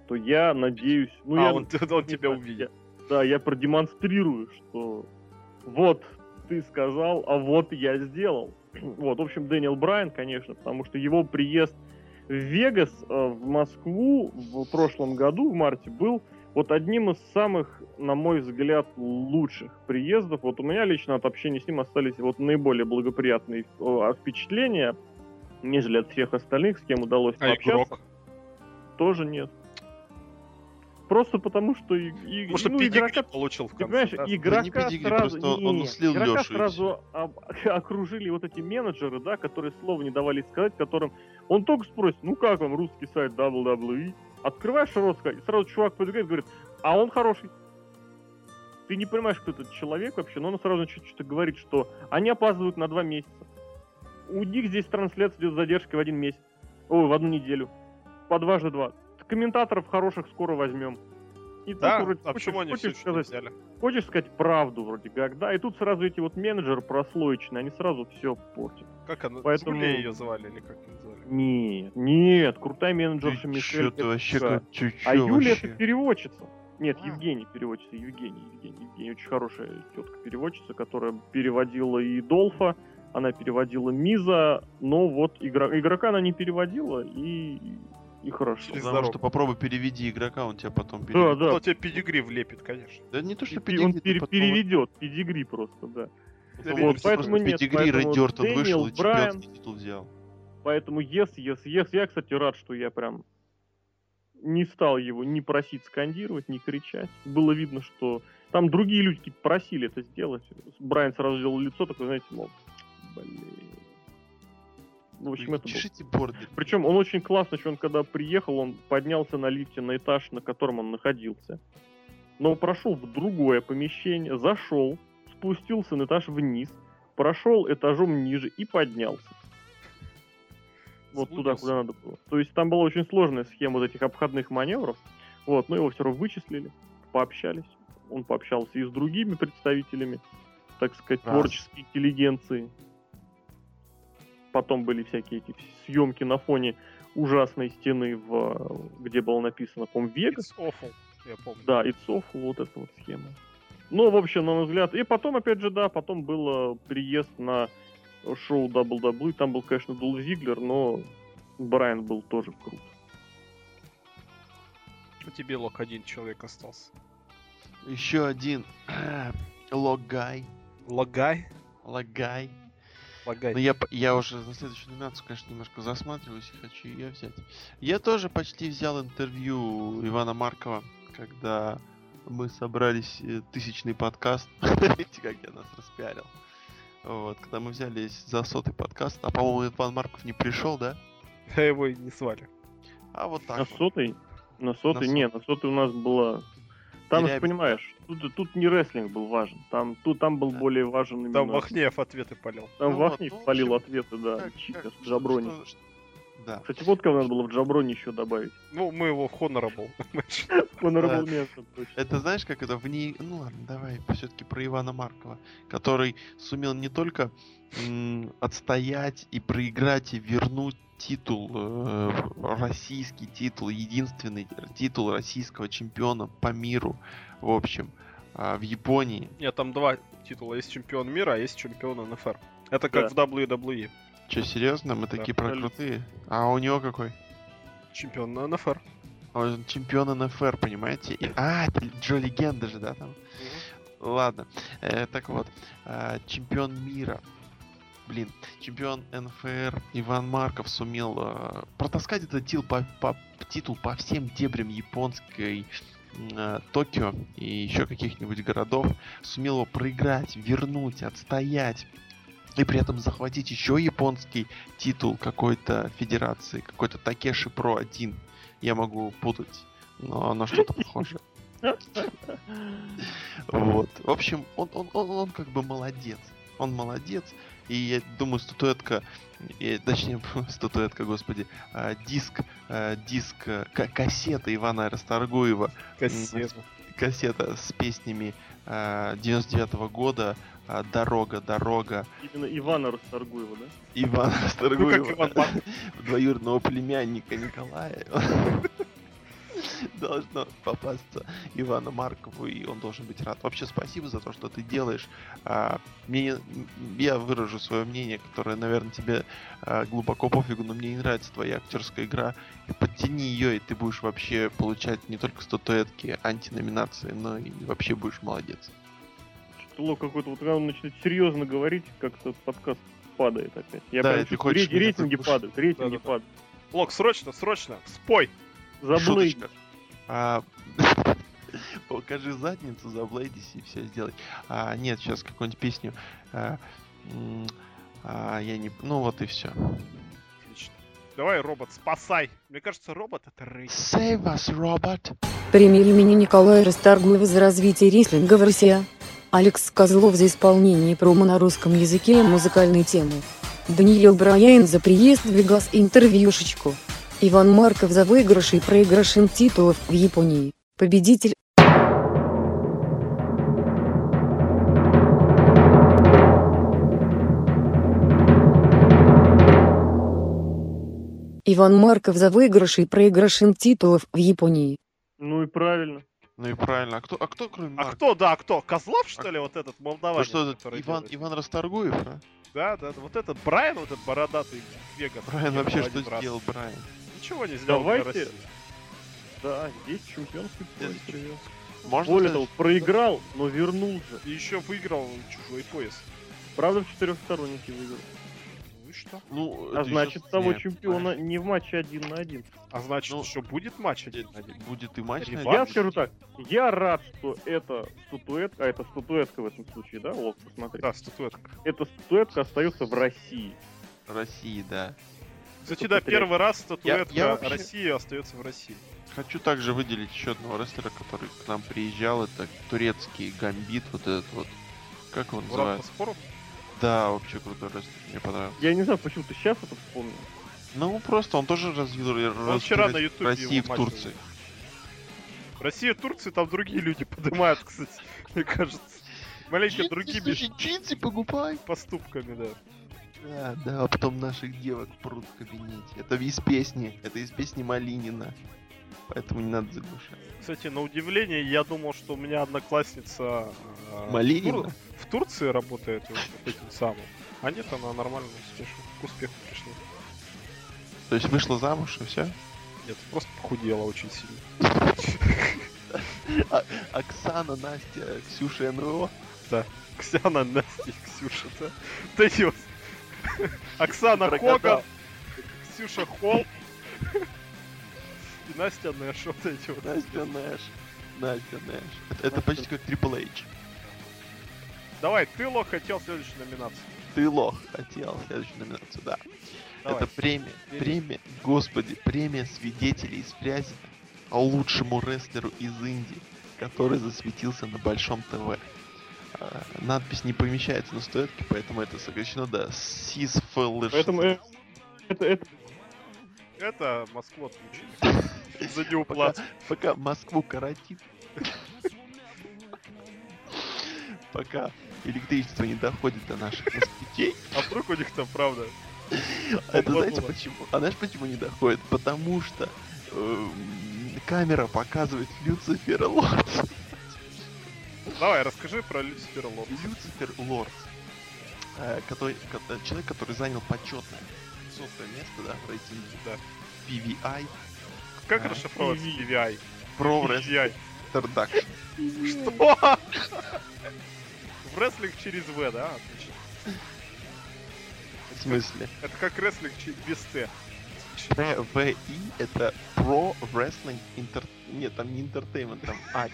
то я надеюсь... Ну, а, я, он, он тебя знаю, увидит. я- да, я продемонстрирую, что вот ты сказал, а вот я сделал. Вот, в общем, Дэниел Брайан, конечно, потому что его приезд в Вегас, э, в Москву в прошлом году, в марте, был вот одним из самых, на мой взгляд, лучших приездов. Вот у меня лично от общения с ним остались вот наиболее благоприятные э, впечатления, нежели от всех остальных, с кем удалось А пообщаться. игрок? Тоже нет. Просто потому, что... и- и- Потому что ну, педигри игрока получил в конце. понимаешь, да? игрока педигри, сразу, просто он не, слил игрока Лёшу и сразу об- окружили вот эти менеджеры, да, которые слова не давали сказать, которым он только спросит, ну как вам русский сайт WWE? Открываешь сказать, и сразу чувак подбегает и говорит, а он хороший. Ты не понимаешь, кто этот человек вообще, но он сразу чуть что-то говорит, что они опаздывают на два месяца. У них здесь трансляция идет с задержкой в один месяц. Ой, в одну неделю. По дважды два. Комментаторов хороших скоро возьмем. И тут Да, вроде а хочешь- почему они хочешь еще не сказать, взяли? хочешь сказать правду вроде как, да, и тут сразу эти вот менеджеры прослоечные, они сразу все портят. Как она? Поэтому- Зулей ее звали или как ее звали? Нет, нет, крутая Ты менеджерша чё Мишель. ты вообще как чё- А чё Юля вообще? это переводчица. Нет, А. Евгений переводчица, Евгений, Евгений, Евгений, очень хорошая тетка переводчица, которая переводила и Долфа, она переводила Миза, но вот игра- игрока она не переводила, и, и хорошо. Через Потому что дорогу. попробуй переведи игрока, он тебя потом Да, переведет. да, Он тебе педигри влепит, конечно. Да не то, что он педигри, ты пере- потом- переведет, педигри просто, да. Вот, просто поэтому нет, педигри, поэтому Дэниел вышел и Брайан- чемпионский титул взял. Поэтому yes, yes, yes. Я, кстати, рад, что я прям не стал его ни просить скандировать, ни кричать. Было видно, что там другие люди просили это сделать. Брайан сразу сделал лицо, такое, знаете, мол, блин. В общем, это. Чешите борды. Причем он очень классно, что он когда приехал, он поднялся на лифте на этаж, на котором он находился. Но прошел в другое помещение, зашел, спустился на этаж вниз, прошел этажом ниже и поднялся. Вот туда, Заблудился. куда надо было. То есть там была очень сложная схема вот этих обходных маневров. Вот, но его все равно вычислили, пообщались. Он пообщался и с другими представителями, так сказать, Раз. творческой интеллигенции. Потом были всякие эти съемки на фоне ужасной стены, в, где было написано, по Вегас. It's awful, я помню. Да, It's Awful, вот эта вот схема. Ну, в общем, на мой взгляд. И потом, опять же, да, потом был э, приезд на шоу WWE. Там был, конечно, Дул Зиглер, но Брайан был тоже крут. У тебе лок один человек остался. Еще один Логай. Лагай? Лагай. Лагай. Но я, я уже на следующую номинацию, конечно, немножко засматриваюсь и хочу ее взять. Я тоже почти взял интервью Ивана Маркова, когда мы собрались э, тысячный подкаст. Видите, как я нас распиарил. Вот, когда мы взялись за сотый подкаст, а по-моему Иван Марков не пришел, да? Я его и не звали. А вот так на вот. сотой? На сотой? На Не, на сотой у нас была... Там, Терябинск. понимаешь, тут, тут не рестлинг был важен. Там, тут, там был Да. более важен именно... Там Вахнеев ответы полил. Там Ну вот, Вахнев ну, в полил общем, ответы, да. Как- Чика как- Джаброни. что- что- Да. Кстати, вот кого надо было в Джаброне еще добавить. Ну, мы его Honorable. Honorable точно. Это знаешь, как это в ней... Ну ладно, давай все-таки про Ивана Маркова, который сумел не только м, отстоять и проиграть и вернуть титул, э, российский титул, единственный титул российского чемпиона по миру, в общем, а, в Японии. Нет, там два титула. Есть чемпион мира, а есть чемпион НФР. Это как в WWE. Че, серьезно? Мы такие абсолютно. прокрутые? А у него какой? Чемпион на НФР. Он чемпион НФР, понимаете? И- А, это Джо Легенда же, да, там? Ладно. Э, так вот, а, чемпион мира. Блин, чемпион НФР Иван Марков сумел а, протаскать этот титул по, по- титул по всем дебрям японской а, Токио и еще каких-нибудь городов. Сумел его проиграть, вернуть, отстоять. И при этом захватить еще японский титул какой-то федерации, какой-то Такеши Про 1. Я могу путать, но оно что-то похоже. Вот. В общем, он, он, он, он как бы молодец. Он молодец. И я думаю, статуэтка, и, точнее, статуэтка, господи, а, диск, а, диск, ка- кассета Ивана Расторгуева, Кассета. Кассета с песнями 99 года а, «Дорога, дорога» Именно Ивана Расторгуева, да? Ивана Ну, как Расторгуева, Иван двоюродного племянника Николая. Должно попасться Ивану Маркову, и он должен быть рад. Вообще, спасибо за то, что ты делаешь. А, мне, я выражу свое мнение, которое, наверное, тебе а, глубоко пофигу, но мне не нравится твоя актерская игра. И подтяни ее, и ты будешь вообще получать не только статуэтки, антиноминации, но и вообще будешь молодец. Что-то Лок какой-то, вот когда он начинает серьезно говорить, как-то подкаст падает опять. Я Да, прям чувствую, хочешь рейтинги падают, рейтинги Да-да-да. падают. Лок, срочно, срочно, спой. За Шуточка. Блейд. А, покажи задницу, заблейдись и все сделай. А, нет, сейчас какую-нибудь песню. А, а, я не... Ну вот и все. Отлично. Давай, робот, спасай. Мне кажется, робот это рейд. Save us, robot. Премия имени Николая Расторгуева за развитие рестлинга в России. Алекс Козлов за исполнение промо на русском языке и музыкальной темы. Даниил Брайан за приезд в Вегас интервьюшечку. Иван Марков за выигрыш и проигрыш титулов в Японии. Победитель. Иван Марков за выигрыш и проигрыш титулов в Японии. Ну и правильно. Ну и правильно. А кто, а кто кроме А Марка? кто, да, кто? Козлов, что ли, вот этот Ну молдаванин? что, этот Иван, делает? Иван Расторгуев, а? Да, да, да, вот этот Брайан, вот этот бородатый Вегас. Брайан вообще что раз. сделал, Брайан? Ничего не сделал для Давайте. России. Да, здесь чемпионский пояс. Привез. Можно Более сказать, того, проиграл, но вернул же. И еще выиграл чужой пояс. Правда, в четырехстороннике выиграл. Ну и что? Ну, А значит, ещё- того не, чемпиона понимаешь, не в матче один на один. А значит, Ну, что будет матч один на один? Будет и матч. на Реванш? Я один. скажу так, я рад, что это статуэтка, а это статуэтка в этом случае, да, Лок, посмотри. Да, статуэтка. Эта статуэтка остается в России. России, да. Кстати, да, первый раз статуэтка я вообще- России остается в России. Хочу также выделить еще одного рестлера, который к нам приезжал. Это турецкий гамбит, вот этот вот. Как его Мурат называют? Паспоров? Да, вообще крутой рестлер, мне понравился. Я не знаю, почему ты сейчас это вспомнил. Ну, просто он тоже развил развил вчера на в России в Турции. Россия, Турция, там другие люди поднимают, кстати, мне кажется. Маленько другими Слушай, джинсы покупай. поступками, да. Да, да, а потом наших девок прут в кабинете. Это из песни, это из песни Малинина. Поэтому не надо заглушать. Кстати, на удивление, я думал, что у меня одноклассница э, Малинина? в, Тур- в Турции работает вот этим самым. А нет, она нормально успешно к успеху пришла. То есть вышла замуж и все? Нет, просто похудела очень сильно. Оксана, Настя, Ксюша НВО. Ксяна, Настя Ксюша, да? Вот. Оксана Прокатал. Коган, Ксюша Холл и Настя Нэш, вот эти вот. Настя Нэш. Настя Нэш. Это, это почти как Triple H. Давай, ты, Лох, хотел следующую номинацию. Ты лох хотел следующую номинацию, да. Давай. Это премия, премия, господи, премия свидетелей из Фрязина лучшему рестлеру из Индии, который засветился на Большом ТВ. А, Надпись не помещается на стойке, поэтому это сокращено до Сисфэлэш. Поэтому э, это, это, Это Москву отключили. За неуплату. Пока Москву коротит. Пока электричество не доходит до наших москвичей. А вдруг у них там правда? Это знаете почему? А знаешь почему не доходит? Потому что эм, камера показывает Люцифера Лорд. Давай, расскажи про Люцифера Лорд. Люцифер Лорд. э, который, ко- э, человек, который занял почетное 500 место, да, в рейтинге Да. PVI, Как А, расшифровывается PV. PVI? Pro Wrestling. Introduction. Что? В рестлинг через В, да? Отлично. В смысле? Это как рестлинг без Т. PVI это Pro Wrestling Inter... Нет, там не Entertainment, там I.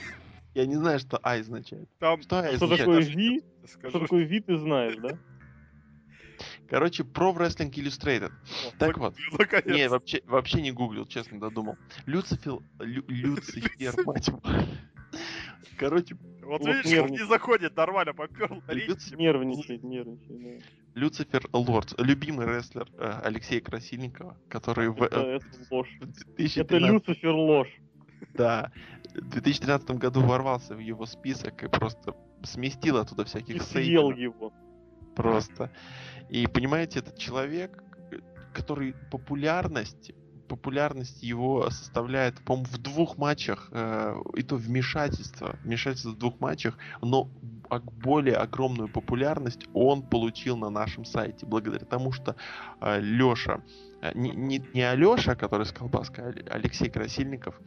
Я не знаю, что I означает. Там Что I Что означает? такое V? Что такое V, ты знаешь, да? Короче, Pro Wrestling Illustrated. О, Так вот. Наконец. Не, вообще, вообще не гуглил, честно додумал. Люцифер... Лю- Люцифер, мать. Короче, Вот Вот видишь, как нервничает. не заходит, нормально поперл. Люци- Нервничает, нервничает, да. Люцифер Лорд, любимый рестлер э, Алексея Красильникова, который в, Это, э, это ложь. Это 2013, Люцифер ложь. да, в 2013 году ворвался в его список и просто сместил оттуда И всяких съел сейферов. его. Просто. И понимаете, этот человек, э, который популярность, популярность его составляет, по-моему, в двух матчах, э, и то вмешательство, вмешательство в двух матчах, но более огромную популярность он получил на нашем сайте, благодаря тому, что Леша, не, не, не Алеша, который с колбаской, а Але- Алексей Красильников,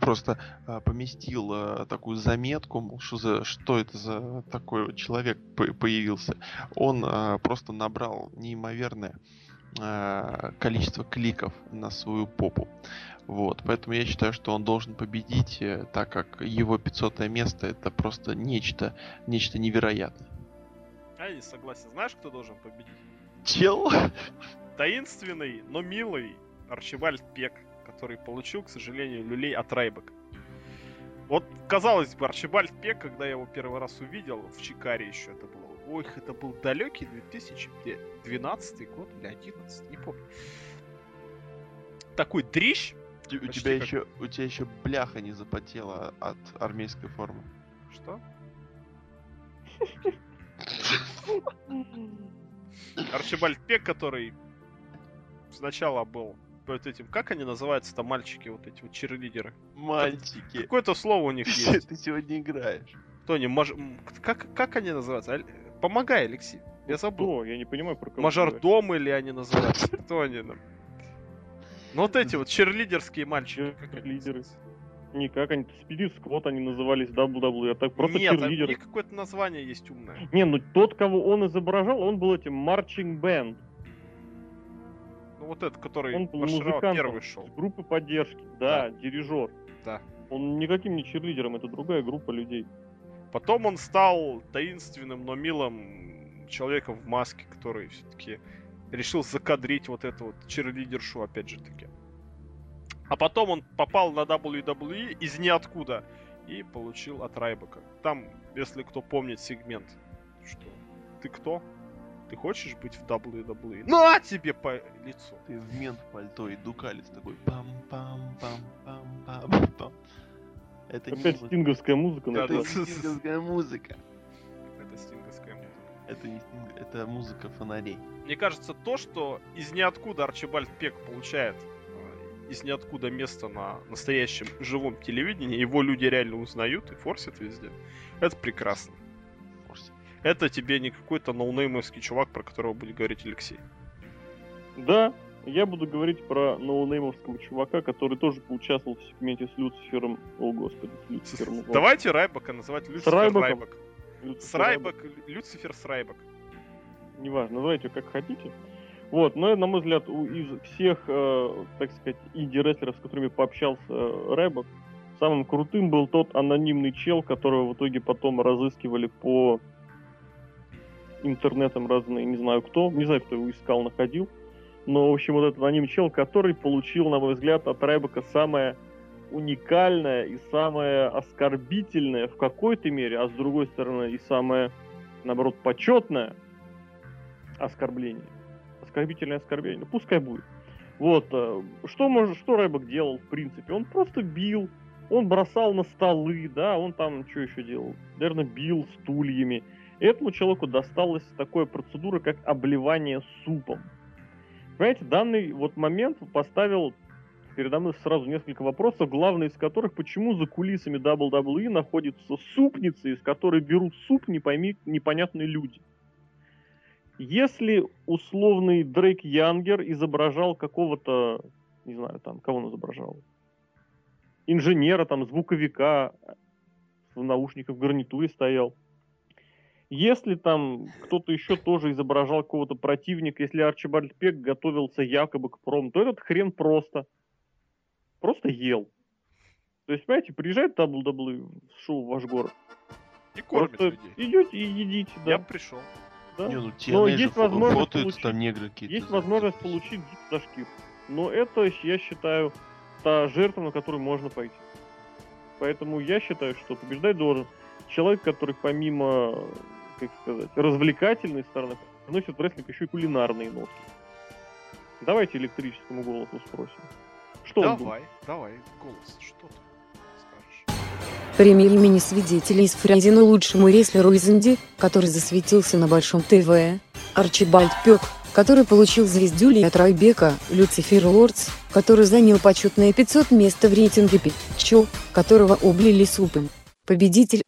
просто э, поместил э, такую заметку, мол, что, за, что это за такой человек по- появился. Он э, просто набрал неимоверное э, количество кликов на свою попу. Вот, поэтому я считаю, что он должен победить, э, так как его 500 место это просто нечто, нечто невероятное. А я не согласен. Знаешь, кто должен победить? Чел? Таинственный, но милый Арчибальд Пек, который получил, к сожалению, люлей от Райбека. Вот, казалось бы, Арчибальд Пек, когда я его первый раз увидел, в Чикаре еще это было. Ой, это был далекий 2012 год или 11, не помню. Такой дрищ. У Почти тебя как- еще, у тебя еще бляха не запотела от армейской формы. Что? Арчибальд Пек, который сначала был вот этим, как они называются-то, мальчики, вот эти вот черлидеры? Мальчики, Какое-то слово у них есть. ты сегодня играешь. Кто они? Маж... Как, как они называются? Помогай, Алексей. Я забыл. Кто? Я не понимаю, про кого ты Мажордомы или они называются? Кто они? нам? Ну вот эти вот черлидерские мальчики. Черлидеры. Никак они, Spirit Squad они назывались WWE, а так просто Нет, там у черлидеры. них какое-то название есть умное. Не, ну тот, кого он изображал, он был этим марчинг бенд, Ну вот этот, который Он был музыкантом. первый шел. группы поддержки, да, дирижер. Да. Он никаким не черлидером, это другая группа людей. Потом он стал таинственным, но милым человеком в маске, который все-таки решил закадрить вот эту вот черлидершу, опять же таки. А потом он попал на WWE из ниоткуда и получил от Райбека. Там, если кто помнит сегмент, что ты кто? Ты хочешь быть в WWE? На тебе по лицу! Ты в мент пальто и дукалец такой пам пам пам пам пам пам Это не Опять музыка, стинговская музыка Да, это не стинговская музыка. Это стинговская музыка. Это не стинг, это музыка фонарей. Мне кажется, то, что из ниоткуда Арчибальд Пек получает э, из ниоткуда место на настоящем живом телевидении, его люди реально узнают и форсят везде, это прекрасно. Это тебе не какой-то ноунеймовский чувак, про которого будет говорить Алексей. Да, я буду говорить про ноунеймовского чувака, который тоже поучаствовал в сегменте с Люцифером. О, господи, с Люцифером. ладно. Давайте Райбака называть Люцифер Райбаком? Райбак. Люцифер С Райбак, Люцифер с Райбак. неважно, называйте как хотите. Вот, но на мой взгляд, у- из всех, э, так сказать, инди-рестлеров, с которыми пообщался э, Рэбок, самым крутым был тот анонимный чел, которого в итоге потом разыскивали по интернетам разные, не знаю кто, не знаю, кто его искал, находил. Но, в общем, вот этот анонимный чел, который получил, на мой взгляд, от Рэбока самое уникальное и самое оскорбительное в какой-то мере, а с другой стороны и самое, наоборот, почетное оскорбление. Оскорбительное оскорбление. Ну, пускай будет. Вот. э, Что, может, что Рэбок делал, в принципе? Он просто бил, он бросал на столы, да, он там что еще делал? Наверное, бил стульями. Этому человеку досталась такая процедура, как обливание супом. Понимаете, данный вот момент поставил передо мной сразу несколько вопросов, главный из которых, почему за кулисами WWE находится супница, из которой берут суп не пойми, непонятные люди. Если условный Дрейк Янгер изображал какого-то, не знаю, там, кого он изображал? Инженера, там, звуковика, в наушниках в гарнитуре стоял. Если там кто-то еще тоже изображал какого-то противника, если Арчибальд Пек готовился якобы к пром, то этот хрен просто. Просто ел. То есть, понимаете, приезжает WWE в шоу в ваш город. И кормит Просто людей. идете и едите, да. Я пришел. да. Не, ну Но TNA же есть возможность фотаются получить- там негры какие-то. Есть возможность за- получить гид за шкив. Но это, я считаю, та жертва, на которую можно пойти. Поэтому я считаю, что побеждать должен человек, который помимо, как сказать, развлекательной стороны, вносит в рестлинг еще и кулинарные нотки. Давайте электрическому голосу спросим. Что он думает? Давай, давай, голос, что ты скажешь? Премия имени свидетелей из Фрязина лучшему рестлеру из Инди, который засветился на Большом ТВ, Арчибальд Пёк, который получил звездюли от Райбека, Люцифер Лордс, который занял почетное 500 место в рейтинге Пичо, которого облили супом. Победитель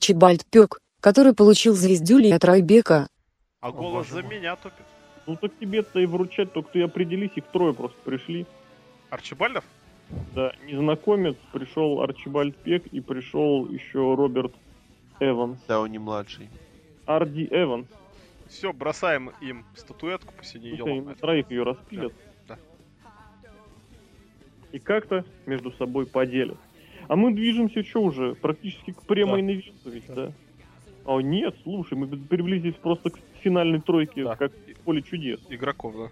Арчибальд Пёк, который получил звездюли от Райбека, А голос за мой. меня топит. Ну так тебе-то и вручать, только ты определись, их трое просто пришли. Арчибальдов? Да, незнакомец, пришел Арчибальд Пек и пришел еще Роберт Эванс. Да, он не младший. Арди Эванс. Все, бросаем им статуэтку, Пускай им ломают. троих ее распилят. Да, И как-то между собой поделят. А мы движемся что уже? Практически к премейной ивенту ведь, да? О, нет, слушай, мы приблизились просто к финальной тройке, Да. как в поле чудес. Игроков, да.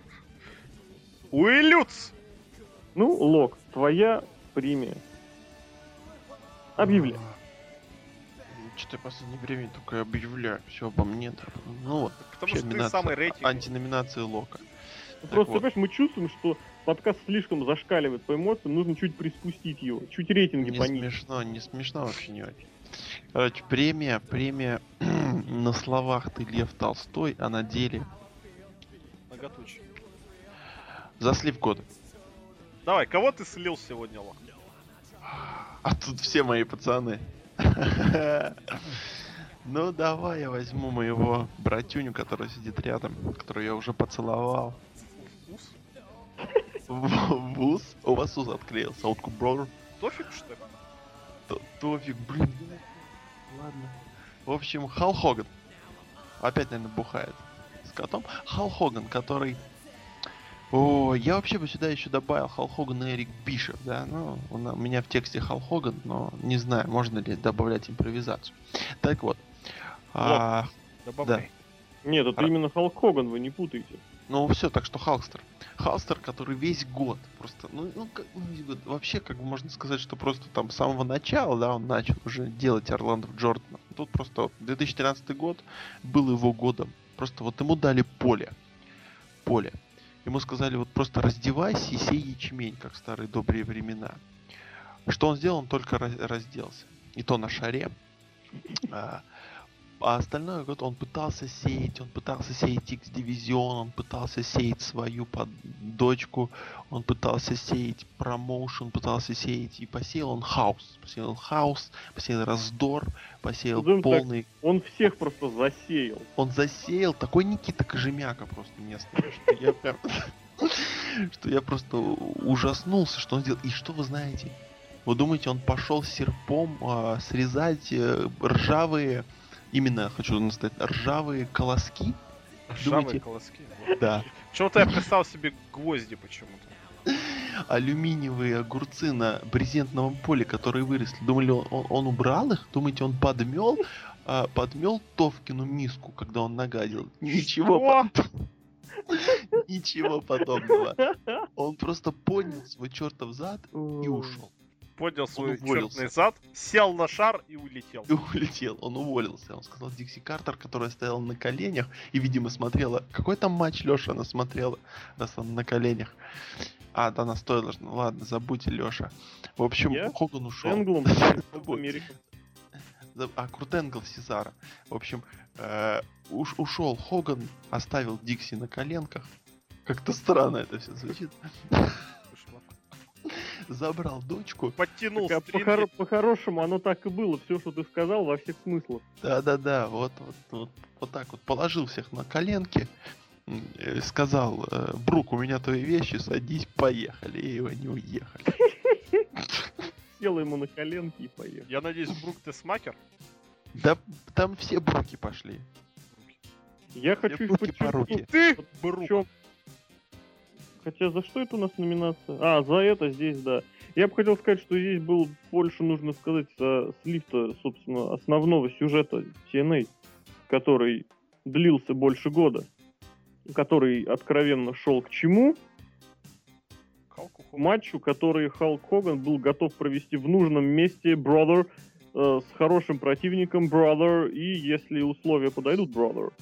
Уилюц! Ну, Лок, твоя премия. Объявляй. Что-то в последнее время только объявляю. Все обо мне. Да. Ну вот. Потому что ты номинация- самый рейтинг. Антиноминация Лока. Так Просто, вот. понимаешь, мы чувствуем, что подкаст слишком зашкаливает по эмоциям, нужно чуть приспустить его, чуть рейтинги Не понизить. смешно, не смешно вообще не очень. Короче, премия, премия на словах ты Лев Толстой, а на деле Многоточие. за слив года. Давай, кого ты слил сегодня, Лок? А тут все мои пацаны. Ну давай я возьму моего братюню, который сидит рядом, которого я уже поцеловал. Ус? В в ус. У вас ус отклеился. Утку брор. Тофик, что ли? Т- Тофик, блин. Ладно. В общем, Хал Хоган. Опять, наверное, бухает с котом. Хал Хоган, который... О, я вообще бы сюда еще добавил Хал Хоган и Эрик Бишев, да? Ну, у меня в тексте Хал Хоган, но не знаю, можно ли добавлять импровизацию. Так вот. а, Добавляй. Нет, это А. именно Халк Хоган, вы не путаете. Ну все, так что Халстер. Халстер, который весь год просто, ну, ну, как, ну, весь год. вообще, как бы можно сказать, что просто там с самого начала, да, он начал уже делать Орландо Джордана. Тут просто вот 2013 год был его годом. Просто вот ему дали поле. Поле. Ему сказали, вот просто раздевайся и сей ячмень, как в старые добрые времена. Что он сделал? Он только раз- разделся. И то на шаре. А, остальной год он пытался сеять, он пытался сеять X-дивизион, он пытался сеять свою под дочку, он пытался сеять промоушен, пытался сеять и посеял он хаос. Посеял он хаос, посеял раздор, посеял так. полный... Он всех просто засеял. Он засеял такой Никита Кожемяка просто местный, что я прям... Что я просто ужаснулся, что он сделал. И что вы знаете? Вы думаете, он пошел серпом а, срезать э, ржавые, именно хочу настоять, ржавые колоски? Ржавые Думаете- колоски. Да. Почему-то я представил себе гвозди почему-то. Алюминиевые огурцы на брезентовом поле, которые выросли. Думали, он, он- он убрал их? Думаете, он подмел, а, подмел Товкину миску, когда он нагадил? Ничего, по- ничего подобного. Он просто поднял свой чертов зад и ушел. Поднял свой чертный зад, сел на шар и улетел. И улетел, он уволился. Он сказал Дикси Картер, которая стояла на коленях и, видимо, смотрела. Какой там матч Леша она смотрела, раз она на коленях. А, да, она стоила. Ну ладно, забудьте, Леша. В общем, Я? Хоган ушел. Энглом. Америка. А, Крутенгл Сезара. В общем, э, уш- ушел Хоган, оставил Дикси на коленках. Как-то странно это все звучит. Забрал дочку. Подтянул Так, а По-хорошему, оно так и было. Все, что ты сказал, во всех смыслах. Да-да-да, вот, вот, вот, вот так вот. Положил всех на коленки. э, Сказал, э, Брук, у меня твои вещи, садись, поехали. И они уехали. Сел ему на коленки и поехал. Я надеюсь, Брук ты смакер? Да там все Бруки пошли. Я хочу Бруки по. Ты, Брук. Хотя за что это у нас номинация? А, за это здесь, да. Я бы хотел сказать, что здесь было больше нужно сказать за слив-то, собственно, основного сюжета TNA, который длился больше года, который откровенно шел к чему? Халку матчу, который Халк Хоган был готов провести в нужном месте, brother, э, с хорошим противником, brother, и если условия подойдут, brother.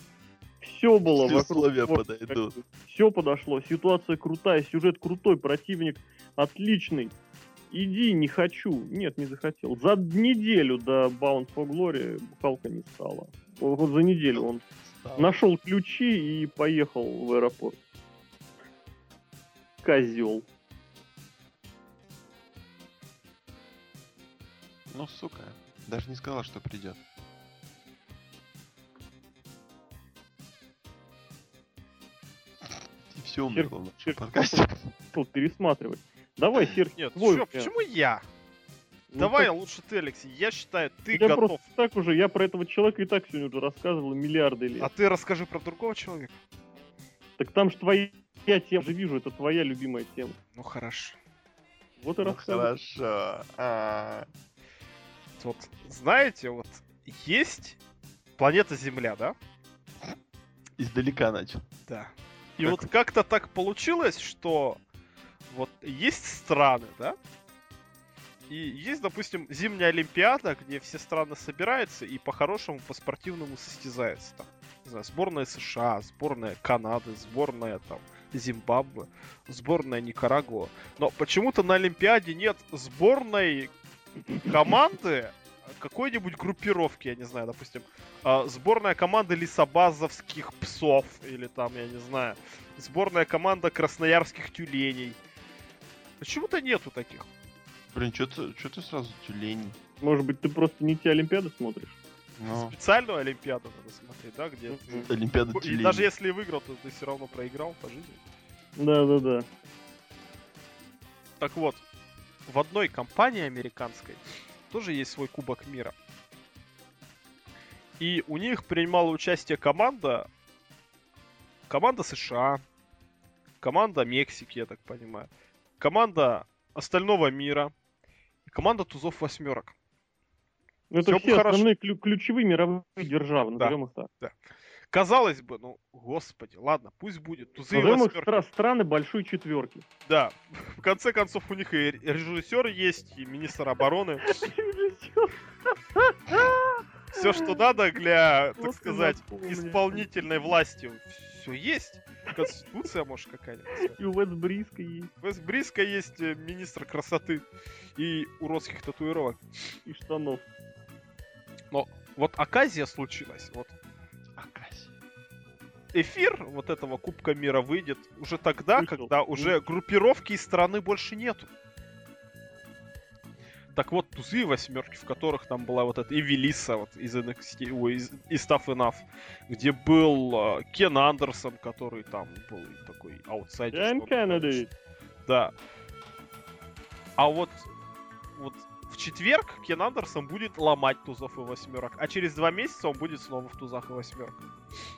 Все было Если вокруг условия подойдут. Все подошло, ситуация крутая, сюжет крутой, противник отличный. Иди, не хочу. Нет, не захотел. За неделю до Bound for Glory Халка не стало. Вот за неделю он Стало. нашел ключи и поехал в аэропорт. Козел. Ну, сука. Даже не сказал, что придет. И все умерло в нашем Серж, подкасте. Тут пересматривать. Давай, Серж, Нет, твой чё, почему я? Ну, Давай так- лучше ты, Алексей. Я считаю, ты я готов. просто так уже, я про этого человека и так сегодня уже рассказывал миллиарды лет. А ты расскажи про другого человека. Так там же твоя тема, я же вижу, это твоя любимая тема. Ну хорошо. Вот и Ну, рассказывай. хорошо. А, Вот, знаете, вот есть планета Земля, да? Издалека начал. Да. И вот как-то так получилось, что вот есть страны, да? И есть, допустим, зимняя Олимпиада, где все страны собираются и по-хорошему, по-спортивному состязаются. Там, не знаю, сборная США, сборная Канады, сборная там Зимбабве, сборная Никарагуа. Но почему-то на Олимпиаде нет сборной команды какой-нибудь группировки, я не знаю, допустим, а, сборная команда лисобазовских псов, или там, я не знаю, сборная команда красноярских тюленей. Почему-то нету таких. Блин, что ты, чё ты сразу тюлень? Может быть, ты просто не те Олимпиады смотришь? Ну, Специальную Олимпиаду надо смотреть, да, где ты- Олимпиада И тюленей. даже если выиграл, то ты все равно проиграл по жизни. Да-да-да. Так вот, в одной компании американской тоже есть свой Кубок мира. И у них принимала участие команда... Команда США, команда Мексики, я так понимаю, команда остального мира и команда тузов восьмерок. Ну, Это Всё все хорошо. основные клю- ключевые мировые державы, Да. назовем их так. Казалось бы, ну, господи, ладно, пусть будет. Тузы и восьмерки. стра- страны большой четверки. Да, в конце концов у них и режиссер есть, и министр обороны. Все, что надо для, так сказать, исполнительной власти, все есть. Конституция, может, какая-нибудь. И у Вест Бриска есть, В Близко есть э, министр красоты и уродских татуировок. и штанов. Вот оказия случилась. Вот. Эфир вот этого Кубка мира выйдет уже тогда, Вышел. когда уже группировки из страны больше нету. Так вот, тузы и восьмерки, в которых там была вот эта Эвелиса вот, из NXT, ой, из, из Tough Enough, где был э, Кен Андерсон, который там был такой аутсайдер. Он Кеннеди. Да. А вот, вот четверг Кен Андерсон будет ломать тузов и восьмерок, а через два месяца он будет снова в тузах и восьмерках.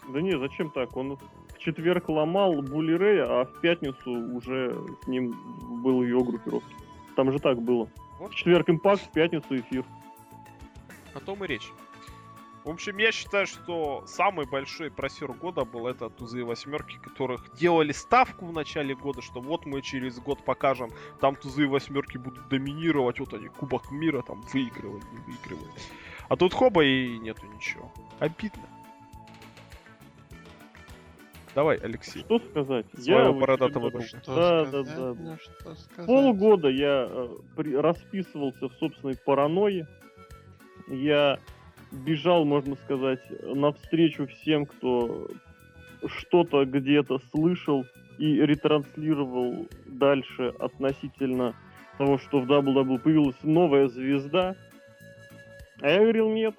Да не, зачем так? Он в четверг ломал Були Рэя, а в пятницу уже с ним был в его группировке. Там же так было. Вот. В четверг импакт, в пятницу эфир. О том и речь. В общем, я считаю, что самый большой просер года был это тузы и восьмерки, которых делали ставку в начале года, что вот мы через год покажем, там тузы и восьмерки будут доминировать, вот они, Кубок мира там выигрывали, не выигрывали. А тут хоба и нету ничего. Обидно. Давай, Алексей. Что сказать? Своего в бородатого друга. Да, да, сказать? да. Ну? Полгода я э, при- расписывался в собственной паранойе. Я бежал, можно сказать, навстречу всем, кто что-то где-то слышал и ретранслировал дальше относительно того, что в WWE появилась новая звезда. А я говорил, нет,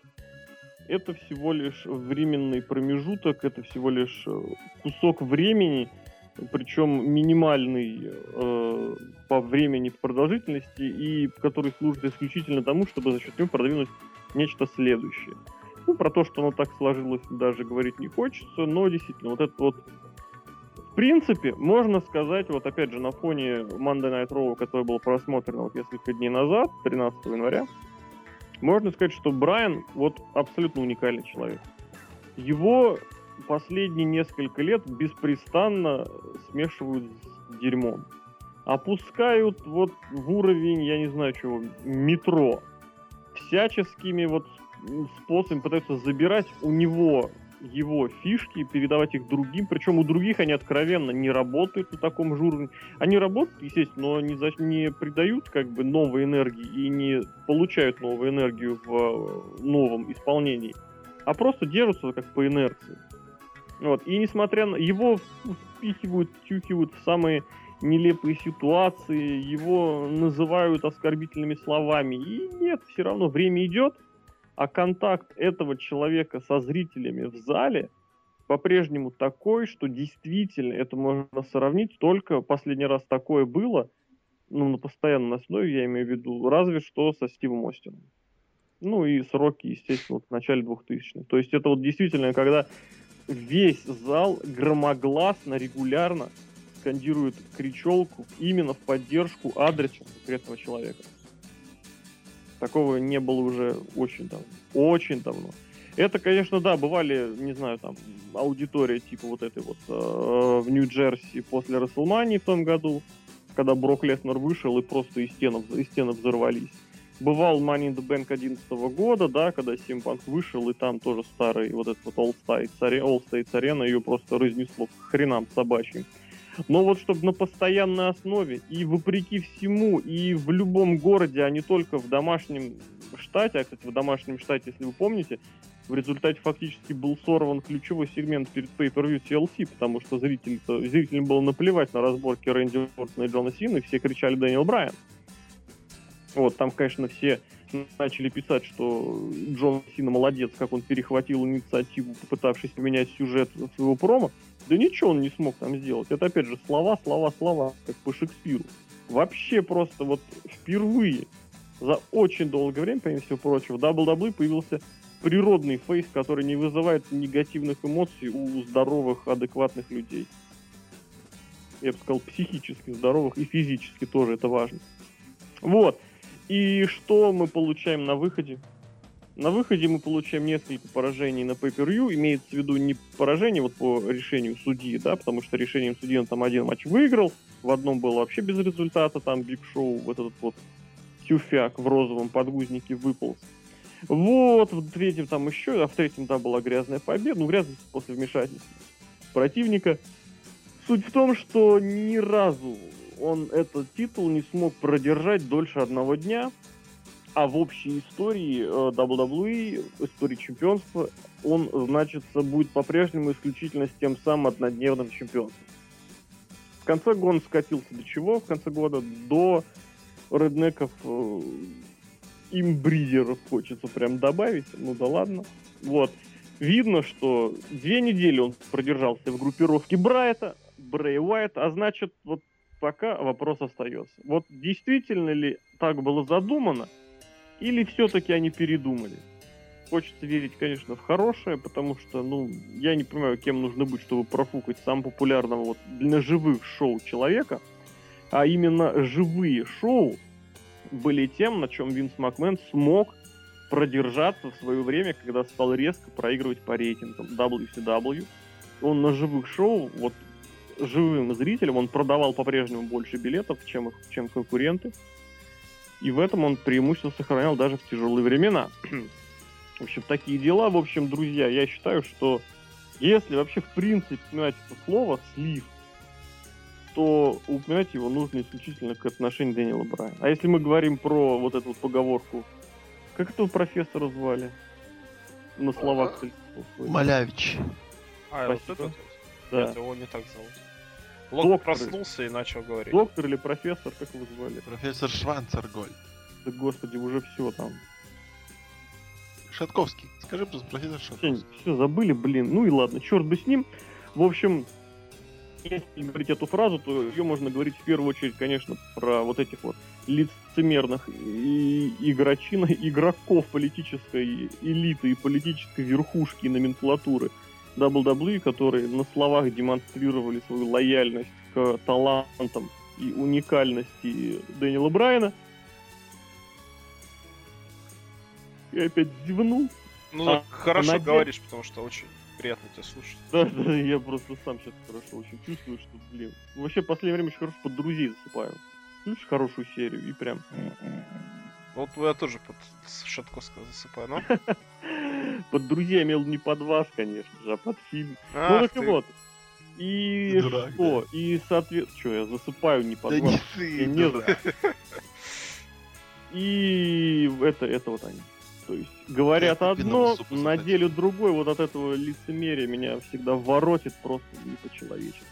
это всего лишь временный промежуток, это всего лишь э, кусок времени, причем минимальный э, по времени, по продолжительности, и который служит исключительно тому, чтобы за счет него продвинуть нечто следующее. Ну, про то, что оно так сложилось, даже говорить не хочется, но действительно, вот это вот в принципе, можно сказать, вот опять же, на фоне Monday Night Raw, который был просмотрен вот несколько дней назад, 13 января, можно сказать, что Брайан вот абсолютно уникальный человек. Его последние несколько лет беспрестанно смешивают с дерьмом. Опускают вот в уровень, я не знаю чего, метро. Всяческими вот способами пытаются забирать у него его фишки, передавать их другим. Причем у других они откровенно не работают на таком же уровне. Они работают, естественно, но не, за... не придают как бы новой энергии и не получают новую энергию в новом исполнении, а просто держатся как по инерции. Вот. И несмотря на... Его впихивают, тюхивают в самые нелепые ситуации, его называют оскорбительными словами. И нет, все равно время идет, а контакт этого человека со зрителями в зале по-прежнему такой, что действительно это можно сравнить, только последний раз такое было, ну, на постоянной основе, я имею в виду, разве что со Стивом Остином. Ну, и сроки, естественно, вот в начале 2000-х. То есть это вот действительно, когда весь зал громогласно, регулярно скандирует кричелку именно в поддержку адреса конкретного человека. Такого не было уже очень давно. Очень давно. Это, конечно, да, бывали, не знаю, там, аудитория типа вот этой вот э, в Нью-Джерси после Расселмании в том году, когда Брок Леснер вышел и просто из стен, из стен взорвались. Бывал Money in the Bank 2011 года, да, когда Симпанк вышел, и там тоже старый вот этот вот All States, All Arena, ее просто разнесло к хренам собачьим. Но вот чтобы на постоянной основе и вопреки всему, и в любом городе, а не только в домашнем штате, а, кстати, в домашнем штате, если вы помните, в результате фактически был сорван ключевой сегмент перед Pay-Per-View TLC, потому что зрителям было наплевать на разборки Рэнди Ортона и Джона Сина, и все кричали Дэниел Брайан. Вот, там, конечно, все начали писать, что Джон Сина молодец, как он перехватил инициативу, попытавшись поменять сюжет своего промо. Да ничего он не смог там сделать. Это опять же слова, слова, слова, как по Шекспиру. Вообще просто вот впервые за очень долгое время, помимо всего прочего, в WWE появился природный фейс, который не вызывает негативных эмоций у здоровых, адекватных людей. Я бы сказал, психически здоровых и физически тоже это важно. Вот. И что мы получаем на выходе? На выходе мы получаем несколько поражений на pay имеется в виду не поражение вот по решению судьи, да, потому что решением судьи он там один матч выиграл, в одном было вообще без результата, там Биг Шоу, вот этот вот тюфяк в розовом подгузнике выполз. Вот, в третьем там еще, а в третьем там была грязная победа, ну, грязная после вмешательства противника. Суть в том, что ни разу он этот титул не смог продержать дольше одного дня, а в общей истории э, WWE, истории чемпионства, он, значится, будет по-прежнему исключительно с тем самым однодневным чемпионством. В конце года он скатился до чего? В конце года до реднеков э, имбридеров хочется прям добавить. Ну да ладно. Вот. Видно, что две недели он продержался в группировке Брайта, Брей Уайт, а значит, вот пока вопрос остается. Вот действительно ли так было задумано, или все-таки они передумали? Хочется верить, конечно, в хорошее, потому что, ну, я не понимаю, кем нужно быть, чтобы профукать самого популярного вот для живых шоу человека. А именно живые шоу были тем, на чем Винс Макмен смог продержаться в свое время, когда стал резко проигрывать по рейтингам WCW. Он на живых шоу, вот живым зрителям, он продавал по-прежнему больше билетов, чем, чем конкуренты. И в этом он преимущество сохранял даже в тяжелые времена. в общем, такие дела. В общем, друзья, я считаю, что если вообще в принципе упоминать это слово «слив», то упоминать его нужно исключительно к отношению Дэниела Брайана. А если мы говорим про вот эту вот поговорку, как этого профессора звали? на словах. Малявич. А, вот этот? Да. Нет, его не так зовут. Лок Доктор. проснулся и начал говорить. Доктор или профессор, как его звали? Профессор Шванцерголь. Да господи, уже все там. Шатковский. Скажи просто профессор Шатковский. Все, забыли, блин. Ну и ладно, черт бы с ним. В общем, если говорить эту фразу, то ее можно говорить в первую очередь, конечно, про вот этих вот лицемерных и игрочин, игроков политической элиты и политической верхушки и номенклатуры WWE, которые на словах демонстрировали свою лояльность к талантам и уникальности Дэниела Брайана. И опять зевнул. Ну, А, хорошо надеюсь- говоришь, потому что очень приятно тебя слушать. Да, да, я просто сам сейчас хорошо очень чувствую, что, блин. Вообще, в последнее время очень хорошо под друзей засыпаю. Включишь хорошую серию и прям... Вот я тоже под Шатковского засыпаю, ну? Под друзей я имел не под вас, конечно же, а под фильм. ну так вот. И что? И соответственно... Что, я засыпаю не под Да вас? не. И это, это вот они. То есть говорят одно, на деле другое. Вот от этого лицемерия меня всегда воротит просто не по-человечески.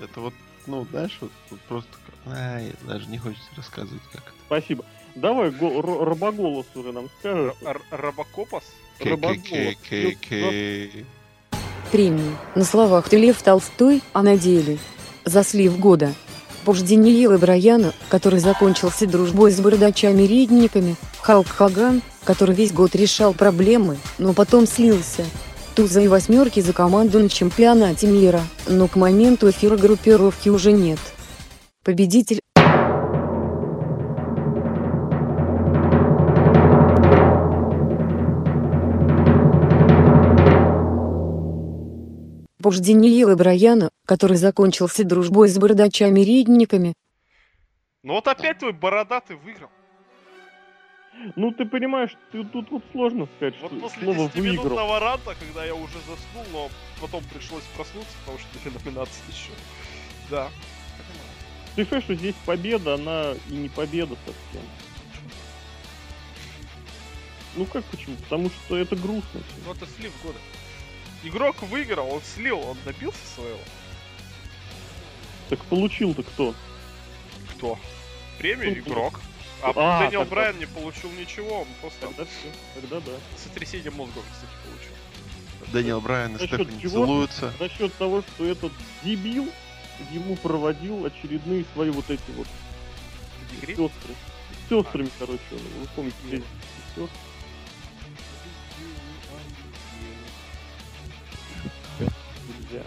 Это вот, ну, знаешь, вот, вот просто... Ай, даже не хочется рассказывать, как это. Спасибо. Давай, го- р- рабоголос уже нам скажешь. Р- Р- Робокопас? Рабоголос. Премии. На словах ты Лев Толстой, а на деле. За слив года. Пуш Даниила Брайана, который закончился дружбой с бородачами-редниками, Халк Хаган, который весь год решал проблемы, но потом слился. Туза и восьмерки за команду на чемпионате мира, но к моменту эфира группировки уже нет. Победитель Пуш Даниила Брайана, который закончился дружбой с бородачами-редниками, Ну вот опять твой бородатый выиграл. Ну, ты понимаешь, ты, тут вот сложно сказать, Вот что после слово 10 выиграл. минутного ранта, когда я уже заснул, но потом пришлось проснуться, потому что две номинации еще. Да. Ты понимаешь, что здесь победа, она и не победа совсем. Ну как почему? Потому что это грустно. Ну это слив года. Игрок выиграл, он слил, он добился своего. Так получил-то кто? Кто? Премию Ну, игрок. А, а, Дэниел тогда- Брайан не получил ничего, он просто Тогда все. Тогда да. сотрясение мозгов, кстати, получил. Дэниел Брайан и Стефани целуются. За счет того, что этот дебил ему проводил очередные свои вот эти вот Дегри? сестры. С сестрами, короче, вы помните, сестры. Нельзя.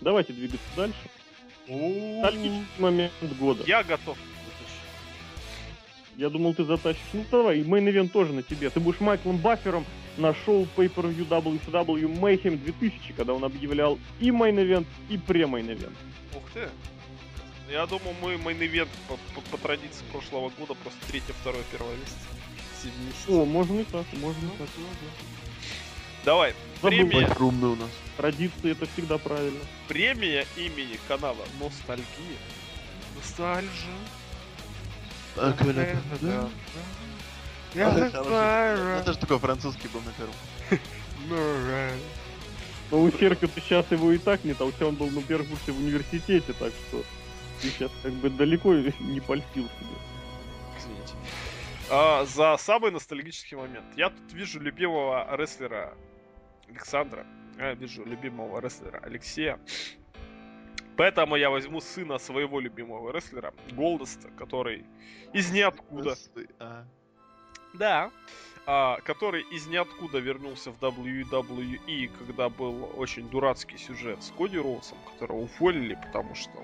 Давайте двигаться дальше. Ностальгический момент года. Я готов. Я думал, ты затащишь. Ну давай, main event тоже на тебе. Ты будешь Майклом Баффером на шоу Pay-Per-View WCW Mayhem 2000, когда он объявлял и main event, и пре- main event. Ух ты. Я думаю, мы main event по, по- по традиции прошлого года просто третье, второе, первое вместе. О, можно и так, можно и так. Давай, премия, Большрумный у нас. Традиции это всегда правильно. премия имени канала Ностальгия. Ностальжи. А, Коля, да. Я хороший. Это же такой французский был на первом. Но у Серка ты сейчас его и так нет, а у тебя он был на первом курсе в университете, так что ты сейчас как бы далеко не польстил себе. Извините. А, за самый ностальгический момент. Я тут вижу любимого рестлера Александра. Я вижу любимого рестлера Алексея. Поэтому я возьму сына своего любимого рестлера, Голдеста, который из ниоткуда. А. Да. а, который из ниоткуда вернулся в WWE, когда был очень дурацкий сюжет с Коди Роусом, которого уволили, потому что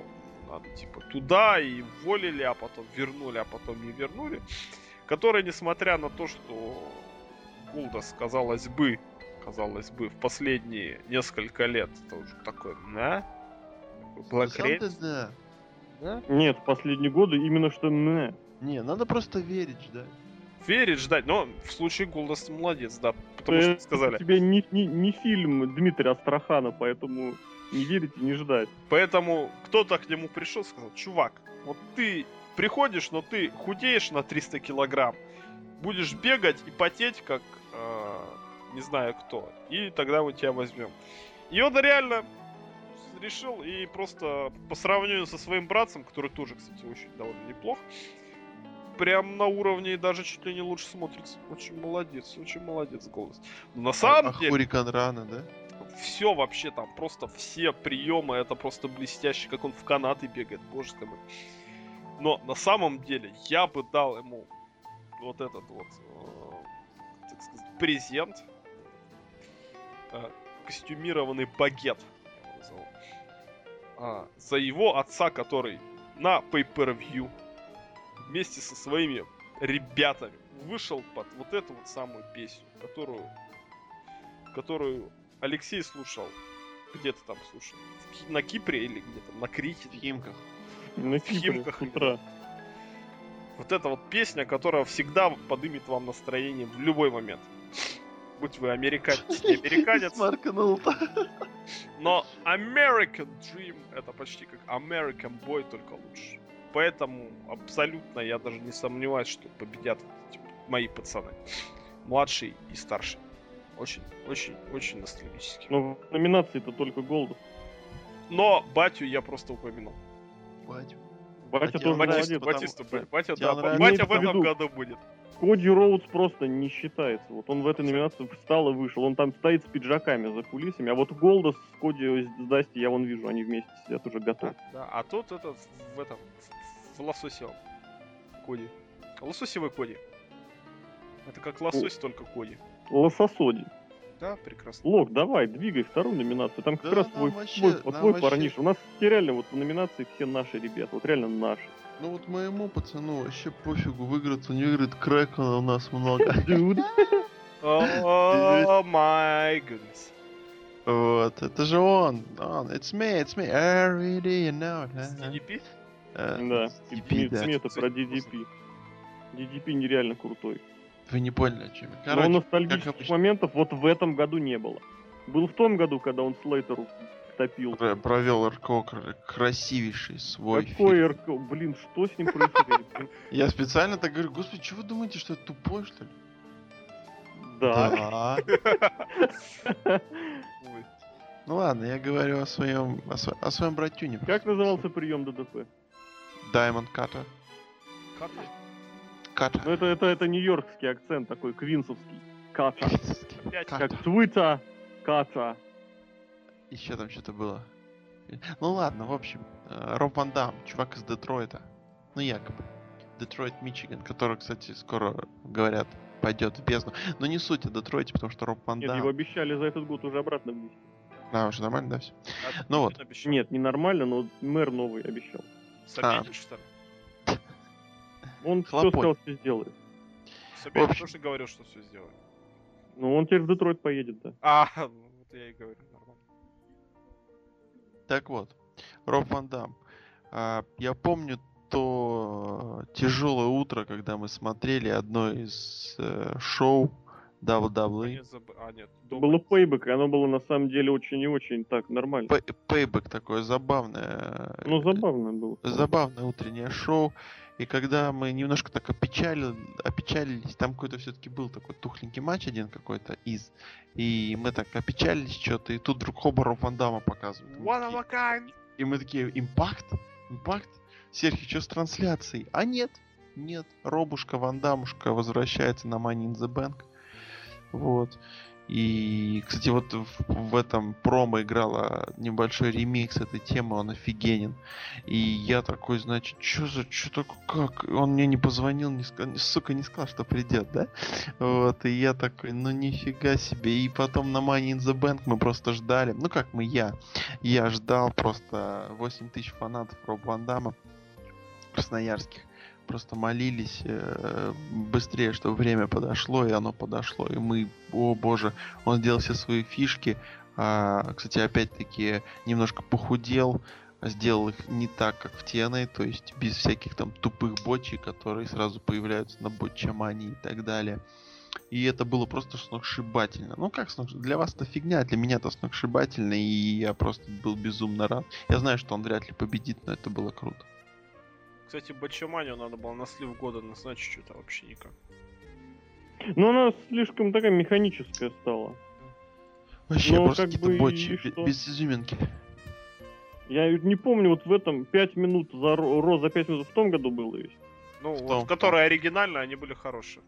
надо типа туда и уволили, а потом вернули, а потом не вернули. Который, несмотря на то, что Голдас, казалось бы, казалось бы, в последние несколько лет, это уже такой, да? Black да. да? Нет, в последние годы именно что не. Не, надо просто верить, ждать. Верить, ждать, но в случае Голдас молодец, да, потому что сказали. у тебя не, не, не фильм Дмитрия Астрахана, поэтому не верить и не ждать. Поэтому кто-то к нему пришел и сказал, чувак, вот ты приходишь, но ты худеешь на 300 килограмм, будешь бегать и потеть, как э, не знаю кто, и тогда мы тебя возьмем. И он реально решил, и просто по сравнению со своим братцем, который тоже, кстати, очень довольно неплох, прям на уровне даже чуть ли не лучше смотрится. Очень молодец, очень молодец голос. Но на самом а, деле... Хурикан Рана, да? все вообще там, просто все приемы, это просто блестяще, как он в канаты бегает, боже мой. Но на самом деле я бы дал ему вот этот вот, э, так сказать, презент, э, костюмированный багет, а, за его отца, который на pay-per-view вместе со своими ребятами вышел под вот эту вот самую песню, которую, которую Алексей слушал. Где ты там слушал? В На Кипре или где там? На Крите? В Химках. На В Кипре Химках с утра. Вот эта вот песня, которая всегда подымет вам настроение в любой момент. Будь вы американец, не американец, но American Dream это почти как American Boy, только лучше. Поэтому абсолютно я даже не сомневаюсь, что победят эти мои пацаны. Младший и старший. Очень, очень, очень ностальгически. Но в номинации-то только Голдов. Но батю я просто упомянул. Батю. Батя Батя тоже молодец, молодец. потому Батиста, что б- батя, тебе да, батя в этом году будет. Коди Роудс просто не считается. Вот он в этой номинации встал и вышел. Он там стоит с пиджаками за кулисами. А вот Голда с Коди с Дасти я вон вижу, они вместе сидят уже готовы. Да, а тут этот в этом в лососевом коде. Лососевый коде. Это как лосось, только коде. Лососоди. Да, прекрасно. Лок, давай, двигай вторую номинацию. Там как Да, раз твой, вообще- твой, нам твой вообще-. У нас все реально вот в номинации все наши ребята. Вот реально наши. Ну вот моему пацану вообще пофигу, выиграть, он не выиграет, Крэкона у нас много. Dude. О май goodness. Вот, это же он. Он, it's me, it's me. Day you know. DDP? Э, Да, DDP, да. это про DDP. DDP нереально крутой. Вы не поняли, о чем я. Но Короче, ностальгических обычно. моментов вот в этом году не было. Был в том году, когда он Слейтеру топил. про- провел РКО кр- красивейший свой Какой фильм. РК? Блин, что с ним происходит? Я специально так говорю, господи, что вы думаете, что я тупой, что ли? Да. Ну ладно, я говорю о своем, о, сво- о своем братюне. Как назывался прием ДДП? Даймонд Ката. Как? Ката. Ну это, это, это нью-йоркский акцент такой, квинсовский. Ката. Опять Ката. Как Твита. Ката. Еще там что-то было. Ну ладно, в общем, э, Роб Ван Дам, чувак из Детройта. Ну якобы. Детройт, Мичиган, который, кстати, скоро, говорят, пойдет в бездну. Но не суть о Детройте, потому что Роб Ван Нет, Дам... его обещали за этот год уже обратно внести. А, уже нормально, да, все? А Ну вот. Обещал. Нет, не нормально, но мэр новый обещал. Собянин, что ли? Он все Хлопоть. сказал, что сделает. Собянин общем. тоже говорил, что все сделает. Ну, он теперь в Детройт поедет, да. А, ну, вот я и говорю, нормально. Так вот, Роб Ван Дам. А, я помню то тяжелое утро, когда мы смотрели одно из э, шоу WWE. Не забы- А, нет. Было пейбэк, и оно было на самом деле очень и очень так нормально. Пейбэк такое забавное. Ну, э, забавно было. забавное утреннее шоу. И когда мы немножко так опечалили, опечалились, там какой-то все-таки был такой тухленький матч один какой-то из. И мы так опечалились что-то, и тут вдруг оба Роб Ван Дамма показывают. One of a kind. И мы такие, импакт? Импакт? Серхи, что с трансляцией? А нет, нет. Робушка, Вандамушка возвращается на Money in the Bank. Вот. И, кстати, вот в, в этом промо играла небольшой ремикс этой темы, он офигенен. И я такой, значит, что за, что такое, как? Он мне не позвонил, не сказал, сука, не сказал, что придет, да? Вот, и я такой, ну нифига себе. И потом на Money in the Bank мы просто ждали, ну как мы, я, я ждал просто 8 тысяч фанатов Роб Ван Дамма, красноярских. Просто молились э, быстрее, чтобы время подошло, и оно подошло. И мы, о боже, он сделал все свои фишки. А, кстати, опять-таки, немножко похудел, сделал их не так, как в TNA, то есть без всяких там тупых бочей, которые сразу появляются на бочамане и так далее. И это было просто сногсшибательно. Ну как сногс... Для вас это фигня, для меня это сногсшибательно, и я просто был безумно рад. Я знаю, что он вряд ли победит, но это было круто. Кстати, Бачаманию надо было на слив года назначить что-то вообще никак. Но она слишком такая механическая стала. Вообще, Ну, просто как какие-то бы, бочи, без изюминки. Я не помню, вот в этом 5 минут за Ро за 5 минут в том году было есть. Ну, В вот, том- которые оригинальные, они были хорошие.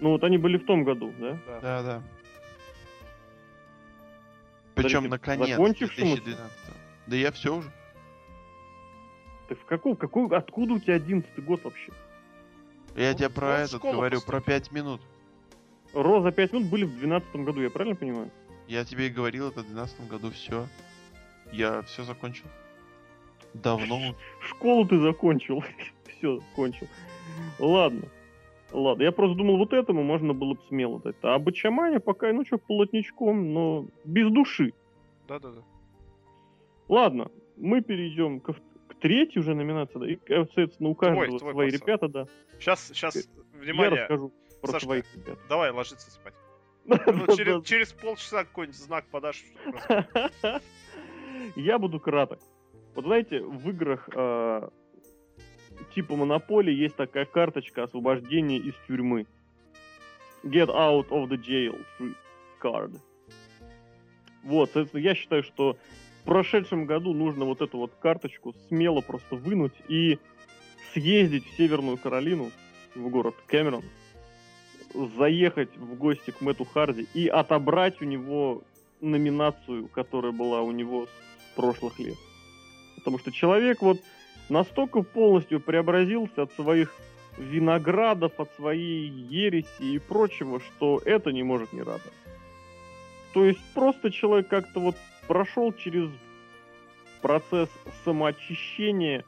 Ну вот они были в том году, да? Да. Да, да. Причем наконец, закончишь, в смысле? 2012 Да я все уже. Так в каком, какой, откуда у тебя 11 год вообще? Я Ну, тебе про этот школу говорю, поступил. про 5 минут. Ро за 5 минут были в 12 году, я правильно понимаю? Я тебе и говорил, это в 2012 году все. Я все закончил. Давно. Школу ты закончил. Все, кончил. Ладно. Ладно, я просто думал, вот этому можно было бы смело дать. А Бачаманя пока, ну что, полотничком, но без души. Да-да-да. Ладно, мы перейдем ко третьей уже номинации. Да, и, соответственно, у каждого твой, свои пацан. ребята, да. Сейчас, сейчас, Я внимание, расскажу про Сашка, своих ребят. давай ложиться спать. Ну, через, полчаса какой-нибудь знак подашь. Я буду краток. Вот знаете, в играх э, типа Монополии есть такая карточка освобождения из тюрьмы. Get out of the jail free card. Вот, соответственно, я считаю, что прошедшем году нужно вот эту вот карточку смело просто вынуть и съездить в Северную Каролину, в город Кэмерон, заехать в гости к Мэтту Харди и отобрать у него номинацию, которая была у него с прошлых лет. Потому что человек вот настолько полностью преобразился от своих виноградов, от своей ереси и прочего, что это не может не радовать. То есть просто человек как-то вот прошел через процесс самоочищения,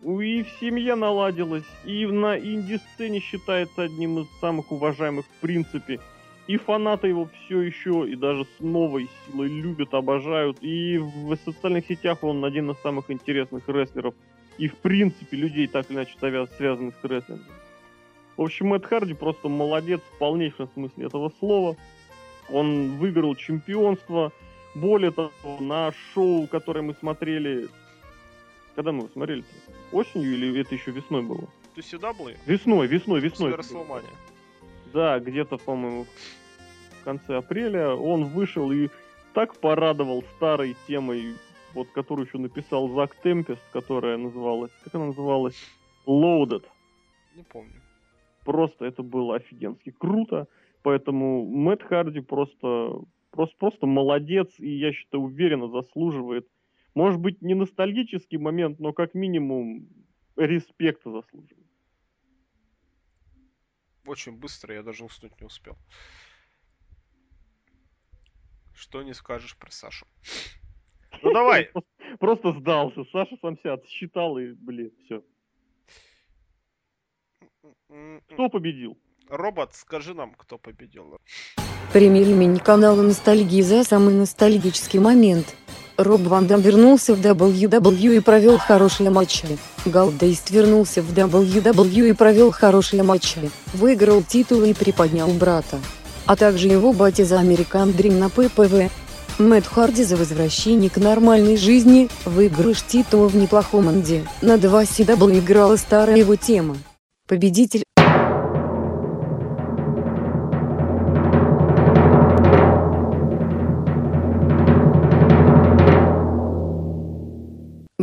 у- и в семье наладилось, и на инди-сцене считается одним из самых уважаемых в принципе, и фанаты его все еще, и даже с новой силой любят, обожают, и в социальных сетях он один из самых интересных рестлеров, и в принципе людей так или иначе связанных с рестлингом. В общем, Мэтт Харди просто молодец в полнейшем смысле этого слова. Он выиграл чемпионство. Более того, на шоу, которое мы смотрели... Когда мы смотрели? Осенью или это еще весной было? Ты сюда был? Весной, весной, весной. Расселмания. Да, где-то, по-моему, в конце апреля он вышел и так порадовал старой темой, вот которую еще написал Зак Темпест, которая называлась, как она называлась? Loaded. Не помню. Просто это было офигенски круто. Поэтому Мэтт Харди просто, просто, просто молодец и, я считаю, уверенно заслуживает. Может быть, не ностальгический момент, но как минимум респекта заслуживает. Очень быстро, я даже уснуть не успел. Что не скажешь про Сашу? Ну давай, Просто, сдался. Саша сам себя отсчитал и, блин, все. Кто победил? Робот, скажи нам, кто победил. Премия имени канала Ностальгии за самый ностальгический момент. Роб Ван Дам вернулся в WWE и провел хорошие матчи. Галдейст вернулся в WWE и провел хорошие матчи. Выиграл титул и приподнял брата. А также его батя за American Dream на ППВ. Мэтт Харди за возвращение к нормальной жизни, выигрыш титула в неплохом анде. На 2 CW играла старая его тема. Победитель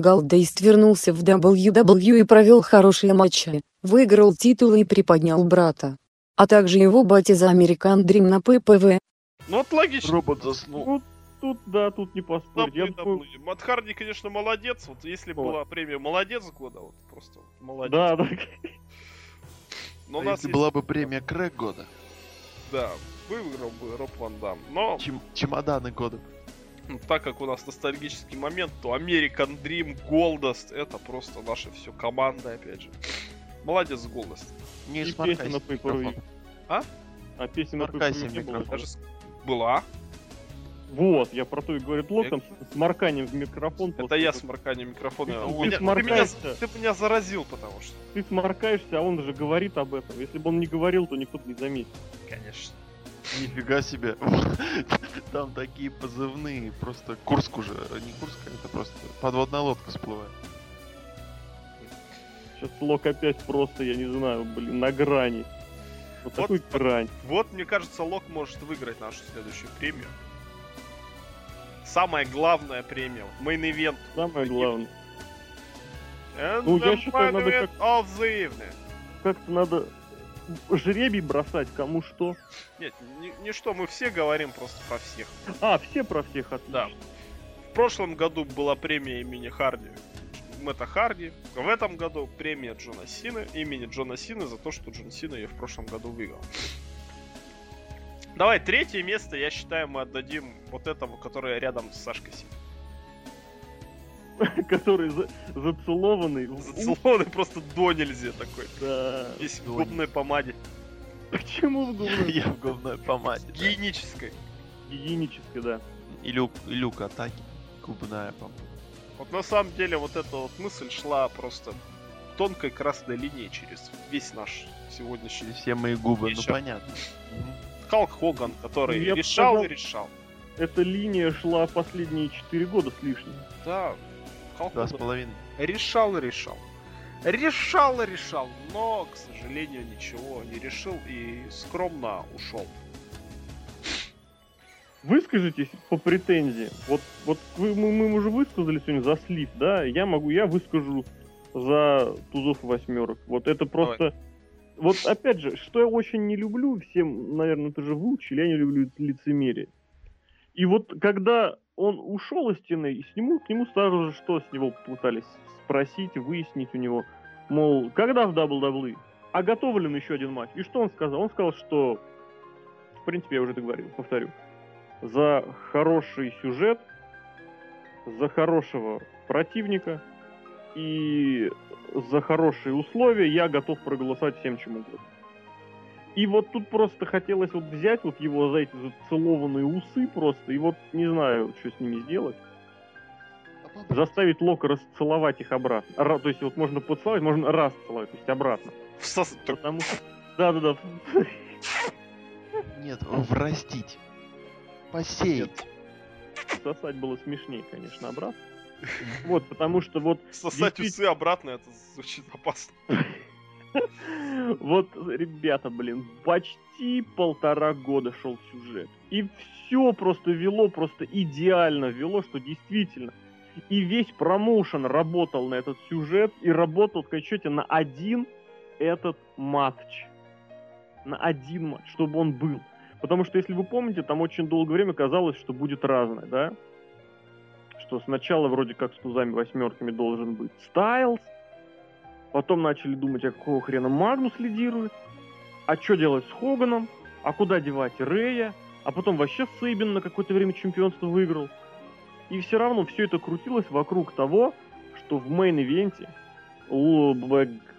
Галдейст вернулся в WWE и провел хорошие матчи, выиграл титул и приподнял брата. А также его батя за American Dream на ППВ. Ну вот логично. Робот заснул. Ну, тут, да, тут не поспорить. Я думаю, Харди, конечно, молодец. Вот если Вот. была премия молодец года, вот просто молодец. да, да. Но у А нас если есть- была бы премия Крэг года, Да, выиграл бы Роб Ван Дам. Но чем- чемоданы года. Ну, так как у нас ностальгический момент, то American Dream, Goldust, это просто наша все команда, опять же. Молодец, Goldust. Не И песня на Pay-Per-View. микрофон. А песня на в не было. Была. Вот, я про то и говорю. Локом с сморканием в микрофон. Это я этого. сморкание микрофона. Ты- ты меня- ты, меня, ты меня заразил, потому что. Ты сморкаешься, а он же говорит об этом. Если бы он не говорил, то никто бы не заметил. Конечно. Нифига себе. Там такие позывные. Просто Курск уже. Не Курск, а это просто подводная лодка всплывает. Сейчас Лок опять просто, я не знаю, блин, на грани. Вот, Вот. такой грань. Вот, мне кажется, Лок может выиграть нашу следующую премию. Самая главная премия. Мейн-ивент. Самое главное. And Ну, я the считаю, надо main event of the evening. Как-то надо жребий бросать, кому что. Нет, не, не что, мы все говорим просто про всех. А, все про всех отлично. Да. В прошлом году была премия имени Харди. Мэтта Харди. В этом году премия Джона Сины, имени Джона Сины за то, что Джон Сина ее в прошлом году выиграл. Давай, третье место, я считаю, мы отдадим вот этому, который рядом с Сашкой сидит. Который за- зацелованный. Зацелованный просто до нельзя такой. Да. Весь в губной помаде. Почему в губной? Я в говной помаде. Гигиенической. Гигиенически, да. И люк, и люк атаки. Губная помада. Вот на самом деле вот эта вот мысль шла просто тонкой красной линией через весь наш сегодняшний Все мои губы, ну Еще. понятно. Мгм. Халк Хоган, который Я бы решал сказал- и решал. Эта линия шла последние 4 года с лишним. Да, Халк Два с половиной. решал и решал. Решал и решал, но, к сожалению, ничего не решил и скромно ушел. Выскажитесь по претензии. Вот, вот вы, мы, мы уже высказали сегодня за слив, да? Я могу, я выскажу за тузов и восьмерок. Вот это просто... Вот опять же, что я очень не люблю, всем, наверное, это же выучили, я не люблю лицемерие. И вот когда он ушел из стены, и с к нему сразу же что с него пытались спросить, выяснить у него, мол, когда в WWE? А он еще один матч? И что он сказал? Он сказал, что, в принципе, я уже это говорил, повторю, за хороший сюжет, за хорошего противника и за хорошие условия я готов проголосовать всем чем угодно. И вот тут просто хотелось вот взять вот его за эти зацелованные усы просто, и вот не знаю, что с ними сделать. Заставить Лока расцеловать их обратно. Ра- то есть вот можно поцеловать, можно раз целовать, то есть обратно. Всос- Потому что... Да-да-да. Нет, врастить. Посеять. Сосать было смешнее, конечно, обратно. Вот, потому что вот Сосать Действительно. усы обратно, это звучит опасно. Вот, ребята, блин, почти полтора года шел сюжет. И все просто вело, просто идеально вело, что действительно. И весь промоушен работал на этот сюжет и работал, в счете, на один этот матч. На один матч, чтобы он был. Потому что, если вы помните, там очень долгое время казалось, что будет разное, да? Что сначала вроде как с тузами восьмерками должен быть Стайлз, Потом начали думать, а какого хрена Магнус лидирует, а что делать с Хоганом, а куда девать Рея, а потом вообще Сейбин на какое-то время чемпионство выиграл. И все равно все это крутилось вокруг того, что в main event е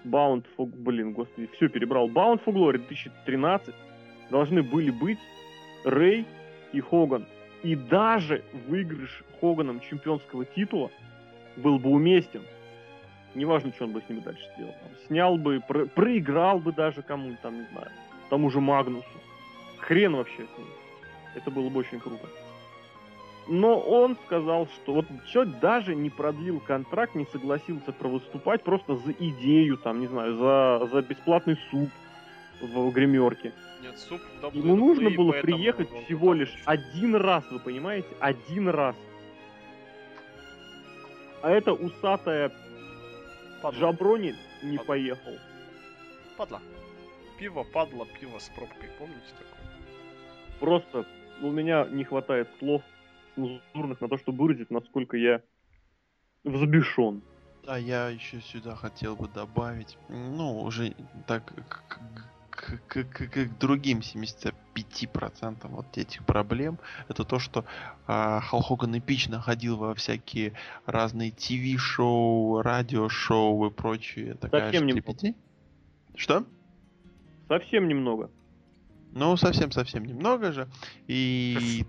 Bound for... Блин, господи, все перебрал. Bound for Glory 2013 должны были быть Рэй и Хоган. И даже выигрыш Хоганом чемпионского титула был бы уместен. Неважно, что он бы с ними дальше сделал. Там, снял бы, про- проиграл бы даже кому-нибудь, там, не знаю, тому же Магнусу. Хрен вообще с ним. Это было бы очень круто. Но он сказал, что вот человек даже не продлил контракт, не согласился провыступать просто за идею, там, не знаю, за, за бесплатный суп в гримерке. Нет, суп в Ему нужно было приехать всего лишь хочет. один раз, вы понимаете? Один раз. А эта усатая Падла. Жаброни не Падла. поехал. Падла. Пиво, падла, пиво с пробкой, помните такое? Просто у меня не хватает слов цензурных на то, чтобы выразить, насколько я взбешен. Да, я еще сюда хотел бы добавить, ну, уже так к, к- к- к- другим 75% вот этих проблем, это то, что а, Халк Хоган эпично ходил во всякие разные ТВ-шоу, радиошоу и прочие. Такая Совсем немного. Что? Совсем немного. Ну, совсем-совсем немного же. И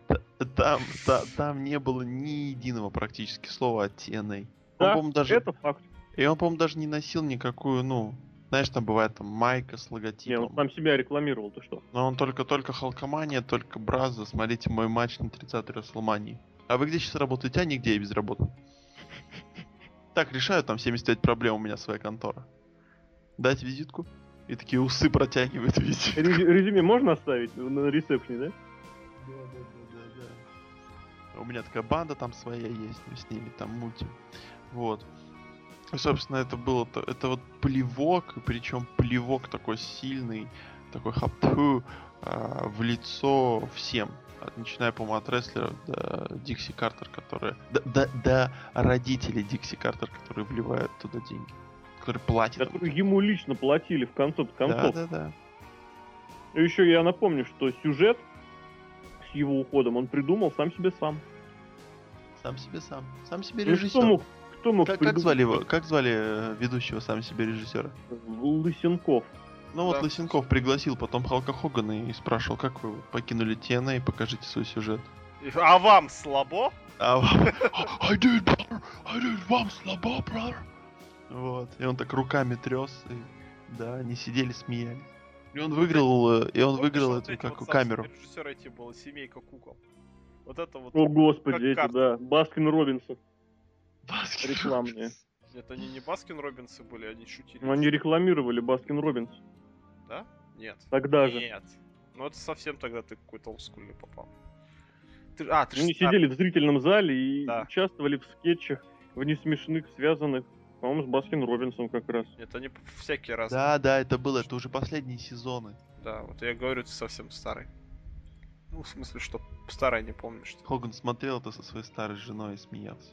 там, та- там не было ни единого практически слова от TNA. Он, Да, по-моему, даже... Это факт. И он, по-моему, даже не носил никакую, ну, знаешь, там бывает там майка с Не, логотипом. он сам себя рекламировал, ты что? Но он только-только Халкомания, только Браза. Смотрите мой матч на 30-й Расселмании. А вы где сейчас работаете? А нигде я безработный. Так решаю, там 75 проблем у меня своя контора. Дать визитку? И такие усы протягивают визитку. Резю- Резюме можно оставить на ресепшне, да? Да, да, да, да, да. У меня такая банда там своя есть, мы с ними там мутим. Вот. И, собственно, это было... то- Это вот плевок, причем плевок такой сильный, такой хапту а, в лицо всем. Начиная, по-моему, от рестлеров до Дикси Картер, которые... До, до- до родителей Дикси Картер, которые вливают туда деньги. Которые платят. Которые ему лично платили в конце Да, концов. да, да. И еще я напомню, что сюжет с его уходом он придумал сам себе сам. Сам себе сам. Сам себе Ну, режиссер. кто мог, кто мог Как, как звали его? Как звали э, ведущего сам себе режиссера? Лысенков. Ну вот Да. Лысенков пригласил потом Халка Хогана и спрашивал, как вы покинули TNA, покажите свой сюжет. И- А вам слабо? А I did, brother, I did, вам слабо, brother. Вот, и он так руками трес, и да, они сидели, смеялись. И он выиграл, э, и он Помнишь, выиграл вот эту как вот камеру. Режиссера эти было семейка кукол. Вот это вот. О, господи, эти, карта. да. Баскин Робинсон. Баскин Рекламные. Это они не Баскин Робинсы были, они шутили. Ну, Они рекламировали Баскин Робинс. Да? Нет. Тогда же. Нет. Ну это совсем тогда ты какой-то олдскульный попал. Ты, а, ты ж Они стар- сидели в зрительном зале и Да. участвовали в скетчах, в несмешных, связанных, по-моему, с Баскин Робинсом как раз. Нет, они всякие раз. Да, да, это было, это уже последние сезоны. Да, вот я говорю, ты совсем старый. Ну, в смысле, что старый не помнишь. что- Хоган смотрел это со своей старой женой и смеялся.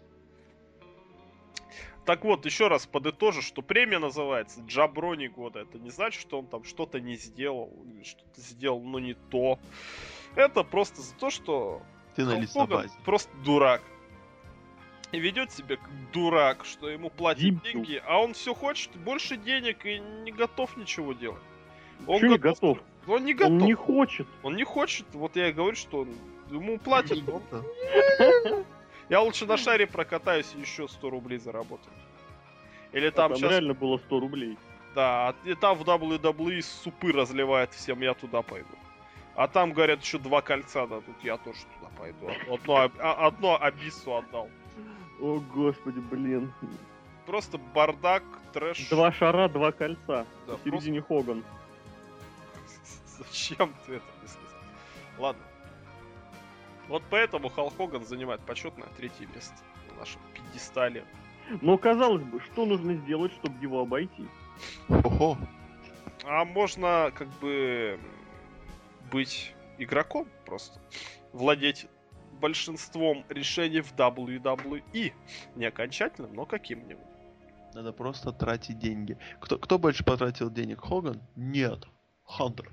Так вот, еще раз подытожу, что премия называется Джаброни года. Это не значит, что он там что-то не сделал, что-то сделал, но не то. Это просто за то, что Ты на Халк просто дурак. И ведет себя как дурак, что ему платят Дебил. деньги, а он все хочет больше денег и не готов ничего делать. Он Чё не готов? Он не готов. Он не хочет. Он не хочет. Вот я и говорю, что он- ему платят. он- Да. Я лучше на шаре прокатаюсь и еще 100 рублей заработаю. Или Там, там сейчас, реально было 100 рублей. да, и там в WWE супы разливает всем, я туда пойду. А там, говорят, еще два кольца дадут, я тоже туда пойду. Одно, а- одно Абиссу отдал. О, господи, блин. Просто бардак, трэш. Два шара, два кольца. Да, Посередине Хоган. Зачем ты это мне сказал? Ладно. Вот поэтому Халк Хоган занимает почетное третье место на нашем пьедестале. Но казалось бы, что нужно сделать, чтобы его обойти? Ого. А можно как бы быть игроком просто. Владеть большинством решений в WWE. Не окончательным, но каким-нибудь. Надо просто тратить деньги. Кто, кто больше потратил денег? Хоган? Нет. Хантер.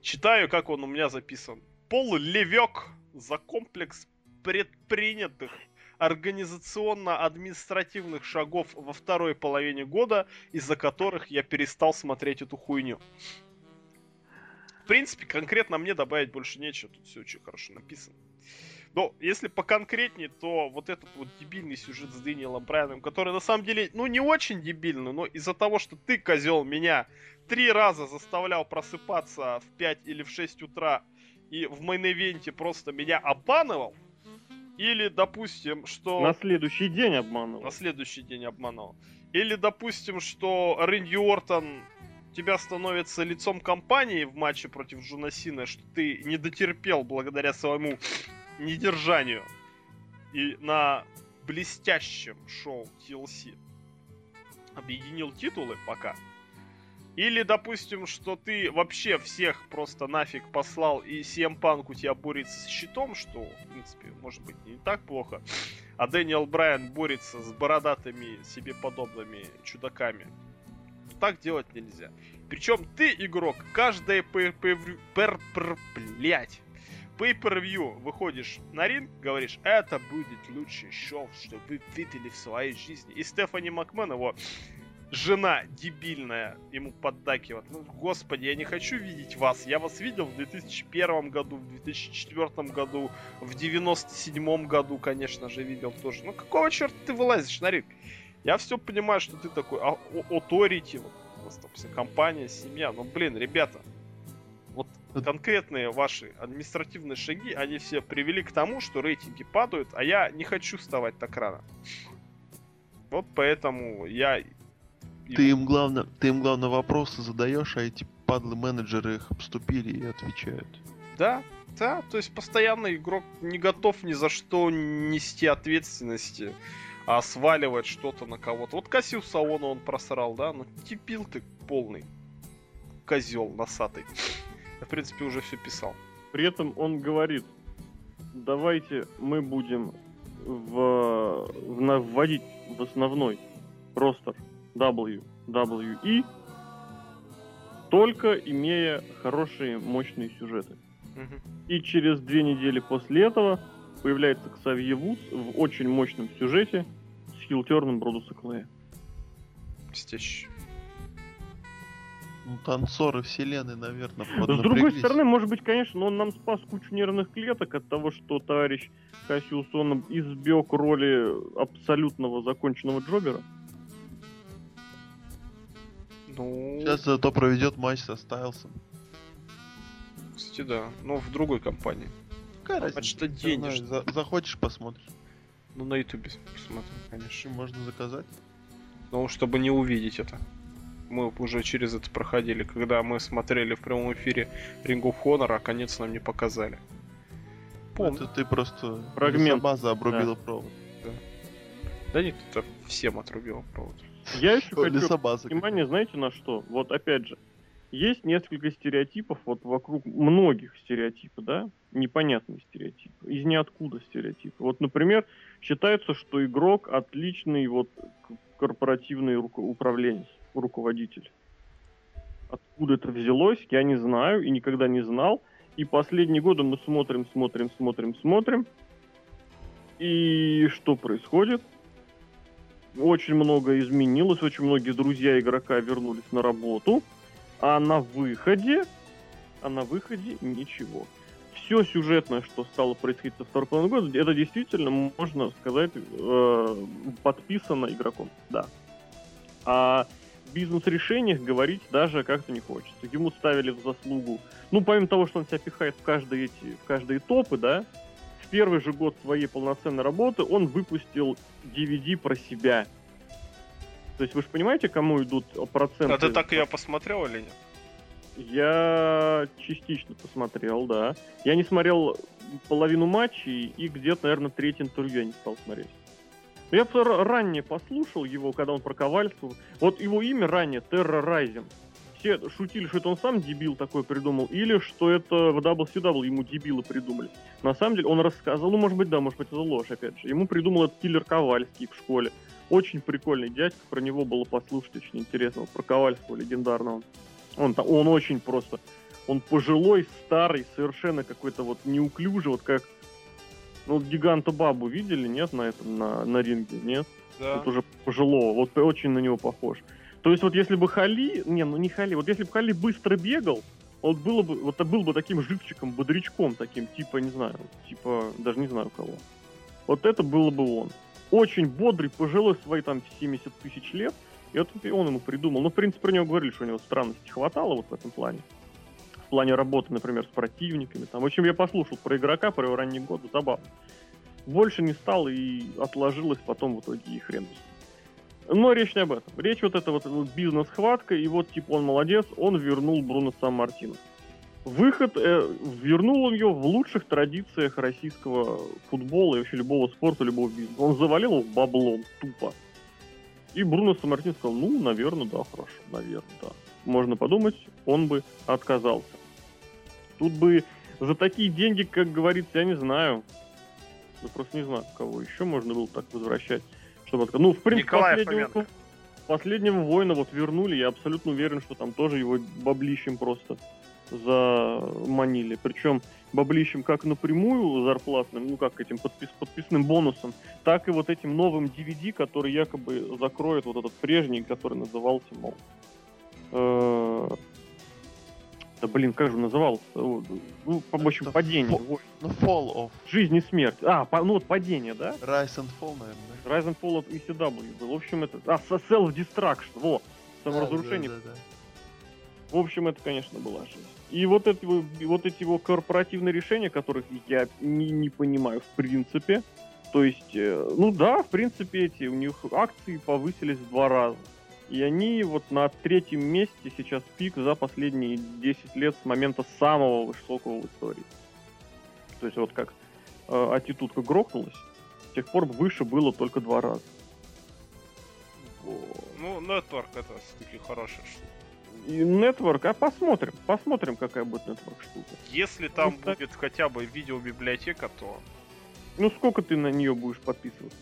Читаю, как он у меня записан. Пол Левек за комплекс предпринятых организационно-административных шагов во второй половине года, из-за которых я перестал смотреть эту хуйню. В принципе, конкретно мне добавить больше нечего, тут все очень хорошо написано. Но если поконкретнее, то вот этот вот дебильный сюжет с Дэниелом Брайаном, который на самом деле, ну не очень дебильный, но из-за того, что ты, козел, меня три раза заставлял просыпаться в 5 или в 6 утра и в main event е просто меня обманывал, или, допустим, что... На следующий день обманывал. На следующий день обманывал. Или, допустим, что Рэнди Ортон тебя становится лицом компании в матче против Джона Сина, что ты не дотерпел благодаря своему недержанию. И на блестящем шоу TLC объединил титулы пока. Или, допустим, что ты вообще всех просто нафиг послал, и CM Punk у тебя борется с щитом, что, в принципе, может быть не так плохо. А Дэниел Брайан борется с бородатыми себе подобными чудаками. Так делать нельзя. Причем ты, игрок, каждое пер, пер, пер, пер- блядь, pay-per-view выходишь на ринг, говоришь, это будет лучшее шоу, что вы видели в своей жизни. И Стефани Макмен, его жена дебильная, ему поддакивает. Ну, господи, я не хочу видеть вас. Я вас видел в 2001 году, в 2004 году, в 97 году, конечно же, видел тоже. Ну, какого черта ты вылазишь на ринг? Я все понимаю, что ты такой а, authority, вот, там вся компания, семья. Но, блин, ребята, вот конкретные ваши административные шаги, они все привели к тому, что рейтинги падают, а я не хочу вставать так рано. Вот поэтому я Ты им главное, ты им главное вопросы задаешь, а эти падлы менеджеры их обступили и отвечают. Да, да, то есть постоянно игрок не готов ни за что нести ответственности, а сваливать что-то на кого-то. Вот Кассиус Саона он просрал, да? Ну, типил ты полный козел носатый. Я, в принципе, уже все писал. При этом он говорит, давайте мы будем в, в, вводить в основной ростер WWE, только имея хорошие, мощные сюжеты. И через две недели после этого появляется Ксавье Вуз в очень мощном сюжете с хилтерном Бродуса Клея. Стечь. Ну, танцоры вселенной, наверное, С другой стороны, может быть, конечно, он нам спас кучу нервных клеток от того, что товарищ Кассиус он избег роли абсолютного законченного Джобера. Ну... Сейчас зато проведет матч со Стайлсом. Кстати, да. Но в другой компании. Какая разница? Что денег. За захочешь, посмотришь. Ну, на ютубе посмотрим, конечно. Можно заказать. Ну, чтобы не увидеть это. Мы уже через это проходили, когда мы смотрели в прямом эфире Ring of Honor, а конец нам не показали. Помню. Это ты просто фрагмент база обрубила да. провод. Да. да нет, это всем отрубил провод. Я еще хочу внимание, знаете, на что? Вот опять же, есть несколько стереотипов, вот вокруг многих стереотипов, да, непонятные стереотипы, из ниоткуда стереотипы. Вот, например, считается, что игрок отличный вот корпоративный руко- управленец, руководитель. Откуда это взялось, я не знаю и никогда не знал. И последние годы мы смотрим, смотрим, смотрим, смотрим. И что происходит? Очень много изменилось, очень многие друзья игрока вернулись на работу а на выходе, а на выходе ничего. Все сюжетное, что стало происходить со второй половиной года, это действительно, можно сказать, э, подписано игроком, да. А бизнес-решениях говорить даже как-то не хочется. Ему ставили в заслугу, ну, помимо того, что он себя пихает в каждые эти, в каждые топы, да, первый же год своей полноценной работы он выпустил DVD про себя – то есть вы же понимаете, кому идут проценты? А ты так я посмотрел или нет? Я частично посмотрел, да. Я не смотрел половину матчей и где-то, наверное, третье интервью я не стал смотреть. Я ранее послушал его, когда он про ковальство. Вот его имя ранее Терра Райзен. Все шутили, что это он сам дебил такой придумал, или что это в WCW ему дебилы придумали. На самом деле он рассказывал, ну, может быть, да, может быть, это ложь, опять же. Ему придумал этот киллер Ковальский в школе. Очень прикольный дядька, про него было послушать очень интересно, про Ковальского легендарного. Он, он очень просто, он пожилой, старый, совершенно какой-то вот неуклюжий, вот как, ну, вот гиганта Бабу видели, нет, на этом, на, на ринге, нет? Да. Вот уже пожилого, вот очень на него похож. То есть вот если бы Хали, не, ну не Хали, вот если бы Хали быстро бегал, вот было бы, вот был бы таким живчиком, бодрячком таким, типа, не знаю, типа, даже не знаю кого. Вот это было бы он очень бодрый, пожилой, свои там 70 тысяч лет. И вот он ему придумал. Ну, в принципе, про него говорили, что у него странностей хватало вот в этом плане. В плане работы, например, с противниками. Там. В общем, я послушал про игрока, про его ранние годы, забавно. Больше не стал и отложилось потом в итоге и хрен но речь не об этом. Речь вот это вот бизнес-хватка, и вот типа он молодец, он вернул Бруно Сан-Мартино. Выход э, вернул он ее в лучших традициях российского футбола и вообще любого спорта, любого бизнеса. Он завалил его баблом тупо. И Бруно Самартин сказал, ну, наверное, да, хорошо, наверное, да. Можно подумать, он бы отказался. Тут бы за такие деньги, как говорится, я не знаю. Я просто не знаю, кого еще можно было так возвращать. Чтобы. Ну, в принципе, последнего, последнего воина вот вернули. Я абсолютно уверен, что там тоже его баблищем просто заманили. Причем баблищем как напрямую зарплатным, ну как этим подпис, подписным бонусом, так и вот этим новым DVD, который якобы закроет вот этот прежний, который назывался, мол, э, да блин, как же назывался? Ну, в общем, Это падение. Фо... Ну, Fall of. Жизнь и смерть. А, по... ну вот падение, да? Rise and Fall, наверное. Rise and Fall от ECW был. В общем, это... А, Self-Destruction, во! Саморазрушение. Да, да, да, да. В общем, это, конечно, была жизнь. И вот эти, вот эти его корпоративные решения, которых я не, не понимаю в принципе. То есть, э, ну да, в принципе, эти у них акции повысились в два раза. И они вот на третьем месте сейчас пик за последние 10 лет с момента самого высокого в истории. То есть вот как э, аттитудка грохнулась, с тех пор выше было только два раза. Ну, Network это все-таки хорошая штука. И Network, а посмотрим, посмотрим, какая будет Network штука. Если там Ну, так- будет хотя бы видеобиблиотека, то Ну сколько ты на нее будешь подписываться?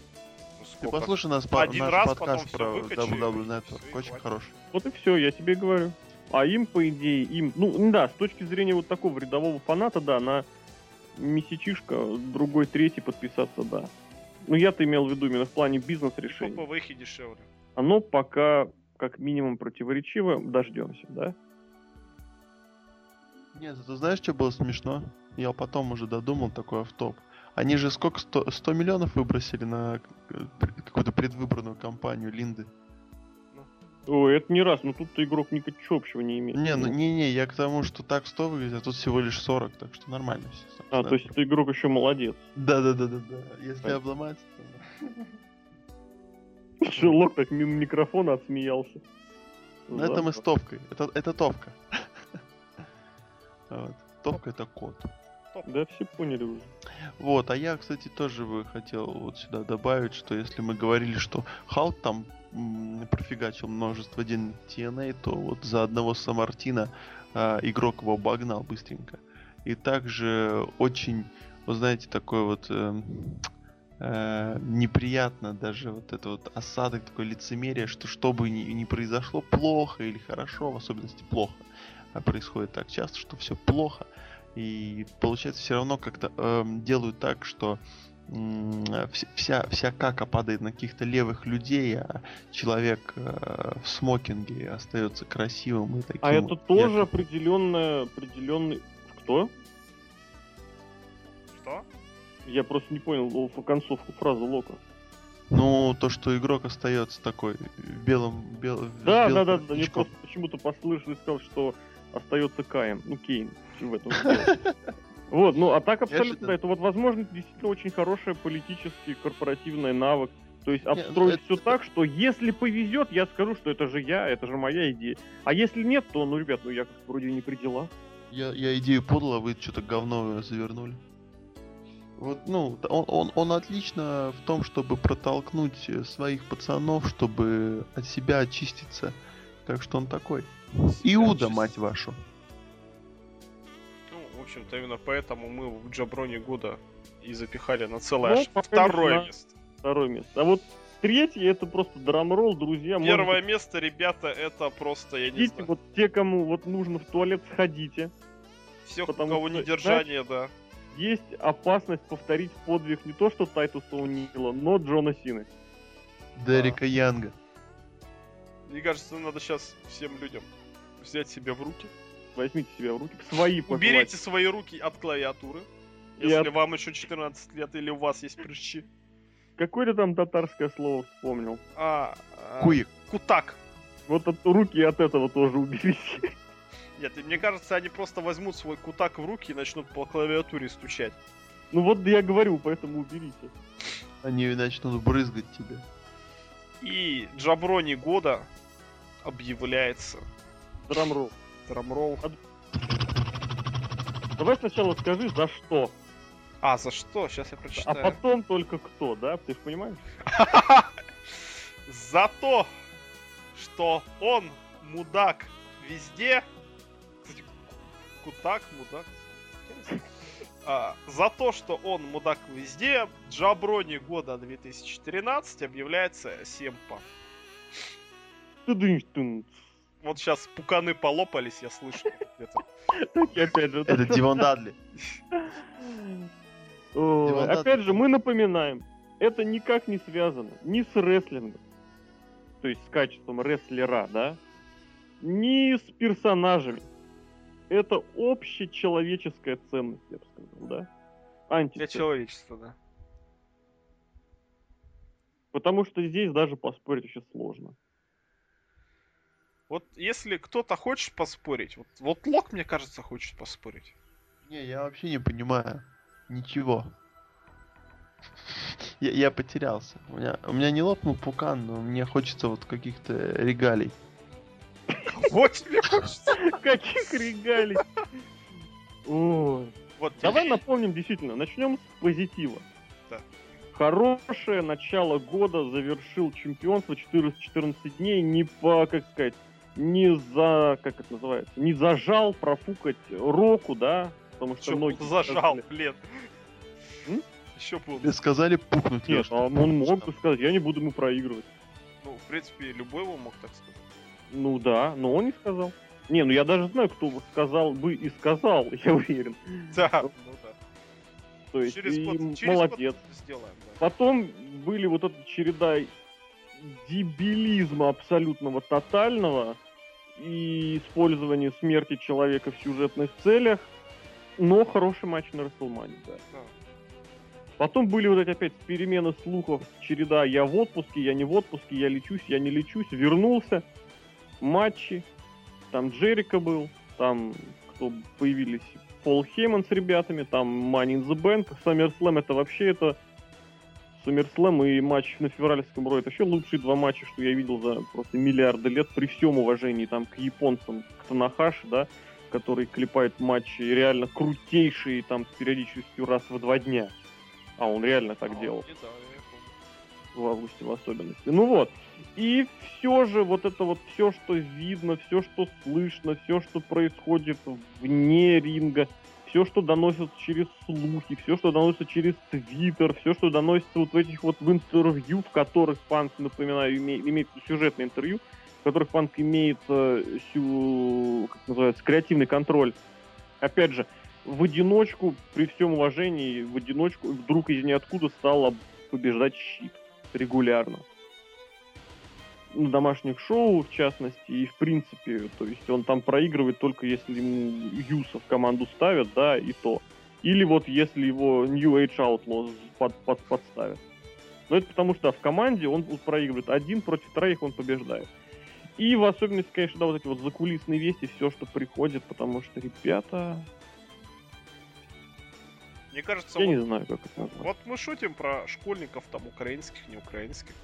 Ты послушай нас, по, Один наш раз, подкаст про выкачаю, WW и Network. Очень хватит. хороший. Вот и все, я тебе говорю. А им, по идее, им... Ну, да, с точки зрения вот такого рядового фаната, да, на месячишка, другой, третий подписаться, да. Ну, я-то имел в виду именно в плане По бизнес-решений. ПВХе дешевле. Оно пока, как минимум, противоречиво. Дождемся, да? Нет, ты знаешь, что было смешно? Я потом уже додумал такой автоп. Они же сколько? 100, 100 миллионов выбросили на э, какую-то предвыборную кампанию Линды. Ой, это не раз, но тут-то игрок ничего общего не имеет. Не, ну не-не, я к тому, что так 100 выглядит, а тут всего лишь 40, так что нормально все. А, то есть это игрок еще молодец. Да-да-да-да-да. Если Так. обломается, то... Шерлок так мимо микрофона отсмеялся. Ну, это мы с Товкой. Это, это Товка. Товка это кот. Да, все поняли уже. Вот, а я, кстати, тоже бы хотел вот сюда добавить, что если мы говорили, что Халк там м, профигачил множество ден TNA, то вот за одного Самартина а, игрок его обогнал быстренько. И также очень, вы знаете, такой вот эм, э, неприятно даже вот это вот осадок, такое лицемерие, что что бы ни, ни произошло, плохо или хорошо, в особенности плохо, а происходит так часто, что все плохо, и получается все равно как-то эм, делают так, что вся, вся кака падает на каких-то левых людей, а человек э, в смокинге остается красивым и таким. А это тоже определенная, определенный... Кто? Что? Я просто не понял концовку фразы Лока. Ну, то, что игрок остается такой в белом... Бел, Да, белом да, да, да. Мне просто почему-то послышалось, сказал, что остается Каем. Ну, Кейн. в этом дело. Вот, ну а так абсолютно, это вот возможно действительно очень хорошая политический корпоративный навык. То есть ну, обстроить все так, что если повезет, я скажу, что это же я, это же моя идея. А если нет, то, ну, ребят, ну я как вроде не при делах. Я, я идею подал, а вы что-то говно завернули. Вот, ну, он, он, он отлично в том, чтобы протолкнуть э, своих пацанов, чтобы от себя очиститься. Так что он такой. Иуда, мать вашу. В общем-то, именно поэтому мы в Джаброне года и запихали на целое Ну, аж второе не знаю. место. Второе место. А вот третье это просто драмролл, друзья. Первое место, ребята, это просто, я не Идите, знаю, вот те, кому вот нужно в туалет, сходите. всех, у потому кого что, недержание, да. Есть опасность повторить подвиг не то что Тайтуса Унила, но Джона Сины. Дерека Янга. Мне кажется, надо сейчас всем людям взять себя в руки. Возьмите себя в руки, в свои Уберите свои руки от клавиатуры. Если от- вам еще 14 лет или у вас есть прыщи. Какое-то там татарское слово вспомнил. А, а, Куик. Кутак. Вот от руки от этого тоже уберите. Нет, и мне кажется, они просто возьмут свой кутак в руки и начнут по клавиатуре стучать. Ну вот я говорю, поэтому уберите. Они начнут брызгать тебя. И Джаброни года объявляется. Драмролл. Драмролл. Давай сначала скажи, за что, А, за что? Сейчас я а прочитаю. потом только кто, да? Ты же понимаешь? За то, что он мудак везде. Кстати, кутак, мудак. А, за то, что он мудак везде, Джаброни года 2013 объявляется Семпа. Вот сейчас пуканы полопались, я слышу. Это Дивон Дадли. Опять же, мы напоминаем, это никак не связано ни с рестлингом, то есть с качеством рестлера, да, ни с персонажами. Это общечеловеческая ценность, я бы сказал, да? Для Антиценность. человечества, да. Потому что здесь даже поспорить очень сложно. Вот если кто-то хочет поспорить, вот, вот Лок, мне кажется, хочет поспорить. Не, я вообще не понимаю. Ничего. Я, я потерялся. У меня, у меня не лопнул пукан, но мне хочется вот каких-то регалий. Вот тебе хочется. Каких регалий. Вот Давай напомним действительно, начнем с позитива. Да. Хорошее начало года завершил чемпионство 14-14 дней не по, как сказать, не за, как это называется, не зажал профукать Року, да, потому что Чё, многие зажал, сказали- блин. М? Еще был. Тебе сказали пукнуть, Нет, а он мог бы сказать, я не буду ему проигрывать. Ну, в принципе, любой его мог так сказать. Ну да, но он не сказал. Не, ну я даже знаю, кто бы сказал бы и сказал, я уверен. Да, ну да. То есть, Через и год, через молодец. сделаем, да. Потом были вот эта череда дебилизма абсолютного тотального и использование смерти человека в сюжетных целях, но хороший матч на Расселмане, да. Да. Потом были вот эти опять перемены слухов, череда «я в отпуске», «я не в отпуске», «я лечусь», «я не лечусь», вернулся, матчи, там Джерика был, там кто появились Пол Хейман с ребятами, там Money in the Bank, SummerSlam это вообще это SummerSlam и матч на февральском Ро, это вообще лучшие два матча, что я видел за просто миллиарды лет, при всем уважении там к японцам, к Танахаши, да, который клепает матчи реально крутейшие там с периодичностью раз в два дня. А он реально так А, делал да, в августе в особенности. Ну вот. И все же вот это вот все, что видно, все, что слышно, все, что происходит вне ринга, все, что доносится через слухи, все, что доносится через твиттер, все, что доносится вот в этих вот в интервью, в которых Панк, напоминаю, име- имеет сюжетное интервью, в которых Панк имеет, э, сю- как называется, креативный контроль. Опять же, в одиночку, при всем уважении, в одиночку вдруг из ниоткуда стал побеждать щит регулярно. На домашних шоу, в частности, и в принципе, то есть он там проигрывает только если ему Юса в команду ставят, да, и то. Или вот если его New Age Outlaws под, под, подставят. Но это потому что да, в команде он проигрывает один против троих, он побеждает. И в особенности, конечно, да, вот эти вот закулисные вести, все, что приходит, потому что, ребята, Мне кажется, я вот, не знаю, как это назвать. вот мы шутим про школьников там украинских, не украинских.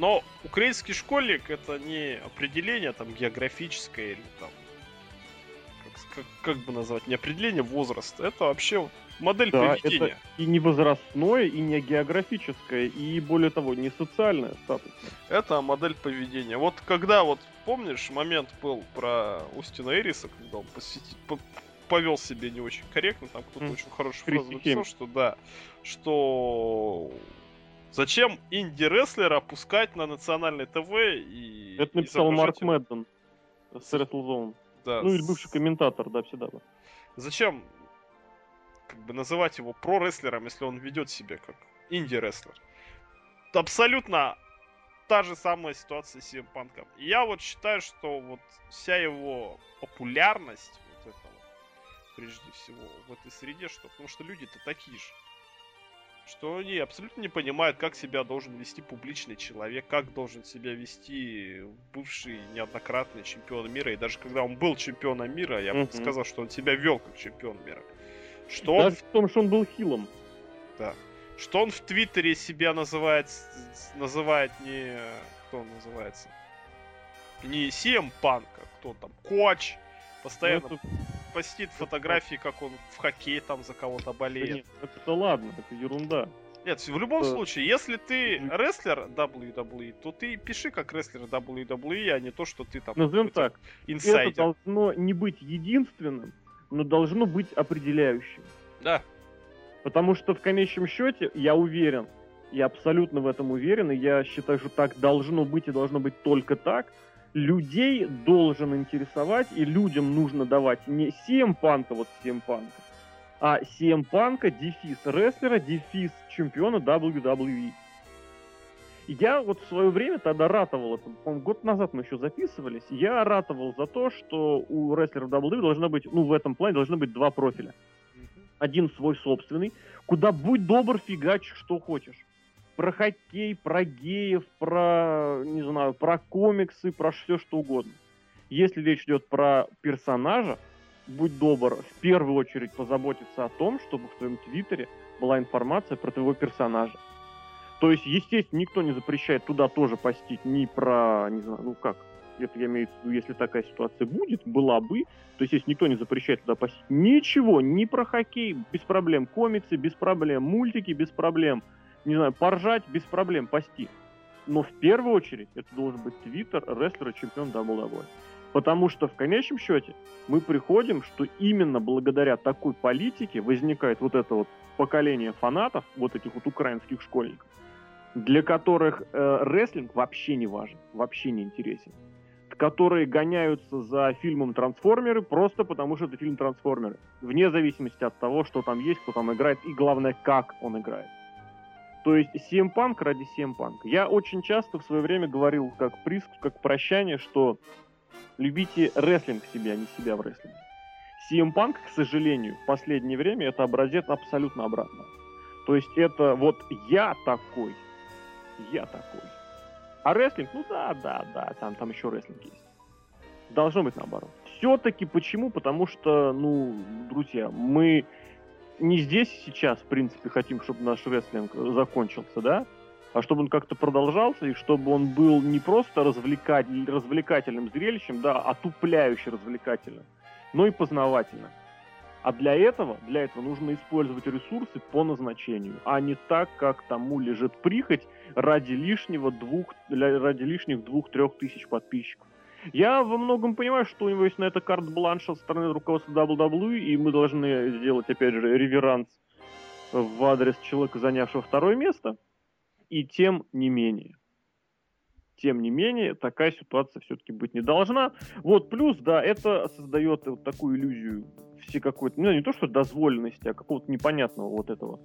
Но украинский школьник это не определение там географическое или там как, как, как бы назвать, не определение возраста. Это вообще модель Да, поведения. это и не возрастное, и не географическое, и более того, не социальное статус. Это модель поведения. Вот когда вот помнишь момент был про Устина Эриса, когда он посвятит, по- повел себя не очень корректно, там кто-то М. очень хорошую фразу написал, что да, что зачем инди-рестлера опускать на национальной ТВ и Это написал Марк изображать его- Мэдден с WrestleZone. Да, Ну, или бывший комментатор, да, всегда. был. Зачем как бы называть его про-рестлером, если он ведет себя как инди-рестлер? Абсолютно та же самая ситуация с CM. И я вот считаю, что вот вся его популярность, вот это вот, прежде всего, в этой среде, что потому что люди-то такие же. Что они абсолютно не понимают, как себя должен вести публичный человек, как должен себя вести бывший неоднократный чемпион мира. И даже когда он был чемпионом мира, я бы сказал, что он себя вел как чемпион мира. Что он Даже в том, что он был heel ом. да. Что он в Твиттере себя называет, называет не... Кто он называется? Не CM Punk, а кто там? Коч. Постоянно Ну, это- постит фотографии, как он в хоккей там за кого-то да болеет. нет, это ладно, это ерунда. Нет, в любом Э, случае, если ты рестлер WWE, то ты пиши как рестлер WWE, а не то, что ты там Назовем так, это инсайдер. должно не быть единственным, но должно быть определяющим. Да. Потому что в конечном счете, я уверен, я абсолютно в этом уверен, и я считаю, что так должно быть и должно быть только так, людей должен интересовать, и людям нужно давать не CM Панка, вот CM Панка, а CM Панка, дефис рестлера, дефис чемпиона WWE. Я вот в свое время тогда ратовал, это, год назад мы еще записывались, я ратовал за то, что у рестлеров WWE должно быть, ну, в этом плане должно быть два профиля один свой собственный, куда будь добр фигачь, что хочешь. Про хоккей, про геев, про, не знаю, про комиксы, про все что угодно. Если речь идет про персонажа, будь добр, в первую очередь позаботиться о том, чтобы в твоем твиттере была информация про твоего персонажа. То есть, естественно, никто не запрещает туда тоже постить ни про, не знаю, ну как, это я имею в виду, если такая ситуация будет, была бы, то есть, если никто не запрещает туда постить ничего, ни про хоккей, без проблем, комиксы, без проблем, мультики, без проблем, не знаю, поржать, без проблем, пости. Но в первую очередь это должен быть твиттер рестлера чемпион WWE. Потому что в конечном счете мы приходим, что именно благодаря такой политике возникает вот это вот поколение фанатов, вот этих вот украинских школьников, для которых э, рестлинг вообще не важен, вообще не интересен. Которые гоняются за фильмом «Трансформеры» просто потому, что это фильм «Трансформеры». Вне зависимости от того, что там есть, кто там играет, и главное, как он играет. То есть CM Punk ради CM Punk. Я очень часто в свое время говорил как приск, как прощание, что любите рестлинг в себе, а не себя в рестлинге. CM Punk, к сожалению, в последнее время это образец абсолютно обратного. То есть это вот я такой, я такой. А рестлинг, ну да, да, да, там, там еще рестлинг есть. Должно быть наоборот. Все-таки почему? Потому что, ну, друзья, мы не здесь сейчас, в принципе, хотим, чтобы наш рестлинг закончился, да? а чтобы он как-то продолжался, и чтобы он был не просто развлекатель, развлекательным зрелищем, да, а тупляюще развлекательным, но и познавательным. А для этого, для этого нужно использовать ресурсы по назначению, а не так, как тому лежит прихоть ради лишнего двух, ради лишних двух-трех тысяч подписчиков. Я во многом понимаю, что у него есть на это карт-бланш со стороны руководства WWE, и мы должны сделать, опять же, реверанс в адрес человека, занявшего второе место – и тем не менее. Тем не менее, такая ситуация все-таки быть не должна. Вот плюс, да, это создает вот такую иллюзию все какой-то, ну не то что дозволенности, а какого-то непонятного вот этого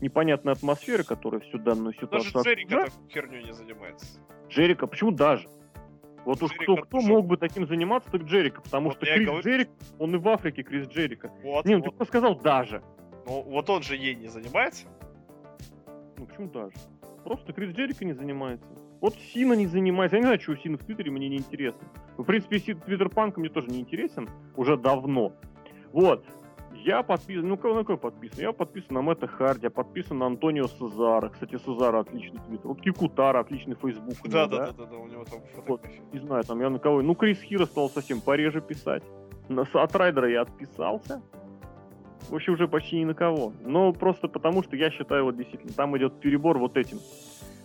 непонятной атмосферы, которая всю данную ситуацию... Даже Джерика такой херню не занимается. Джерика, почему даже? Вот уж кто, кто мог бы таким заниматься, так Джерика, потому вот что Крис говорю... Джерик, он и в Африке Крис Джерика. Вот, не, ну вот. ты кто сказал даже? Ну, вот он же ей не занимается. Ну, почему даже? Просто Крис Джерика не занимается. Вот Сина не занимается. Я не знаю, что у Сина в Твиттере, мне не интересно. В принципе, Твиттер Панка мне тоже не интересен. Уже давно. Вот. Я подписан, ну на какой подписан? Я подписан на Мэтта Харди, я подписан на Антонио Сезара. Кстати, Сезара отличный твиттер. Вот Кикутара отличный фейсбук. Да, да, да, да, да, у него там вот, Не знаю, там я на кого. Ну, Крис Хира стал совсем пореже писать. От Райдера я отписался вообще уже почти ни на кого. Но просто потому, что я считаю, вот действительно, там идет перебор вот этим.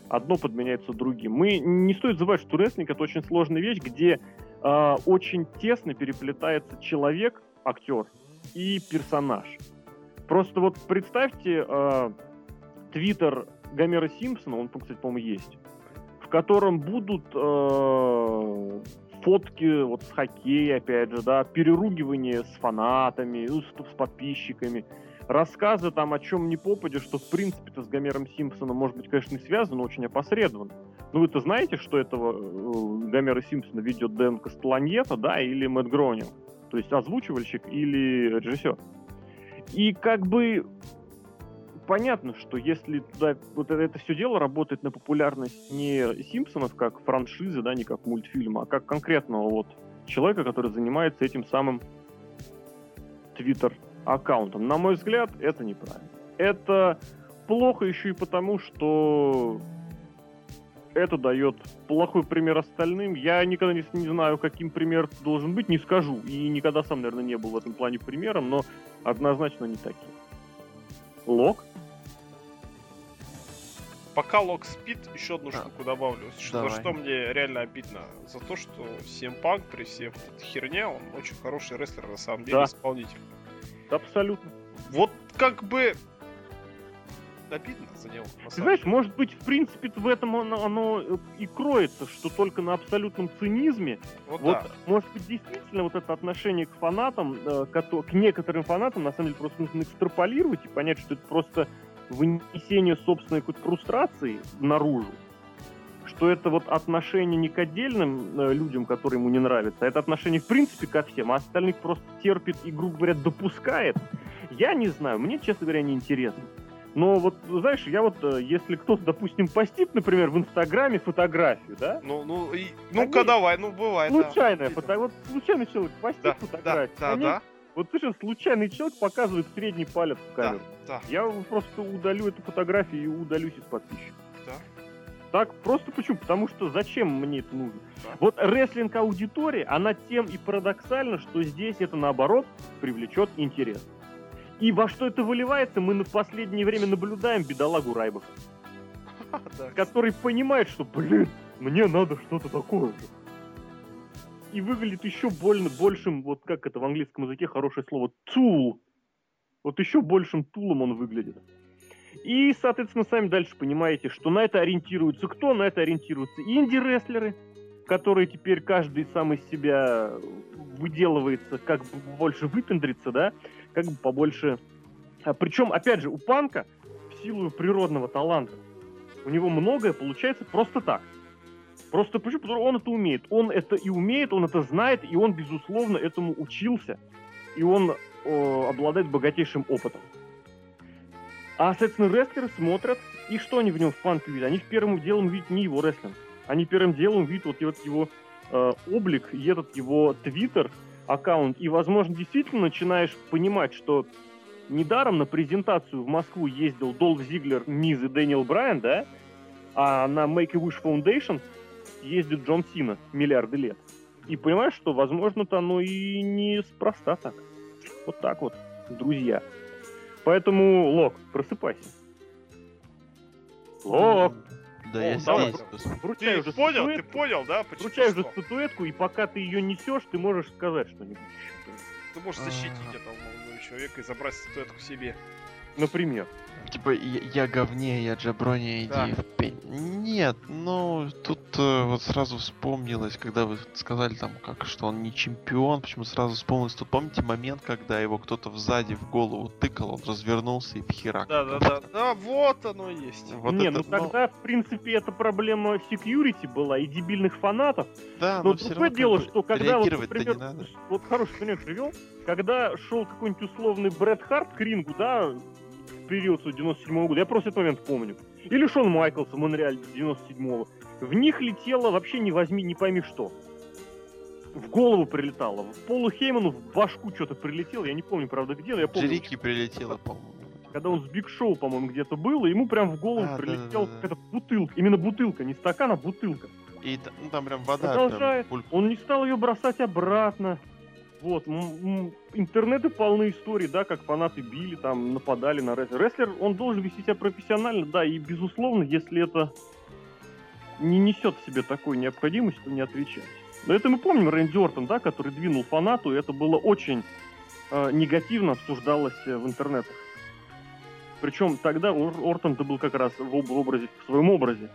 Одно подменяется другим. Мы не стоит забывать, что рестлинг это очень сложная вещь, где э, очень тесно переплетается человек, актер, и персонаж. Просто вот представьте э, Гомера Симпсона, он, кстати, по-моему, есть, в котором будут э, фотки вот с хоккея, опять же, да, переругивание с фанатами, ну, с, с подписчиками, рассказы там о чем не попадешь, что в принципе-то с Гомером Симпсоном может быть, конечно, не связано, но очень опосредованно. Ну вы-то знаете, что этого э, Гомера Симпсона ведет Дэн Кастеланьета, да, или Мэтт Гронинг, то есть озвучивальщик или режиссер. И как бы понятно, что если туда вот это, это все дело работает на популярность не Симпсонов как франшизы, да, не как мультфильма, а как конкретного вот человека, который занимается этим самым Твиттер аккаунтом. На мой взгляд, это неправильно. Это плохо еще и потому, что это дает плохой пример остальным. Я никогда не, не знаю, каким пример должен быть, не скажу. И никогда сам, наверное, не был в этом плане примером, но однозначно не таким. Лок? Пока лог спит, еще одну а, штуку добавлю. Что, что мне реально обидно. За то, что Punk при всей вот этой херне, он очень хороший рестлер, на самом деле, да. исполнитель. Абсолютно. Вот как бы обидно за него. Ты знаешь, может быть, в принципе, в этом оно, оно и кроется, что только на абсолютном цинизме. Вот, вот да. может быть, действительно, вот это отношение к фанатам, э, к некоторым фанатам, на самом деле, просто нужно экстраполировать и понять, что это просто вынесение собственной какой-то фрустрации наружу, что это вот отношение не к отдельным э, людям, которые ему не нравятся, а это отношение в принципе ко всем, а остальных просто терпит и, грубо говоря, допускает, я не знаю, мне, честно говоря, не интересно. Но вот, знаешь, я вот, э, если кто-то, допустим, постит, например, в Инстаграме фотографию, да? Ну, ну, и, ну-ка давай, ну, бывает, Случайная да. фото, вот случайный человек постит да, фотографию. Да, да, да. Вот слышишь, случайный человек показывает средний палец в Да, камеру. да, Я просто удалю эту фотографию и удалюсь из подписчиков. да. Так, просто почему? Потому что зачем мне это нужно? Да. Вот рестлинг аудитория, она тем и парадоксальна, что здесь это наоборот привлечет интерес. И во что это выливается, мы в последнее время наблюдаем бедолагу да. который понимает, что, блин, мне надо что-то такое же. И выглядит еще больно, большим, вот как это в английском языке хорошее слово, tool. Вот еще большим тулом он выглядит. И, соответственно, сами дальше понимаете, что на это ориентируются кто? На это ориентируются инди-рестлеры, которые теперь каждый сам из себя выделывается, как бы больше выпендриться, да, как бы побольше... А причем, опять же, у Панка, в силу природного таланта, у него многое получается просто так. Просто почему? Потому что он это умеет. Он это и умеет, он это знает, и он, безусловно, этому учился. И он э, обладает богатейшим опытом. А, соответственно, рестлеры смотрят, и что они в нем в панке видят? Они первым делом видят не его рестлинг. Они первым делом видят вот этот его э, облик, и этот его твиттер, аккаунт. И, возможно, действительно начинаешь понимать, что недаром на презентацию в Москву ездил Долф Зиглер, Миз и Дэниел Брайан, да? А на Make-A-Wish Foundation ездит Джон Сина миллиарды лет. И понимаешь, что, возможно-то оно и не спроста так. Вот так вот, друзья. Поэтому, Лок, просыпайся. Лок, Да я давай. здесь. вручай Ты уже понял, ты статуэтку. понял, да? Почему Вручай уже статуэтку, и пока ты ее несешь, ты можешь сказать что-нибудь. Ты можешь защитить А. этого молодого человека и забрать статуэтку себе. Например. Типа, я, я говне, я Джаброни, иди Да. в пень. Нет, ну, тут э, вот сразу вспомнилось, когда вы сказали там, как, что он не чемпион, почему сразу вспомнилось, тут помните момент, когда его кто-то сзади в голову тыкал, он развернулся и в херак. Да, да, да. Да, вот оно есть. Вот не, это, ну тогда, в принципе, это проблема security была и дебильных фанатов. да, Но но другое равно, дело, что когда вот, например, не надо. вот хороший пример привел, когда шел какой-нибудь условный Брэд Харт к рингу, да, период 97 года, я просто этот момент помню. Или Шон Майклс в Монреале 97-го. В них летело вообще не возьми, не пойми что. В голову прилетало. В Полу Хейману в башку что-то прилетело, я не помню, правда, где, но я помню. Джерики прилетело, по-моему. Когда он с Биг Шоу, по-моему, где-то был, и ему прям в голову А, прилетела да-да-да. какая-то бутылка. Именно бутылка, не стакан, а бутылка. И ну, там прям вода. Продолжает. Прям, Он не стал ее бросать обратно. Вот, интернеты полны историй, да, как фанаты били, там, нападали на рестлера. Рестлер, он должен вести себя профессионально, да, и, безусловно, если это не несет в себе такой необходимости, то не отвечать. Но это мы помним Рэнди Ортон, да, который двинул фанату, и это было очень э, негативно обсуждалось э, в интернетах. Причем тогда Ор- Ортон-то был как раз в, об- образе, в своем образе.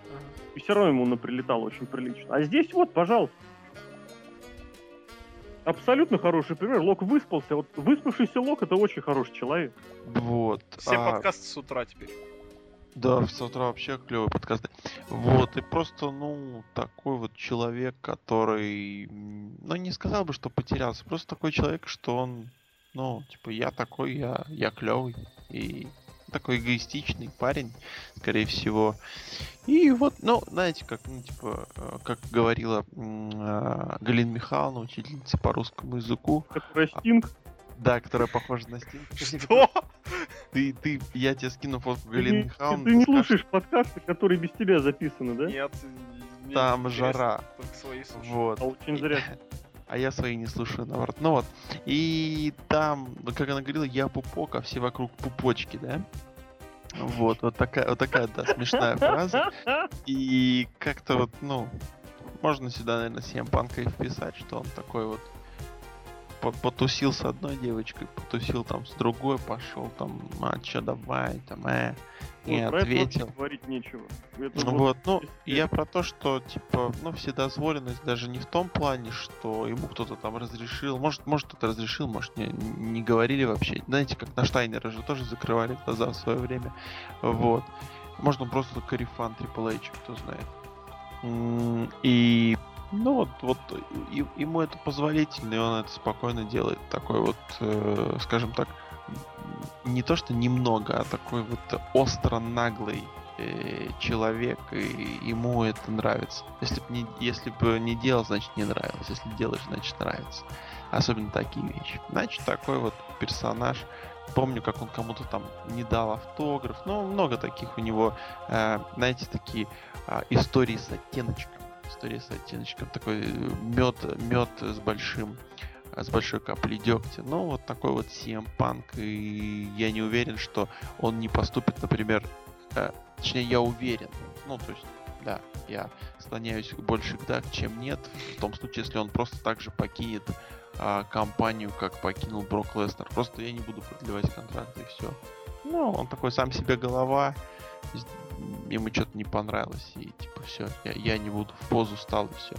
И все равно ему наприлетало очень прилично. А здесь вот, пожалуйста. Абсолютно хороший пример. Лок выспался. Вот выспавшийся Лок это очень хороший человек. Вот. Все а, подкасты с утра теперь. Да, с утра вообще клевые подкасты. Вот, и просто, ну, такой вот человек, который, ну, не сказал бы, что потерялся, просто такой человек, что он, ну, типа, я такой, я, я клевый, и такой эгоистичный парень, скорее всего. И вот, ну, знаете, как, ну, типа, э, как говорила а, Галина Михайловна, учительница по русскому языку, Который Стинг. да, которая похожа на Стинг. Что? Ты, ты, я тебе скину фотку Галины Михайловны. ты не слушаешь подкасты, которые без тебя записаны, да? Нет. Там жара. Вот. А очень зря. А я свои не слушаю, наоборот. Ну вот. И там, ну, как она говорила, я пупок, а все вокруг пупочки, да? Вот, вот такая, вот такая, да, смешная фраза. И как-то вот, ну, можно сюда, наверное, CM Панка и вписать, что он такой вот потусил с одной девочкой, потусил там с другой, пошел там, а чё, давай, там, э, и Вот, ответил. говорить нечего. Это Ну вот Вот, ну, я про то, что, типа, ну, вседозволенность даже не в том плане, что ему кто-то там разрешил. Может, может кто-то разрешил, может, не, не говорили вообще. Знаете, как на Штайнера же тоже закрывали глаза в свое время. Вот. Может, он просто корифан Triple H, кто знает. И, ну, вот, вот и- ему это позволительно, и он это спокойно делает. Такой вот, э, скажем так, не то что немного, а такой вот остро наглый э, человек, и ему это нравится. Если бы не, если бы не делал, значит не нравилось. Если делаешь, значит нравится. Особенно такие вещи. Значит, такой вот персонаж. Помню, как он кому-то там не дал автограф. Ну, много таких у него, э, знаете, такие э, истории с оттеночком. Истории с оттеночком. Такой мед, мед с большим с большой каплей дегтя. Ну, вот такой вот CM Punk, и я не уверен, что он не поступит, например, э, точнее, я уверен, ну, то есть, да, я склоняюсь больше к да, чем нет, в том случае, если он просто так же покинет а, компанию, как покинул Брок Леснер. Просто я не буду продлевать контракт и все. Ну, он такой сам себе голова, ему что-то не понравилось, и типа все, я, я не буду в позу стал и все.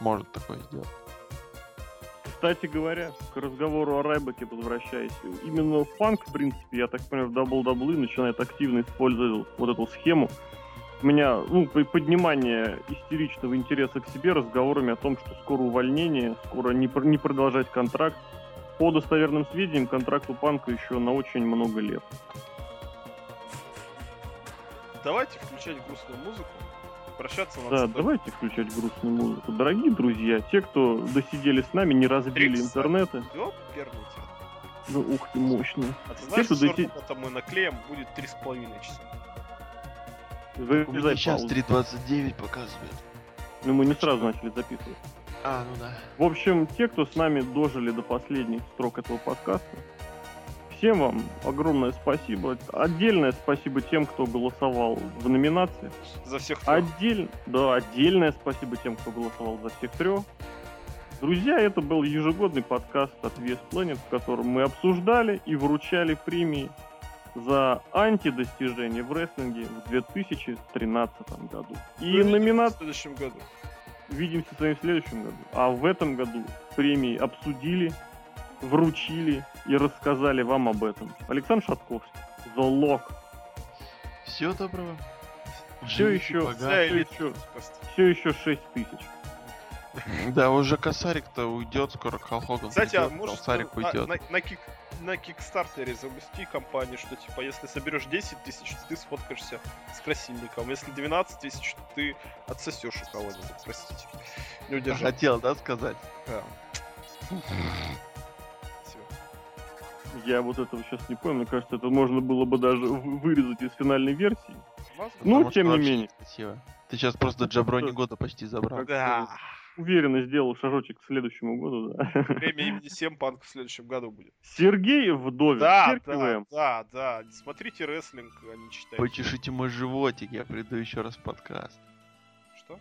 Может такое сделать. Кстати говоря, к разговору о Райбеке возвращаясь, именно фанк, в принципе, я так понимаю, в WWE начинает активно использовать вот эту схему. У меня, ну, поднимание истеричного интереса к себе разговорами о том, что скоро увольнение, скоро не, не продолжать контракт. По достоверным сведениям, контракт у Панка еще на очень много лет. Давайте включать грустную музыку прощаться. Да, давайте включать грустную музыку. Дорогие друзья, те, кто досидели с нами, не разбили Трикс, интернеты. Ну, ух ты, мощно. А ты знаешь, те, что доси... мы наклеим будет 3,5 часа. Вы сейчас 3.29 показывает. Ну, мы не сразу начали записывать. А, ну да. В общем, те, кто с нами дожили до последних строк этого подкаста, всем вам огромное спасибо. Отдельное спасибо тем, кто голосовал в номинации. За всех трех. Отдель... Да, отдельное спасибо тем, кто голосовал за всех трех. Друзья, это был ежегодный подкаст от West Planet, в котором мы обсуждали и вручали премии за антидостижения в рестлинге в 2013 году. И номинация... В следующем году. Увидимся с вами в следующем году. А в этом году премии обсудили, вручили и рассказали вам об этом. Александр Шатковский, Золок. Всего доброго. Все еще, все еще, все еще 6 тысяч. Да, уже косарик-то уйдет скоро, Халхоган. Кстати, а может косарик уйдет. На, на, кик, на Кикстартере запусти компанию, что типа, если соберешь 10 тысяч, ты сфоткаешься с красильником. Если 12 тысяч, то ты отсосешь у кого-нибудь, простите. Не удержал. Хотел, да, сказать? Да. Я вот этого сейчас не понял. Мне кажется, это можно было бы даже вырезать из финальной версии. Ну, Потому тем не менее. Красиво. Ты сейчас просто Джаброни года почти забрал. Да. Уверенно сделал шажочек к следующему году, да. Время имени 7 панк в следующем году будет. Сергей Вдовин. Да, да, да, да. Смотрите рестлинг, а не читайте. Почешите мой животик, я приду еще раз в подкаст. Что?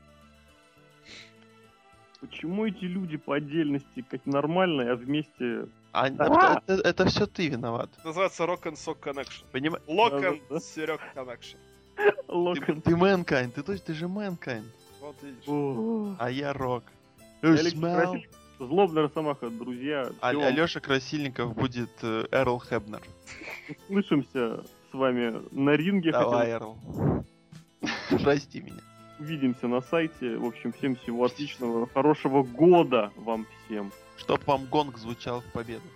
Почему эти люди по отдельности как нормальные, а вместе а, а! Это, это все ты виноват. Это называется Rock and Sock Connection. Понимаешь? Lock and да, Серег Connection. Ты, ты Mankind, ты точно ты же Mankind. Вот видишь. А я Рок. Злобный Росомаха, друзья. А, Алеша Красильников будет э, Эрл Хебнер. Слышимся с вами на ринге. Давай, Эрл. Прости меня. Увидимся на сайте. В общем, всем всего отличного, хорошего года вам всем. Чтоб вам гонг звучал в победу.